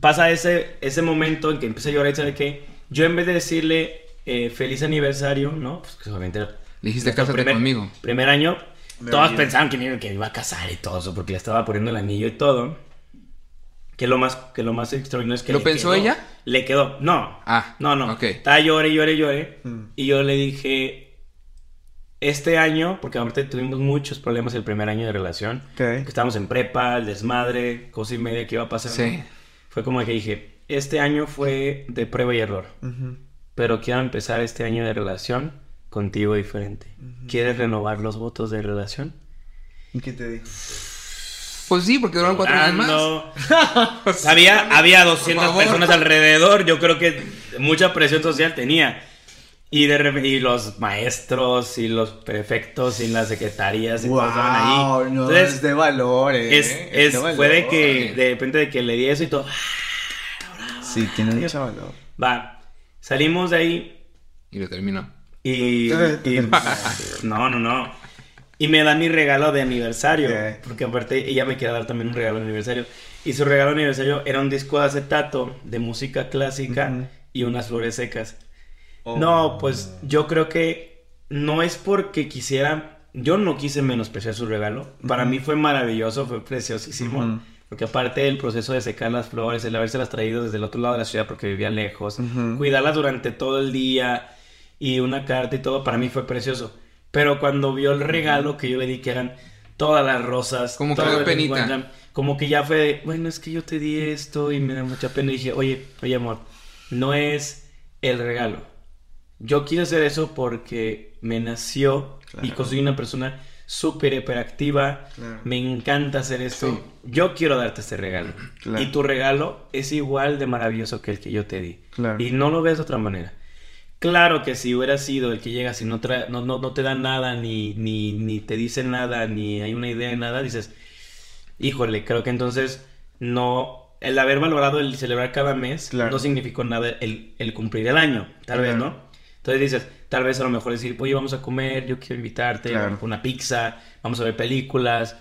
pasa ese, ese momento en que empieza a llorar y sabe que yo en vez de decirle eh, feliz aniversario, ¿no? Pues que obviamente dijiste, "Cásate conmigo". Primer año, Me todos olvidé. pensaban que me, que me iba a casar y todo eso, porque le estaba poniendo el anillo y todo. Que lo más, que lo más extraordinario es que ¿Lo le pensó quedó- ella? Le quedó, no. Ah, No, no. ok. Estaba llore, llore, llore. Mm. Y yo le dije, este año, porque ahorita tuvimos muchos problemas el primer año de relación. Ok. Que estábamos en prepa, el desmadre, cosa y media que iba a pasar. Sí. Fue como que dije, este año fue de prueba y error. Ujú. Pero quiero empezar este año de relación contigo diferente. ¿Quieres renovar los votos de relación? ¿Y qué te dijo? Pues sí, porque duraron cuatro años más. Había, había 200 favor. personas alrededor. Yo creo que mucha presión social tenía. Y, de y los maestros y los prefectos y las secretarías y estaban ahí. Wow, no, Entonces, es de valores. es, ¿eh? es- de fue de valor. que de repente de que le di eso y todo. Sí, tiene mucho valor. Va, salimos de ahí Y lo terminó. y, y- no, no, no. Y me da mi regalo de aniversario, Ok. porque aparte ella me quiere dar también un regalo de aniversario. Y su regalo de aniversario era un disco de acetato de música clásica Ujú. y unas flores secas. Oh. No, pues yo creo que no es porque quisiera, yo no quise menospreciar su regalo. Para mí fue maravilloso, fue preciosísimo. Ujú. Porque aparte del proceso de secar las flores, el habérselas traído desde el otro lado de la ciudad porque vivía lejos, cuidarlas durante todo el día y una carta y todo, para mí fue precioso. Pero cuando vio el regalo que yo le di, que eran todas las rosas, Como que penita. como que ya fue, de, bueno, es que yo te di esto y me da mucha pena. Y dije, oye, oye, amor, no es el regalo. Yo quiero hacer eso porque me nació y soy una persona súper hiperactiva. Claro. Me encanta hacer esto. Sí. Yo quiero darte este regalo. Claro. Y tu regalo es igual de maravilloso que el que yo te di. Y no lo ves de otra manera. Claro que si hubiera sido el que llegas y no, no, no, no te da nada, ni, ni, ni te dice nada, ni hay una idea de nada, dices, híjole, creo que entonces no, el haber valorado el celebrar cada mes Claro. no significó nada el, el cumplir el año, tal vez. ¿no? Entonces dices, tal vez a lo mejor decir, oye, vamos a comer, yo quiero invitarte, Claro. vamos por una pizza, vamos a ver películas,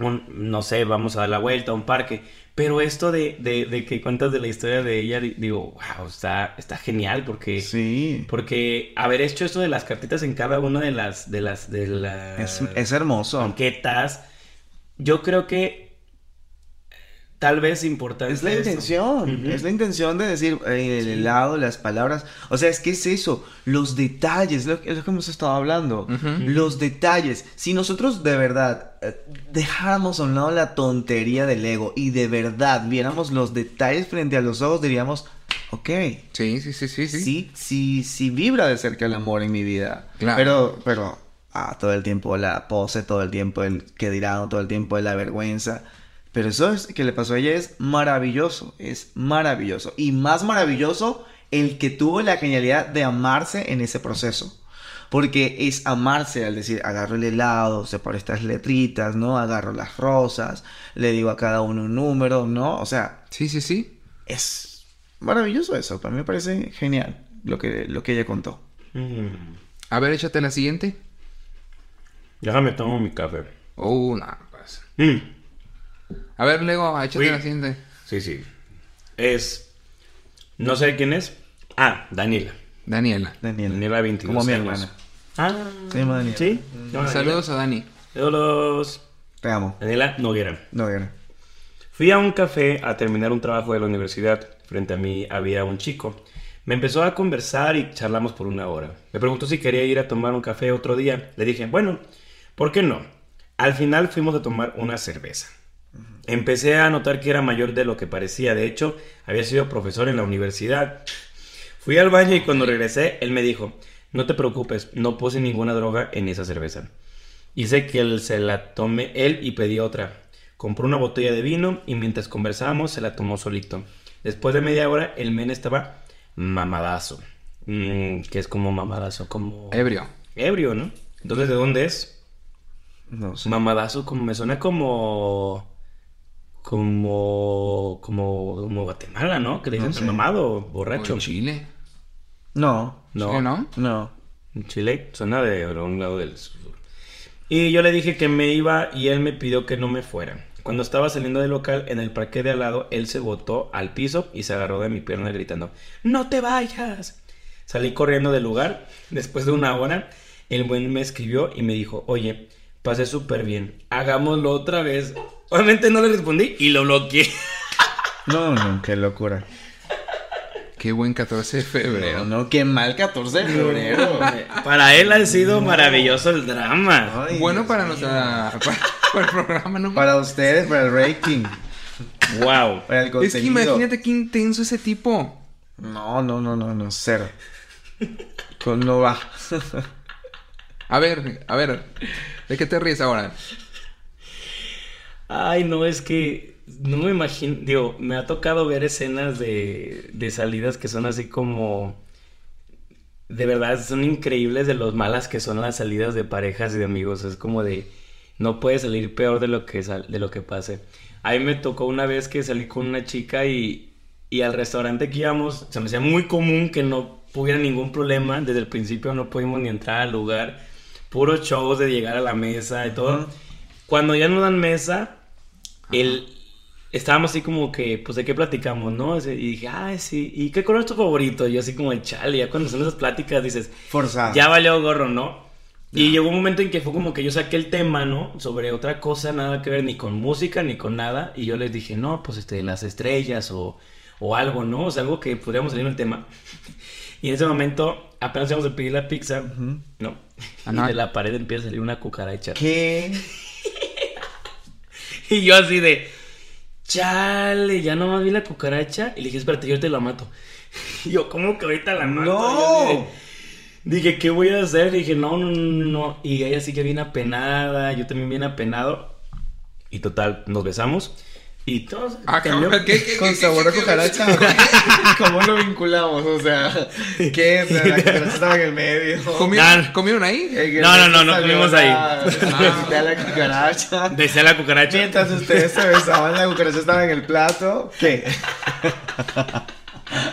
un- no sé, vamos a dar la vuelta a un parque. Pero esto de, de, de que cuentas de la historia de ella, di- digo, wow, está, está genial porque, Sí. porque haber hecho esto de las cartitas en cada una de las, de las, de las Es, es hermoso. banquetas, yo creo que tal vez importante. Es la esto. intención, Ujú. es la intención de decir eh, el helado, las palabras. O sea, es que es eso, los detalles, lo, es lo que hemos estado hablando. Ujú. Los detalles. Si nosotros de verdad eh, dejáramos a un lado la tontería del ego y de verdad viéramos los detalles frente a los ojos, diríamos, ok, Sí, sí, sí, sí, sí. sí, sí, sí vibra de cerca el amor en mi vida. Claro. Pero, pero, ah, todo el tiempo la pose, todo el tiempo el que dirán, todo el tiempo la vergüenza. Pero eso es, que le pasó a ella es maravilloso, es maravilloso. Y más maravilloso el que tuvo la genialidad de amarse en ese proceso. Porque es amarse al decir, agarro el helado, separo estas letritas, ¿no? Agarro las rosas, le digo a cada uno un número, ¿no? O sea, Sí, sí, sí. es maravilloso eso. Para mí me parece genial lo que, lo que ella contó. Mm. A ver, échate la siguiente. Déjame tomo mi café. Oh, no, pues. Mm. A ver, Lego, échate Uy. la siguiente. Sí, sí. Es. No sé quién es. Ah, Daniela. Daniela. Daniela. Daniela 22 Como mi hermana. Ah, Se llama Daniela. ¿Sí? No, Saludos a Dani. Saludos. Te amo. Daniela Noguera. No, Diana. Fui a un café a terminar un trabajo de la universidad. Frente a mí había un chico. Me empezó a conversar y charlamos por una hora. Me preguntó si quería ir a tomar un café otro día. Le dije, bueno, ¿por qué no? Al final fuimos a tomar una cerveza. Empecé a notar que era mayor de lo que parecía. De hecho, había sido profesor en la universidad. Fui al baño y cuando regresé, él me dijo, no te preocupes, no puse ninguna droga en esa cerveza. Hice que él se la tome él y pedí otra. Compró una botella de vino y mientras conversábamos se la tomó solito. Después de media hora, el men estaba mamadazo. Mm, que es como mamadazo, como... Ebrio. Ebrio, ¿no? Entonces, ¿de dónde es? No sé. Mamadazo, como me suena como. Como. Como. Como Guatemala, ¿no? Que le dicen No sé. mamado, O borracho. en Chile. No, No, ¿Sí, no? no. En Chile suena de un lado del sur. Y yo le dije que me iba y él me pidió que no me fuera. Cuando estaba saliendo del local, en el parque de al lado, él se botó al piso y se agarró de mi pierna gritando: ¡No te vayas! Salí corriendo del lugar. Después de una hora, el buen me escribió y me dijo: Oye, pasé súper bien. Hagámoslo otra vez. Obviamente no le respondí y lo bloqueé. No, no, qué locura. Qué buen 14 de febrero. No, no, qué mal 14 de febrero. Para él ha sido maravilloso el drama. Ay, Bueno Dios para, nuestra, para, para el programa, ¿no? Para ustedes, para el rating, ¡Wow! para el es que imagínate qué intenso ese tipo. No, no, no, no, no, cero. Con no va. A ver, a ver. ¿De qué te ríes ahora? Ay, no, es que no me imagino, digo, me ha tocado ver escenas de, de salidas que son así como, de verdad, son increíbles de los malas que son las salidas de parejas y de amigos, es como de, no puede salir peor de lo que, de lo que pase. A mí me tocó una vez que salí con una chica y, y al restaurante que íbamos, se me hacía muy común que no hubiera ningún problema, desde el principio no pudimos ni entrar al lugar, puros shows de llegar a la mesa y todo. Ujú. Cuando ya nos dan mesa, el, estábamos así como que, pues, ¿de qué platicamos, no? Y dije, ay, sí, ¿y qué color es tu favorito? Y yo así como, chale, ya cuando son esas pláticas dices, Forzado. ya valió gorro, ¿no? Y llegó un momento en que fue como que yo saqué el tema, ¿no? Sobre otra cosa, nada que ver ni con música ni con nada. Y yo les dije, no, pues este, las estrellas o, o algo, ¿no? O sea, algo que podríamos salir en el tema. Y en ese momento, apenas íbamos a pedir la pizza, Ujú. ¿no? Ah, Y no. de la pared empieza a salir una cucaracha. ¿Qué? Y yo así de, chale, ya nomás vi la cucaracha. Y le dije, espérate, yo te la mato. Y yo, ¿cómo que ahorita la mato? ¡No! Y yo así de- dije, ¿qué voy a hacer? Y dije, no, no, no, no. Y ella sí que bien apenada, yo también bien apenado. Y total, nos besamos. Y todos... Ah, cambió. cabrón, ¿qué, qué, Con qué, sabor qué, a cucaracha. ¿Cómo lo vinculamos? O sea, ¿qué? O sea, la cucaracha estaba en el medio. ¿Comieron, Nah. ¿Comieron ahí? No, no, no, no comimos ahí. Besé a la cucaracha. Besé a la cucaracha. Mientras ustedes se besaban, la cucaracha estaba en el plato. ¿Qué?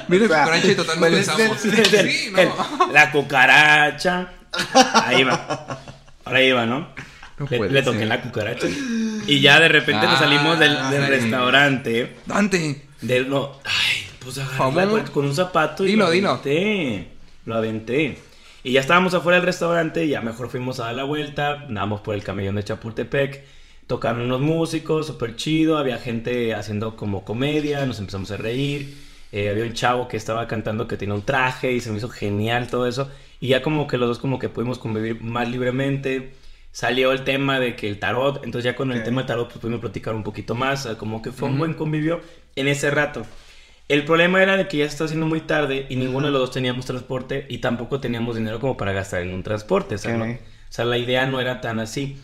Mira, O sea, cucaracha y total nos ¿cuál es el- besamos. El- Sí, el- no. la cucaracha. Ahí va. Ahora iba, ¿no? No le, toqué ser. la cucaracha. Y ya de repente nos salimos del, del Ay. restaurante. Dante. Del no. Ay, pues agarré con un zapato y Dilo, lo dilo. aventé. Lo aventé. Y ya estábamos afuera del restaurante, ya mejor fuimos a dar la vuelta, andamos por el camellón de Chapultepec, tocaron unos músicos, súper chido, había gente haciendo como comedia, nos empezamos a reír, eh, había un chavo que estaba cantando que tenía un traje y se me hizo genial todo eso, y ya como que los dos como que pudimos convivir más libremente, salió el tema de que el tarot, entonces ya con el tema del tarot pues pudimos platicar un poquito más, como que fue un Ujú. buen convivio en ese rato. El problema era de que ya estaba siendo muy tarde y ninguno de los dos teníamos transporte y tampoco teníamos dinero como para gastar en un transporte. ¿no? O sea, la idea no era tan así.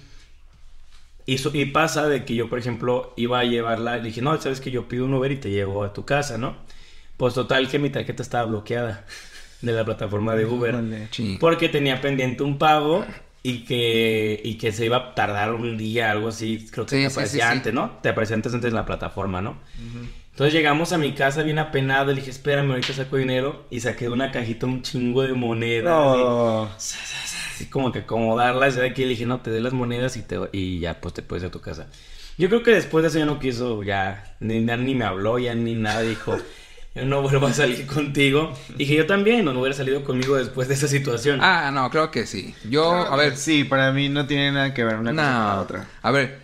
Y, su- y pasa de que yo, por ejemplo, iba a llevarla y dije, no, sabes que yo pido un Uber y te llevo a tu casa, ¿no? Pues total que mi tarjeta estaba bloqueada de la plataforma de Uber. Sí. Porque tenía pendiente un pago y que, y que se iba a tardar un día, algo así. Creo que Sí, te sí, aparecía sí, antes, ¿no? Te aparecía antes, antes en la plataforma, ¿no? Entonces llegamos a mi casa bien apenado. Le dije, espérame, ahorita saco dinero. Y saqué de una cajita un chingo de monedas. No. Así, así como que acomodarlas. Y aquí le dije, no, te dé las monedas y, te, y ya, pues te puedes ir a tu casa. Yo creo que después de eso ya no quiso, ya, ni, ni me habló, ya ni nada. Dijo, yo no vuelvo a salir contigo. Dije, yo también, no, no hubiera salido conmigo después de esa situación. Ah, no, creo que sí. Yo, a ver. Sí, para mí no tiene nada que ver una cosa con la No. otra. A ver,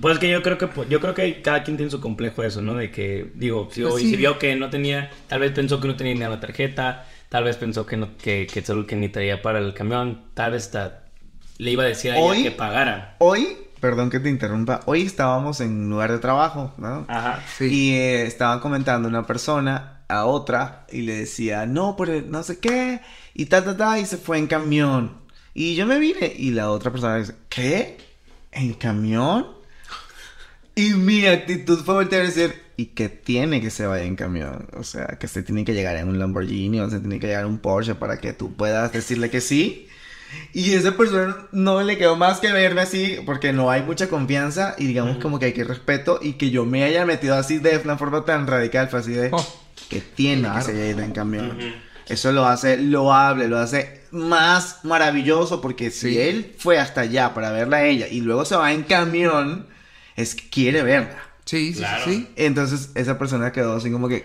Pues es que yo creo que pues, yo creo que cada quien tiene su complejo eso, ¿no? De que digo, si, Pues o- sí. si vio que no tenía, tal vez pensó que no tenía ni la tarjeta, tal vez pensó que no que que solo que ni traía para el camión, tal vez le iba a decir a ella Hoy- que pagara. Hoy, perdón que te interrumpa, hoy estábamos en un lugar de trabajo, ¿no? Ajá. sí. Y eh, estaban comentando una persona a otra y le decía, no, por el no sé qué, y ta, ta, ta, y se fue en camión. Y yo me vine y la otra persona dice, ¿qué? ¿En camión? Y mi actitud fue voltear a decir, ¿y qué tiene que se vaya en camión? O sea, que se tiene que llegar en un Lamborghini o se tiene que llegar en un Porsche para que tú puedas decirle que sí. Y esa persona no le quedó más que verme así porque no hay mucha confianza y digamos como que hay que respeto y que yo me haya metido así de una forma tan radical fue así de Oh. que tiene que se haya ido en camión. Eso lo hace loable, lo hace más maravilloso porque si Sí. él fue hasta allá para verla a ella y luego se va en camión, es que quiere verla. Sí, sí, Claro. sí. Entonces esa persona quedó así como que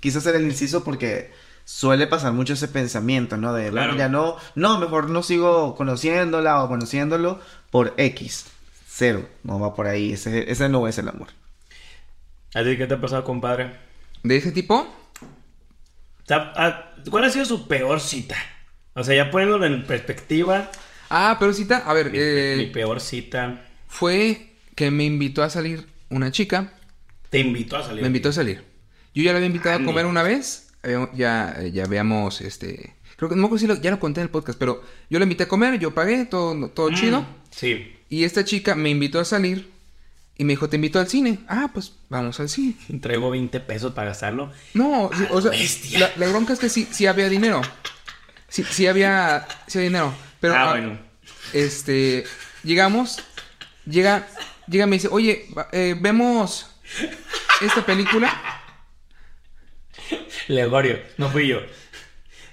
quiso hacer el inciso porque suele pasar mucho ese pensamiento, ¿no? De, bueno, ya no, no, mejor no sigo conociéndola o conociéndolo por X. Cero, no va por ahí, ese, ese no es el amor. ¿A ti qué te ha pasado, compadre? De ese tipo, ah, ¿Cuál ha sido su peor cita? O sea, ya poniéndolo en perspectiva, Ah, pero cita, a ver, mi, eh, mi peor cita. fue que me invitó a salir una chica, Te invitó a salir. me invitó a salir. Yo ya la había invitado Ah, a comer ni- una vez, ya, eh, ya habíamos, este, creo que no me acuerdo si lo- ya lo conté en el podcast, pero yo la invité a comer, yo pagué, todo, todo Mm, chido, Sí. y esta chica me invitó a salir y me dijo, te invito al cine. Ah, pues vamos al cine. Traigo 20 pesos para gastarlo. No, sí, o sea, bestia. la, la bronca es que sí, sí había dinero. Sí, sí había, sí había dinero. Pero, ah, ah, bueno. este, llegamos, llega, llega y me dice, oye, eh, vemos esta película. Legorio, no fui yo.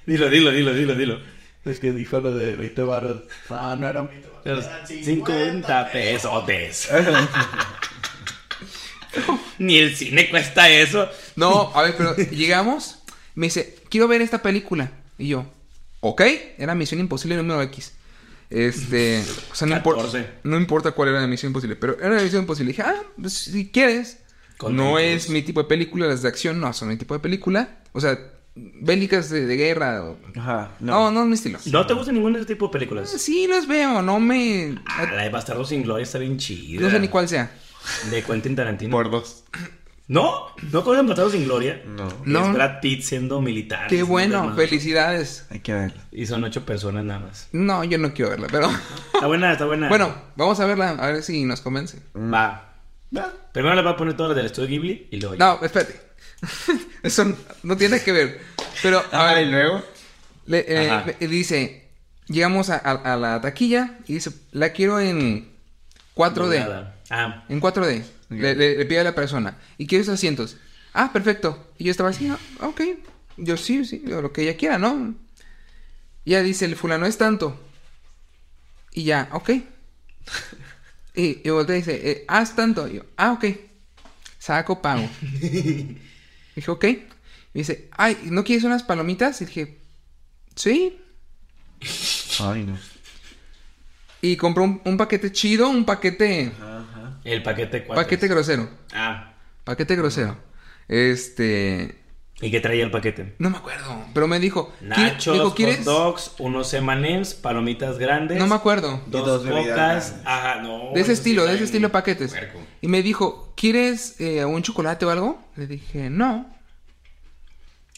Dilo, dilo, dilo, dilo, dilo. Es que dijo lo de 20 baros. Ah, no eran 20 baros. 50 pesotes. Ni el cine cuesta eso. No, a ver, pero llegamos, me dice, quiero ver esta película. Y yo, ok, era Misión Imposible número X. Este, o sea, no, importa, 14. no importa cuál era la Misión Imposible, pero era la Misión Imposible. dije, ah, pues si quieres. No es mi tipo de película, las de acción no son mi tipo de película. O sea, bélicas de, de guerra. o- Ajá, No, no, es mi estilo. ¿No te gusta ningún de ese tipo de películas? Sí, las veo, no me... Ah, la de Bastardo sin Gloria está bien chida. No sé ni cuál sea. De Quentin Tarantino. Por dos. ¿No? ¿No conocen Bastardo sin Gloria? No. No. Es Brad Pitt siendo militar. Qué bueno, felicidades. Hay que verlo. Y son ocho personas nada más. No, yo no quiero verla, pero... Está buena, está buena. bueno, vamos a verla, a ver si nos convence. Va. Primero le voy a poner todas las del estudio Ghibli y luego ya. No, espérate. Eso no- no tiene que ver. Pero, a Ah, ver, y luego. le- eh, Ajá. le- dice, llegamos a, a- a la taquilla y dice, la quiero en 4D. Doblada. Ah, En 4D. Le, le- le pide a la persona. ¿Y quieres asientos? Ah, perfecto. Y yo estaba así, ah, ok. Yo sí, sí, lo que ella quiera, ¿no? Y ella dice, el fulano es tanto. Y ya, ok. Y, y voltea y dice, eh, haz tanto. Y yo, ah, ok. Saco pago. dije, ok. Y dice, ay, ¿no quieres unas palomitas? Y dije, sí. Ay, no. Y compró un, un paquete chido, un paquete, el paquete 4. paquete grosero. Ah. Paquete grosero. Este. ¿Y qué traía el paquete? No me acuerdo. Pero me dijo. ¿quiere- Nachos, dijo, hot ¿quieres? dogs, unos M&M's, palomitas grandes. No me acuerdo. Dos, Y dos bebidas bocas. Ajá, no. De ese sí estilo, de ese estilo de paquetes. Y me dijo, ¿quieres eh, un chocolate o algo? Le dije, no.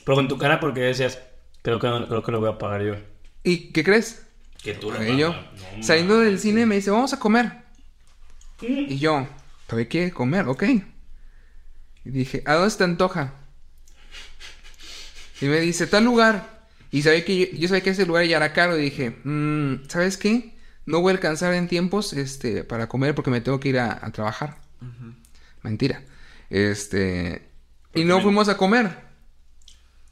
Pero con tu cara, porque decías, creo que, creo que lo voy a pagar yo. ¿Y qué crees? Que tú lo yo. No, Saliendo del cine me dice, vamos a comer. Mm. Y yo, ¿todavía quiere comer? Ok. Y dije, ¿a dónde te antoja? Y me dice, tal lugar. Y sabía que yo, yo sabía que ese lugar ya era caro. Y dije, "Mm, ¿sabes qué? No voy a alcanzar en tiempos este, para comer porque me tengo que ir a, a trabajar. Mentira. Este. Y no fuimos a comer.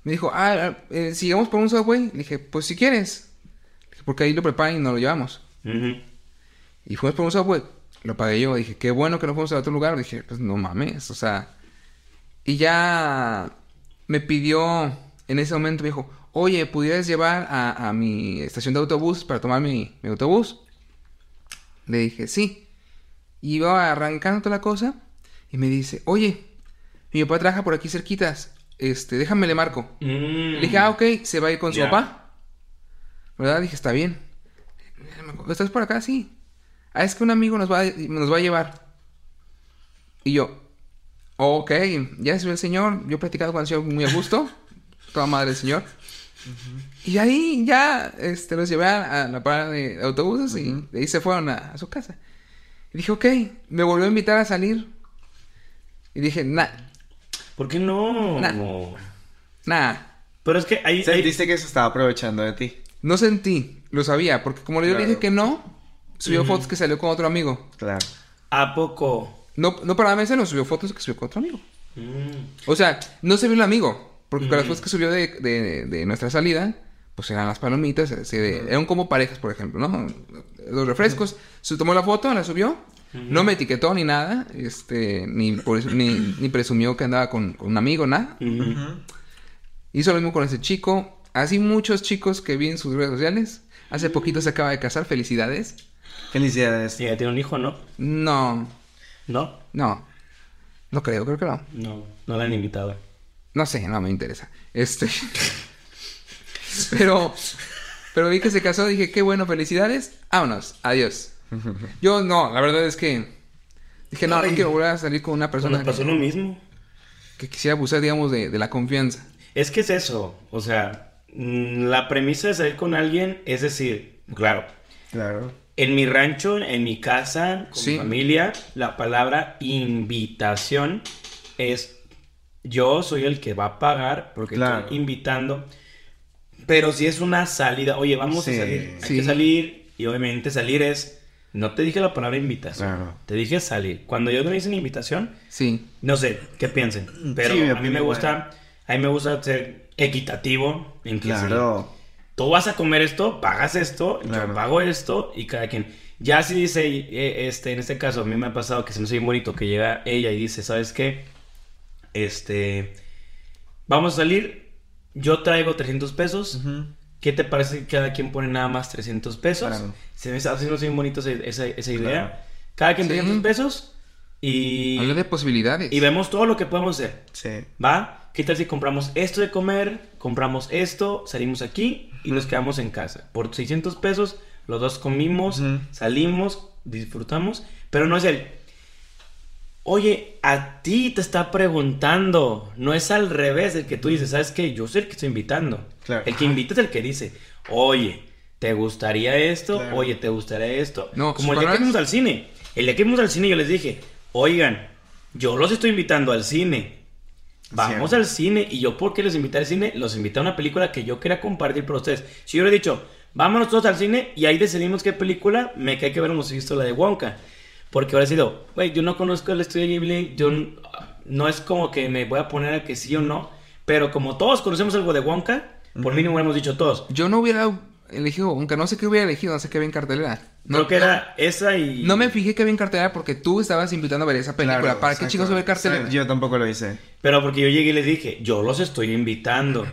Me dijo, ah, eh, sigamos por un subway. Le dije, pues si quieres. Dije, Porque ahí lo preparan y nos lo llevamos. Y fuimos por un subway. Lo pagué yo. Dije, qué bueno que no fuimos a otro lugar. Dije, pues no mames. O sea. Y ya me pidió. En ese momento me dijo, oye, ¿pudieras llevar a, a mi estación de autobús para tomar mi, mi autobús? Le dije, sí. Y iba arrancando toda la cosa. Y me dice, oye, mi papá trabaja por aquí cerquitas. Este, déjame le marco. Mm. Le dije, ah, ok, se va a ir con su papá. ¿Verdad? Dije, está bien. ¿Estás por acá? Sí. Ah, es que un amigo nos va, a, nos va a llevar. Y yo, ok, ya se ve el señor. Yo he platicado con el señor muy a gusto. Toda madre el señor. Y ahí ya este, los llevé a, a la parada de autobuses y de ahí se fueron a, a su casa. Y dije, ok, me volvió a invitar a salir Y dije, nah, ¿Por qué no? Nah. No. nah. Pero es que ahí... ahí- Sentiste que se estaba aprovechando de ti. No sentí, lo sabía, porque como yo le dije que no, subió fotos que salió con otro amigo. Claro. ¿A poco? No, no para darme celos, subió fotos que subió con otro amigo. Mm. O sea, no se vio el amigo, porque con las fotos que subió de, de- de nuestra salida, pues eran las palomitas, se- eran como parejas, por ejemplo, ¿no? Los refrescos. Se tomó la foto, la subió, no me etiquetó ni nada, este, ni, ni, ni presumió que andaba con, con un amigo, nada. Hizo lo mismo con ese chico. Así muchos chicos que vi en sus redes sociales. Hace poquito se acaba de casar, felicidades. Felicidades. Sí, ya tiene un hijo, ¿no? No, ¿No? no. No creo, creo que no. No, no la han invitado. No sé, no me interesa. Este. pero. Pero vi que se casó, dije, qué bueno, felicidades. Vámonos, adiós. Yo no, la verdad es que. Dije, no, no Ay. quiero volver a salir con una persona Nos pasó lo que, mismo. que quisiera abusar, digamos, de, de la confianza. Es que es eso. O sea, mm, la premisa de salir con alguien es decir, claro, Claro. en mi rancho, en mi casa, con Sí. mi familia, la palabra invitación es yo soy el que va a pagar porque Claro. estoy invitando. Pero si es una salida, oye, vamos Sí. a salir, hay Sí. que salir y obviamente salir es no te dije la palabra invitación, Claro. te dije salir. Cuando yo te hice una invitación, Sí. no sé, ¿qué piensen? Pero Sí, a mí me gusta, a mí me gusta ser equitativo en que Claro. tú vas a comer esto, pagas esto, yo pago esto y cada quien. Ya si dice, eh, este, en este caso a mí me ha pasado que se me hace bien bonito que llega ella y dice, ¿sabes qué? Este, vamos a salir, yo traigo 300 pesos. ¿qué te parece que cada quien pone nada más 300 pesos? Claro. Se me está haciendo bien bonito esa, esa, esa idea. Claro. Cada quien Sí. 300 pesos y... Habla de posibilidades. Y vemos todo lo que podemos hacer. Sí. ¿Va? ¿Qué tal si compramos esto de comer? Compramos esto, salimos aquí y nos quedamos en casa. Por 600 pesos, los dos comimos, salimos, disfrutamos. Pero no es el... Oye, a ti te está preguntando. No es al revés el que tú dices, ¿sabes qué? Yo soy el que estoy invitando. Claro. El que invita es el que dice, oye, ¿te gustaría esto? Claro. Oye, ¿te gustaría esto? No, Como el día que fuimos al cine. El día que fuimos al cine yo les dije, oigan, yo los estoy invitando al cine. Vamos Cierto. al cine y yo, ¿por qué los invité al cine? Los invité a una película que yo quería compartir para ustedes. Si yo hubiera dicho, vámonos todos al cine y ahí decidimos qué película, me cae que hubiéramos visto la de Wonka. Porque hubiera sido, güey, yo no conozco el estudio Ghibli, yo no es como que me voy a poner a que sí o no, pero como todos conocemos algo de Wonka, por mínimo hubiéramos dicho todos. Yo no hubiera elegido, aunque no sé qué hubiera elegido, no sé qué había en cartelera. No, Creo que era esa y... no me fijé que había en cartelera porque tú estabas invitando a ver esa película. Claro, ¿Para qué chicos ver cartelera? Sí, Yo tampoco lo hice. Pero porque yo llegué y les dije, yo los estoy invitando.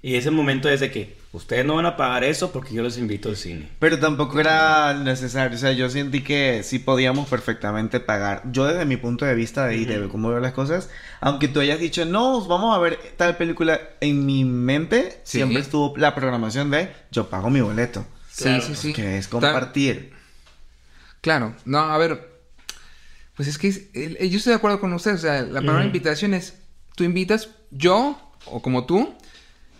Y ese momento es de que ustedes no van a pagar eso porque yo los invito al cine. Pero tampoco era necesario, o sea, yo sentí que sí podíamos perfectamente pagar. Yo desde mi punto de vista de, cómo veo las cosas, aunque tú hayas dicho, no, vamos a ver tal película, en mi mente Sí. siempre estuvo la programación de, yo pago mi boleto, Sí, Claro, sí, sí. que es Ta- compartir. Claro, no, a ver. Pues es que es- yo estoy de acuerdo con ustedes. O sea, la palabra Ujú. invitación es: tú invitas, yo o como tú,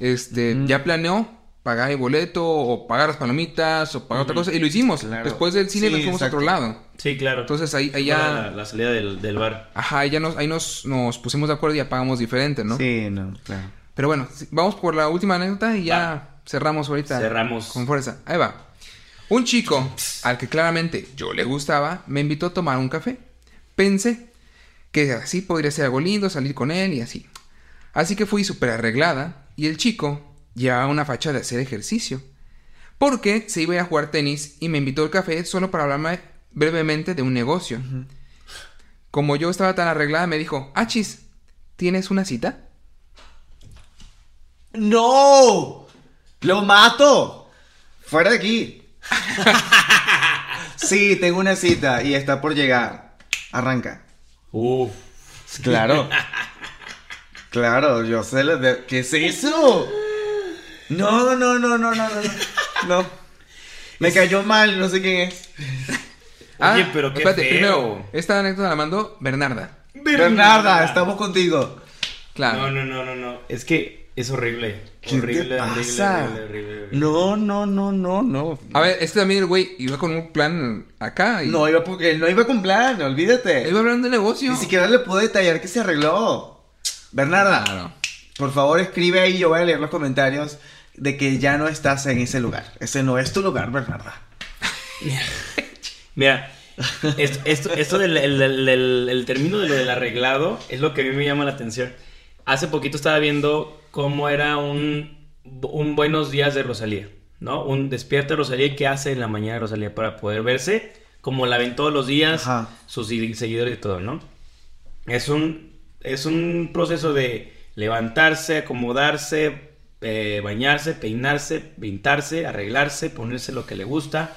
este, ya planeó pagar el boleto o pagar las palomitas o pagar otra cosa. Y lo hicimos. Claro. Después del cine Sí, nos fuimos a otro lado. Sí, claro. Entonces ahí, ahí ya. La, la salida del, del bar. Ajá, ahí ya nos, ahí nos, nos pusimos de acuerdo y ya pagamos diferente, ¿no? Sí, no, claro. Pero bueno, vamos por la última anécdota y ya cerramos ahorita. Cerramos. Con fuerza. Ahí va. Un chico, al que claramente yo le gustaba, me invitó a tomar un café. Pensé que así podría ser algo lindo, salir con él y así. Así que fui súper arreglada y el chico llevaba una facha de hacer ejercicio. Porque se iba a jugar tenis y me invitó al café solo para hablarme brevemente de un negocio. Como yo estaba tan arreglada, me dijo, Achis, ¿tienes una cita? ¡No! ¡Lo mato! ¡Fuera de aquí! sí, tengo una cita y está por llegar. Arranca. Uf. Claro. claro, yo sé lo de... ¿Qué es eso? No, no, no, no, no, no, no. No. Me cayó mal, no sé quién es. Oye, pero qué espérate, feo. primero, esta anécdota la mandó Bernarda. Bernarda, estamos contigo. Claro. No, no, no, no, no. Es que es horrible. ¿Qué horrible, te horrible, pasa? horrible, horrible, horrible. No, no, no, no, no. A ver, este también el güey iba con un plan acá y No iba porque no iba con plan, olvídate. iba hablando de negocio. Ni siquiera le puedo detallar que se arregló. Bernarda, Claro. por favor escribe ahí, yo voy a leer los comentarios de que ya no estás en ese lugar. Ese no es tu lugar, Bernarda. Mira, esto, esto, esto del el, el- el- el término de lo del arreglado es lo que a mí me llama la atención. Hace poquito estaba viendo cómo era un, un buenos días de Rosalía, ¿no? Un despierta de Rosalía y qué hace en la mañana de Rosalía para poder verse como la ven todos los días, Ajá. sus segui- seguidores y todo, ¿no? Es un, es un proceso de levantarse, acomodarse, eh, bañarse, peinarse, pintarse, arreglarse, ponerse lo que le gusta,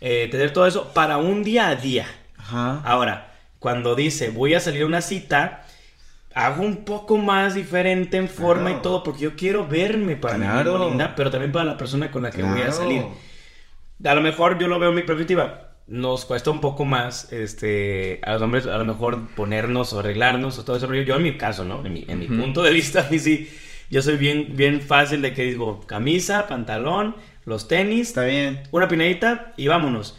eh, tener todo eso para un día a día. Ajá. Ahora, cuando dice voy a salir a una cita, hago un poco más diferente en forma Claro. y todo, porque yo quiero verme para mi Claro. misma linda, pero también para la persona con la que voy a salir. A lo mejor yo lo veo en mi perspectiva. Nos cuesta un poco más, este, a los hombres, a lo mejor ponernos o arreglarnos o todo eso. rollo. Yo en mi caso, ¿no? En mi, en mi punto de vista, mí sí, yo soy bien, bien fácil de que digo, camisa, pantalón, los tenis, Está bien. una pinadita y vámonos.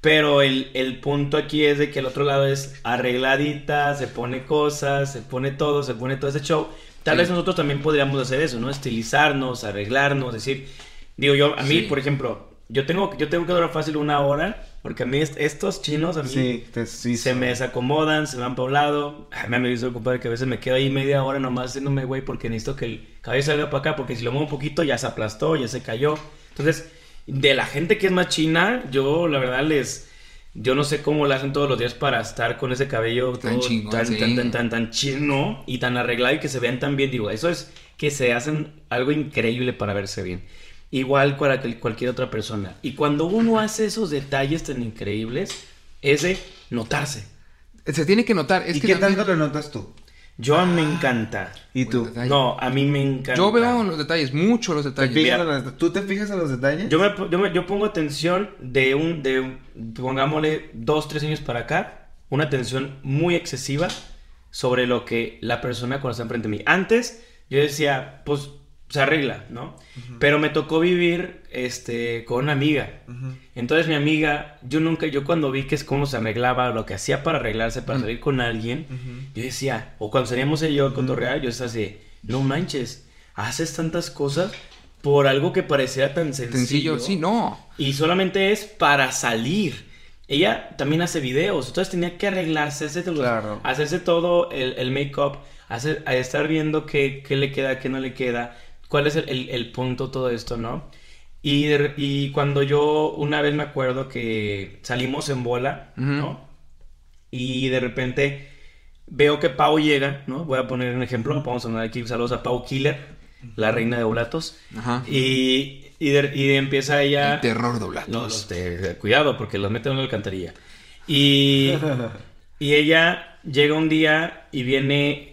Pero el, el punto aquí es de que el otro lado es arregladita, se pone cosas, se pone todo, se pone todo ese show. Tal Sí. vez nosotros también podríamos hacer eso, ¿no? Estilizarnos, arreglarnos, decir, digo yo, a mí, Sí. por ejemplo, yo tengo, yo tengo que durar fácil una hora, porque a mí est- estos chinos, a mí Sí, te, sí, se me desacomodan, se van para un lado. Ay, me han visto, compadre, que a veces me quedo ahí media hora nomás haciéndome güey porque necesito que el cabello salga para acá, porque si lo muevo un poquito ya se aplastó, ya se cayó. Entonces, de la gente que es más china, yo la verdad les... Yo no sé cómo lo hacen todos los días para estar con ese cabello Tan todo chingón, tan, sí. tan, tan, tan, tan chino y tan arreglado y que se vean tan bien. Digo, eso es que se hacen algo increíble para verse bien. Igual para cual- cualquier otra persona. Y cuando uno hace esos detalles tan increíbles, es de notarse. Se tiene que notar. Es ¿Y que qué también- tanto lo notas tú? Yo me encanta. ¿Y Buen tú? No, a mí me encanta. Yo veo los detalles, mucho los ¿Te detalles. en los- ¿Tú te fijas en los detalles? Yo, me, yo, me- yo pongo atención de un, de, un- pongámosle, dos, tres años para acá, una atención muy excesiva sobre lo que la persona cuando está enfrente de mí. Antes, yo decía, pues, se arregla, ¿no? Pero me tocó vivir, este, con una amiga. Entonces mi amiga, yo nunca, yo cuando vi que es cómo se arreglaba, lo que hacía para arreglarse, para salir con alguien, yo decía, o cuando salíamos ella yo con Torreal, yo estaba así, no manches, haces tantas cosas por algo que pareciera tan sencillo. Sencillo, sí, no. Y solamente es para salir. Ella también hace videos, entonces tenía que arreglarse, hacerse, los- Claro. hacerse todo el, el make-up, estar viendo qué, qué le queda, qué no le queda, cuál es el, el- el punto, todo esto, ¿no? Y, de y cuando yo una vez me acuerdo que salimos en bola. ¿no? Y de repente veo que Pau llega, ¿no? Voy a poner un ejemplo, vamos a poner aquí saludos a Pau Killer, la reina de Oblatos. Ajá. Y, y, de- y empieza ella... El terror doblado. No, este, cuidado, porque los meten en la alcantarilla. Y, y ella llega un día y viene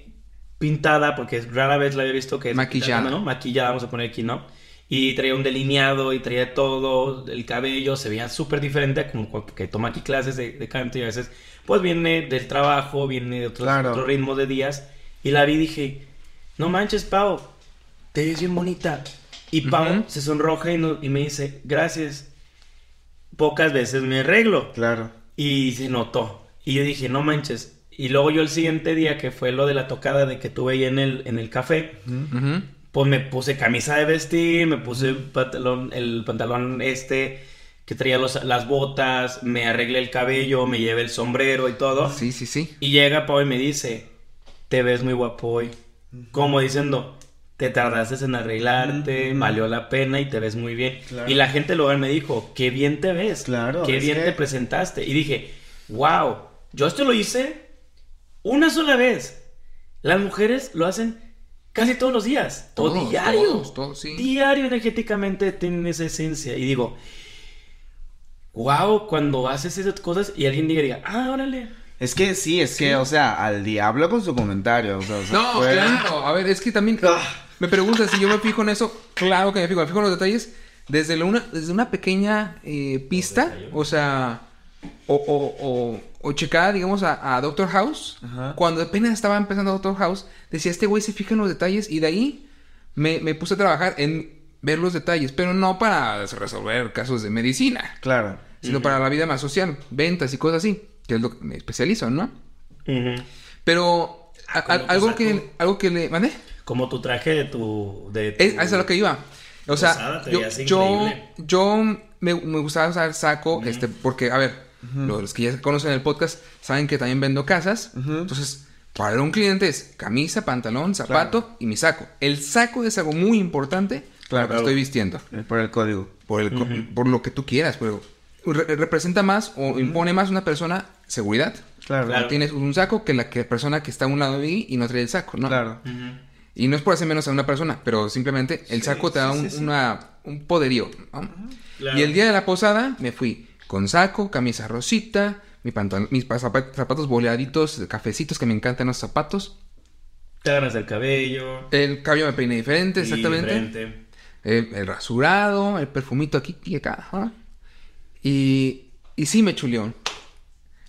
pintada, porque rara vez la había visto que es Maquillada. pintada, ¿no? Maquillada, vamos a poner aquí, ¿no? Y traía un delineado y traía todo, el cabello se veía súper diferente, como que toma aquí clases de, de canto y a veces, pues viene del trabajo, viene de otros, Claro. otro ritmo de días. Y la vi y dije, no manches, Pau, te ves bien bonita. Y Pau se sonroja y, no- y me dice, gracias. Pocas veces me arreglo. Claro. Y se notó. Y yo dije, no manches. Y luego yo el siguiente día, que fue lo de la tocada de que tuve ahí en el, en el café, pues me puse camisa de vestir, me puse pantalón, el pantalón este, que traía los- las botas, me arreglé el cabello, me llevé el sombrero y todo. Sí, sí, sí. Y llega Pau y me dice, te ves muy guapo hoy. Como diciendo, te tardaste en arreglarte, valió la pena y te ves muy bien. Claro. Y la gente luego me dijo, qué bien te ves. Claro, Qué bien que- te presentaste. Y dije, wow, yo esto lo hice una sola vez. Las mujeres lo hacen casi todos los días. o Todos, diario. todos, todos, sí. Diario energéticamente tienen esa esencia. Y digo, wow, cuando haces esas cosas y alguien diga, ah, órale. Es que sí, es que, o sea, al diablo con su comentario. O sea, o sea, No, fue- claro. A ver, es que también Ah. me preguntas si yo me fijo en eso. Claro que me fijo. Me fijo en los detalles desde, la una, desde una pequeña eh, pista. O sea, o, o, o, checada, digamos, a, a Doctor House. Ajá. Cuando apenas estaba empezando Doctor House, decía, este güey se fija en los detalles y de ahí me, me puse a trabajar en ver los detalles, pero no para resolver casos de medicina, Claro. sino para la vida más social, ventas y cosas así, que es lo que me especializo, ¿no? Pero a- a- algo saco. que algo que le mandé Como tu traje de tu... De tu- es, a eso es lo que iba. O sea, Posada, yo, yo, yo me, me gustaba usar saco, este, porque, a ver, los que ya conocen el podcast saben que también vendo casas. Ujú. Entonces, para un cliente es camisa, pantalón, zapato y mi saco. El saco es algo muy importante para lo que Claro. estoy vistiendo. Eh, Por el código. Por, el, co- por lo que tú quieras, pero re- representa más o impone más una persona seguridad. Claro. Claro. Tienes un saco que la que persona que está a un lado de mí y no trae el saco, ¿no? Claro. Y no es por hacer menos a una persona, pero simplemente el Sí, saco te da sí, un, sí, sí. una- un poderío. ¿no? Claro. Y el día de la posada me fui con saco, camisa rosita, mi pantalón, mis pa- zapa- zapatos boleaditos, cafecitos, que me encantan los zapatos. Te agarras el cabello. El cabello me peiné diferente, exactamente. diferente. El, el rasurado, el perfumito aquí y acá. Y, y sí me chuleó.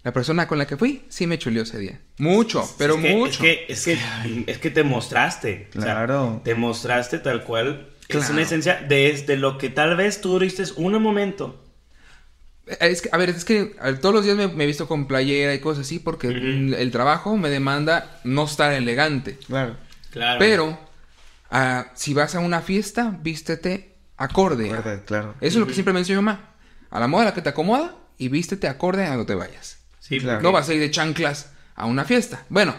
La persona con la que fui, sí me chuleó ese día. Mucho, pero es que, mucho. Es que, es que, es que te mostraste. o sea, Claro. te mostraste tal cual. Es una esencia de, de lo que tal vez tú diste un momento. Eh, Es que, a ver, es que ver, todos los días me, he visto con playera y cosas así porque el trabajo me demanda no estar elegante. Claro. Claro. Pero ah, si vas a una fiesta, vístete acorde. Claro. Eso es lo que siempre me enseñó mi mamá. A la moda la que te acomoda y vístete acorde a donde te vayas. Sí, Claro. No vas a ir de chanclas a una fiesta. Bueno,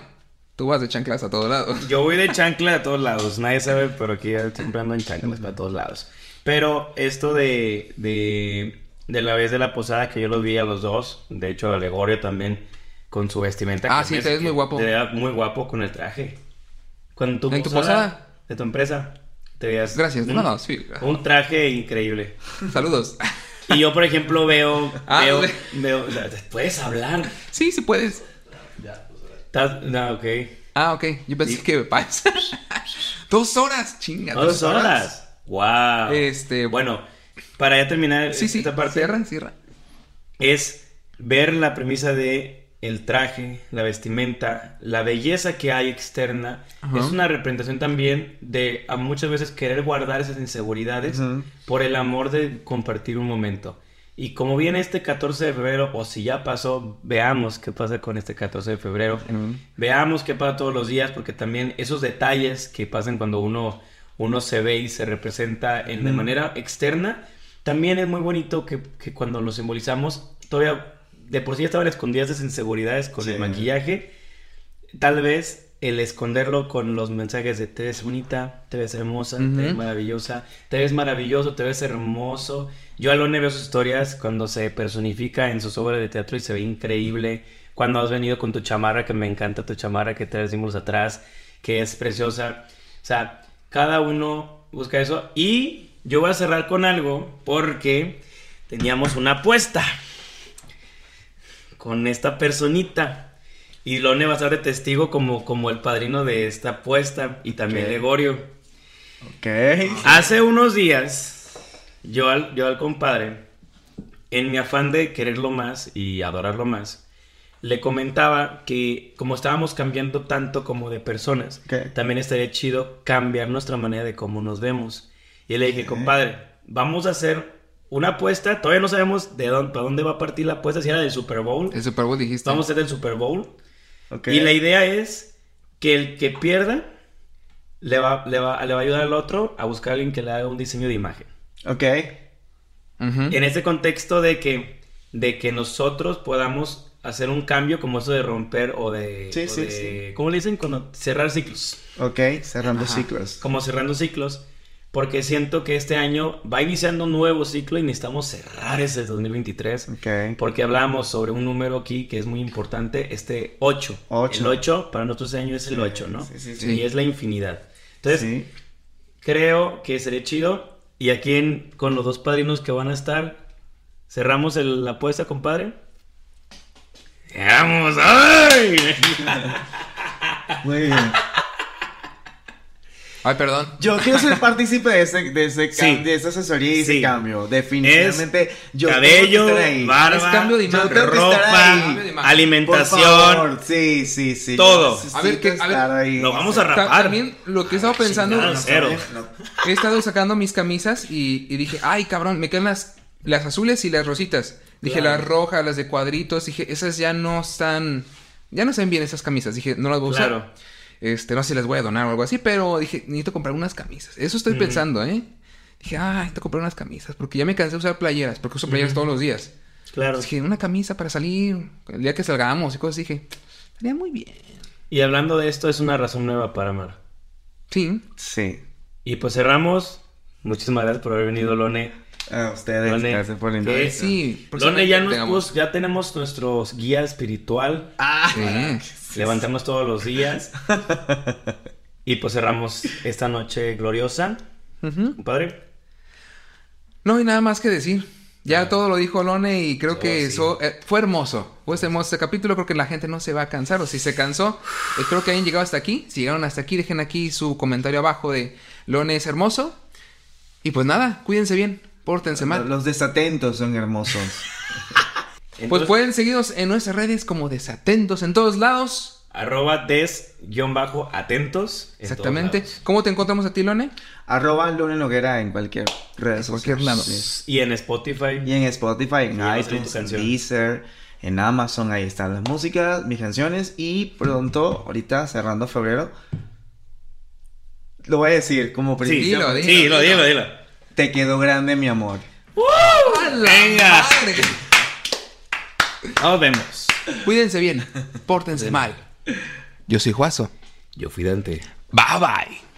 tú vas de chanclas a todos lados. Yo voy de chancla a todos lados. Nadie sabe, pero aquí siempre ando en chanclas para todos lados. Pero esto de, de, de la vez de la posada que yo los vi a los dos, de hecho, a Gregorio también, con su vestimenta. Ah, sí, te ves muy guapo. Te veías muy guapo con el traje. Con tu ¿En tu posada? De tu empresa. Te veías. Gracias. un- No, no, sí. Un traje increíble. Saludos. Y yo, por ejemplo, veo. Ah, veo, de- veo- Puedes hablar. Sí, sí puedes. Estás- No, ok. Ah, ok. Yo pensé Sí. que pasa. dos horas, chinga. Dos horas. Wow. Este- Bueno, para ya terminar Sí, sí. esta parte. Cierra, cierra. es ver la premisa de el traje, la vestimenta, la belleza que hay externa. Ajá. Es una representación también de a muchas veces querer guardar esas inseguridades por el amor de compartir un momento. Y como viene este 14 de febrero, o si ya pasó, veamos qué pasa con este 14 de febrero. Veamos qué pasa todos los días, porque también esos detalles que pasan cuando uno, uno se ve y se representa en, de Ujú. manera externa, también es muy bonito que, que cuando lo simbolizamos, todavía de por sí estaban escondidas esas inseguridades con Sí. el maquillaje. Tal vez el esconderlo con los mensajes de te ves bonita, te ves hermosa, te ves maravillosa, te ves maravilloso, te ves hermoso. Yo a Lone veo sus historias cuando se personifica en sus obras de teatro y se ve increíble. Cuando has venido con tu chamarra, que me encanta tu chamarra, que traes símbolos atrás, que es preciosa. O sea, cada uno busca eso. Y yo voy a cerrar con algo porque teníamos una apuesta con esta personita. Y Lone va a estar de testigo como, como el padrino de esta apuesta y también Ok. Gregorio. Ok. Hace unos días, yo al, yo al compadre, en mi afán de quererlo más y adorarlo más, le comentaba que como estábamos cambiando tanto como de personas, también estaría chido cambiar nuestra manera de cómo nos vemos. Y le dije, Ok. compadre, vamos a hacer una apuesta, todavía no sabemos de dónde, para dónde va a partir la apuesta, si era del Super Bowl. El Super Bowl dijiste. Vamos a hacer el Super Bowl. Y la idea es que el que pierda le va, le, va, le va a ayudar al otro a buscar a alguien que le haga un diseño de imagen. Ok. Ujú. En ese contexto de que, de que nosotros podamos hacer un cambio como eso de romper o de... Sí, o sí, de- ¿Cómo le dicen? Cuando cerrar ciclos. Ok. Cerrando Ajá. ciclos. Como cerrando ciclos. Porque siento que este año va iniciando un nuevo ciclo y necesitamos cerrar ese 2023. Ok. Porque hablábamos sobre un número aquí que es muy importante, este 8. Ocho. El 8 para nosotros este año es el 8, ¿no? Sí, sí, sí. Y es la infinidad. Entonces, Sí. creo que sería chido. Y aquí en- con los dos padrinos que van a estar, cerramos el- la apuesta, compadre. ¡Vamos! ¡Ay! Muy bien. Ay, perdón. Yo quiero ser partícipe de ese, de ese Sí. de esa asesoría y ese Sí. cambio. Definitivamente. yo tengo Cabello, barba, Es cambio de imagen. Yo ropa, ahí. Cambio de imagen. Por alimentación. favor. Sí, sí, sí. Todo. Yo A ver, que- a ver, estar ahí. Lo vamos a rapar. También lo que he estado pensando, chingada, cero. he estado sacando mis camisas y, y dije, ay, cabrón, me quedan las, las azules y las rositas. Dije, Claro. las rojas, las de cuadritos. Dije, esas ya no están, ya no se ven bien esas camisas. Dije, no las voy a usar. Este, no sé si las voy a donar o algo así, pero dije, necesito comprar unas camisas. Eso estoy pensando, ¿eh? Dije, ay, necesito comprar unas camisas porque ya me cansé de usar playeras, porque uso playeras todos los días. Claro. Dije, una camisa para salir, el día que salgamos y cosas. Dije, estaría muy bien. Y hablando de esto, es una razón nueva para amar. Sí. Sí. Y pues cerramos. Muchísimas gracias por haber venido, Lone. A ustedes, Lone, gracias por la que-. Sí. Lone, ya, nos tengamos- puso- ya tenemos nuestro guía espiritual. Ah, Sí. Levantamos todos los días. y pues cerramos esta noche gloriosa. Ujú. Padre. No hay nada más que decir. Ya todo lo dijo Lone y creo Oh, que sí. eso eh, fue hermoso. Fue hermoso este capítulo. Creo que la gente no se va a cansar. O si se cansó, espero que hayan llegado hasta aquí. Si llegaron hasta aquí, dejen aquí su comentario abajo de Lone es hermoso. Y pues nada, cuídense bien. Pórtense mal. Los desatentos son hermosos. Pues pueden seguirnos en nuestras redes como desatentos en todos lados. Arroba des-atentos. en Exactamente. ¿Cómo te encontramos a ti, Lone? Arroba Lune Noguera en cualquier red cualquier social. lado. Sí. Y en Spotify. Y en Spotify, en Y iTunes, en canción. Deezer, en Amazon, ahí están las músicas, mis canciones. Y pronto, ahorita cerrando febrero, lo voy a decir como Sí, principio. Dilo, sí, dilo, dilo, dilo. dilo, dilo. Te quedó grande mi amor. ¡A la Venga. madre! Nos vemos. Cuídense bien. Pórtense mal. Yo soy Juazo. Yo fui Dante. Bye bye.